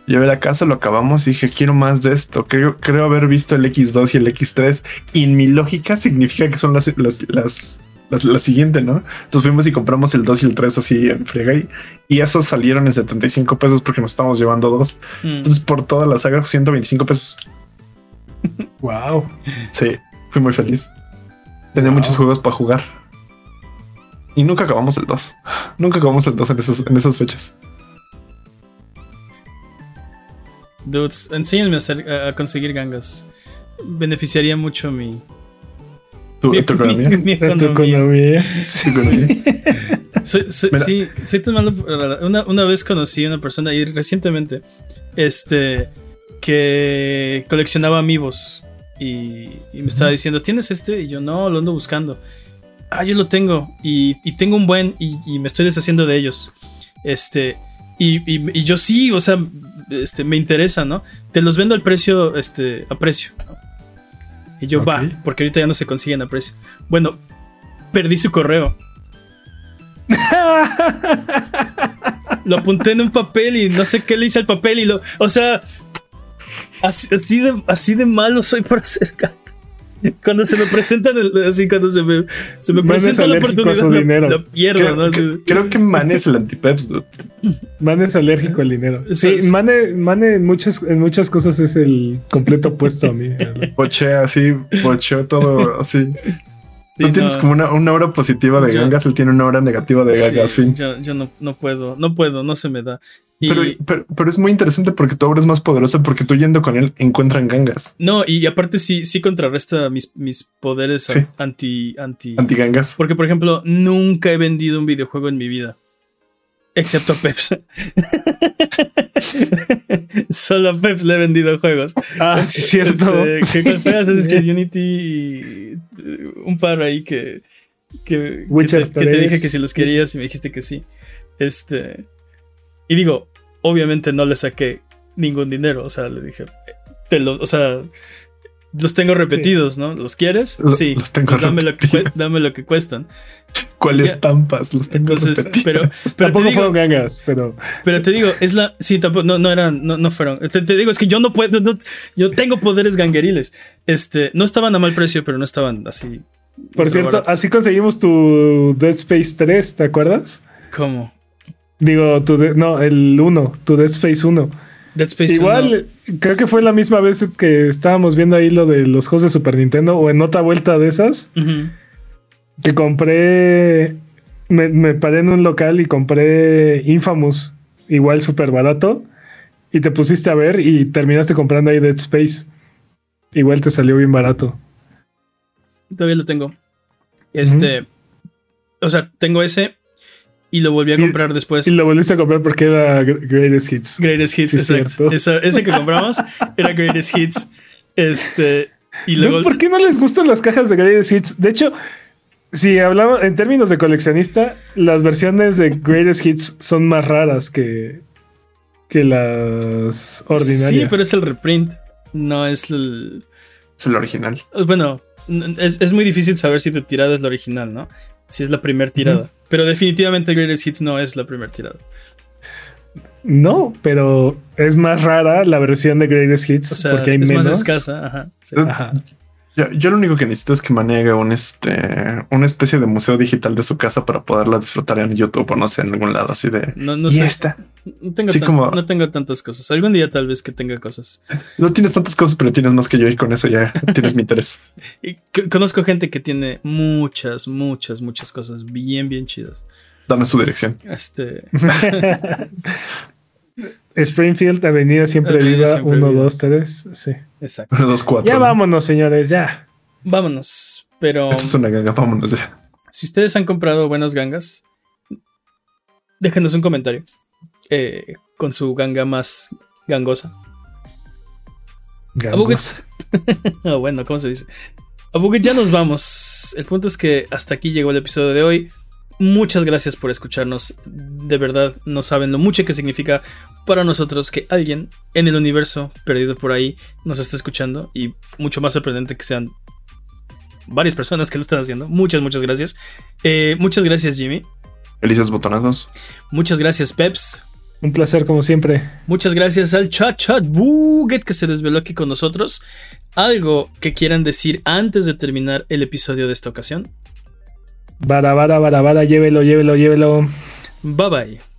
Llevé a casa, lo acabamos y dije, quiero más de esto. Creo, creo haber visto el X2 y el X3. Y en mi lógica significa que son las, las, las, las- la siguiente, ¿no? Entonces fuimos y compramos el 2 y el 3 así en friega y, y esos salieron en 75 pesos porque nos estábamos llevando dos. Mm. Entonces por toda la saga 125 pesos. Wow. Sí, fui muy feliz. Tenía Wow. muchos juegos para jugar. Y nunca acabamos el 2. Nunca acabamos el 2 en, esos, en esas fechas. Dudes, enséñenme a, hacer- a- a conseguir gangas. Beneficiaría mucho mi, ¿Tu, mi, tu economía? mi- mi Tu economía. economía. Tu economía. Soy- soy- sí, soy tan malo. Una, una vez conocí a una persona y recientemente, este, que coleccionaba amigos y, y me estaba diciendo, ¿tienes este? Y yo, no, lo ando buscando. Ah, yo lo tengo y, y tengo un buen y, y me estoy deshaciendo de ellos. Este, y, yo sí, o sea, este, me interesa, ¿no? Te los vendo al precio, este, a precio. ¿no? Y yo, va, porque ahorita ya no se consiguen a precio. Bueno, perdí su correo. lo apunté en un papel y no sé qué le hice al papel y lo. O sea. Así, así de, así de malo soy para hacer caca. Cuando se me presentan, el- así cuando se me, se presenta la oportunidad, la pierdo, Creo, ¿no? que- creo que Man es el antipeps, dude. Man es alérgico al dinero. Sí, es- Mane, Mane en muchas, en muchas cosas es el completo opuesto a mí. Pochea así, pocheó todo así. Sí, Tú tienes como una, una hora positiva de Yo- gangas, él tiene una hora negativa de Sí, gangas, fin. Yo, yo no, no puedo, no puedo, no se me da. Y, Pero, pero, pero es muy interesante porque tu obra es más poderosa porque tú yendo con él encuentran gangas, no, y aparte sí, sí contrarresta mis, mis poderes Sí. anti, anti, antigangas. Porque, por ejemplo, nunca he vendido un videojuego en mi vida. Excepto a Peps. Solo a Peps le he vendido juegos. Ah, sí, cierto. Este, que fue Assassin's Creed Unity y eh, un par ahí que, que, te, que te 3. dije que si los querías y me dijiste que sí. Este. Y digo, obviamente no le saqué ningún dinero. O sea, le dije, te lo, o sea, los tengo repetidos, ¿no? ¿Los quieres? Lo- sí. los tengo Pues dame, lo que, cue- repetidos. dame lo que cuestan. ¿Cuáles tampas? Los tengo Entonces, repetidos. pero, pero te Tampoco digo, fueron gangas, pero pero te digo, es la. Sí, tampoco, no, no eran, no, no fueron. Te, te digo, es que yo no puedo, no- yo tengo poderes gangueriles. Este, no estaban a mal precio, pero no estaban así. por cierto, baratos. así conseguimos tu Dead Space 3, ¿te acuerdas? ¿Cómo? Digo, tu de- no, el 1, tu Dead Space 1. Dead Space Igual, creo que fue la misma vez que estábamos viendo ahí lo de los juegos de Super Nintendo o en otra vuelta de esas, que compré, me, me paré en un local y compré Infamous, igual súper barato, y te pusiste a ver y terminaste comprando ahí Dead Space. Igual te salió bien barato. Todavía lo tengo. Este. O sea, tengo ese y lo volví a Y- comprar después. Y lo volviste a comprar porque era Gr- Greatest Hits. Greatest Hits, Sí, exacto. cierto. Esa- ese que compramos era Greatest Hits. Este. Y No, luego. ¿Por qué no les gustan las cajas de Greatest Hits? De hecho, si hablamos en términos de coleccionista, las versiones de Greatest Hits son más raras que, que las ordinarias. Sí, pero es el reprint. No es el. Es el original. Bueno, es, es muy difícil saber si tu tirada es la original, ¿no? Si es la primera tirada. Pero definitivamente Greatest Hits no es la primera tirada. No, pero es más rara la versión de Greatest Hits O sea, porque hay es menos. más escasa. Ajá. sí. Ajá. Yo, yo lo único que necesito es que manegue un este una especie de museo digital de su casa para poderla disfrutar en YouTube o no sé, en algún lado así de. No, no y sé. esta. No tengo, Sí, tan- como- no tengo tantas cosas. Algún día tal vez que tenga cosas. No tienes tantas cosas, pero tienes más que yo y con eso ya tienes mi interés. Y conozco gente que tiene muchas, muchas, muchas cosas bien, bien chidas. Dame su dirección. Este. Springfield, Avenida Siempre Avenida Viva, Siempre 1, Viva. 2, 3. Sí. Exacto. Uno, dos, cuatro. Ya ¿no? vámonos, señores, ya. Vámonos. Pero Esta es una ganga, vámonos ya. si ustedes han comprado buenas gangas, déjenos un comentario eh, con su ganga más gangosa. Abuget. Gangos. Ah, bueno, ¿cómo se dice? Abuget, ya nos vamos. El punto es que hasta aquí llegó el episodio de hoy. Muchas gracias por escucharnos. De verdad, no saben lo mucho que significa para nosotros que alguien en el universo perdido por ahí nos esté escuchando. Y mucho más sorprendente que sean varias personas que lo están haciendo. Muchas, muchas gracias. Eh, muchas gracias, Jimmy. Felices botonazos. Muchas gracias, Peps. Un placer, como siempre. Muchas gracias al chat chat Buget que se desveló aquí con nosotros. ¿Algo que quieran decir antes de terminar el episodio de esta ocasión? Vara, vara, vara, vara, llévelo, llévelo, llévelo. Bye bye.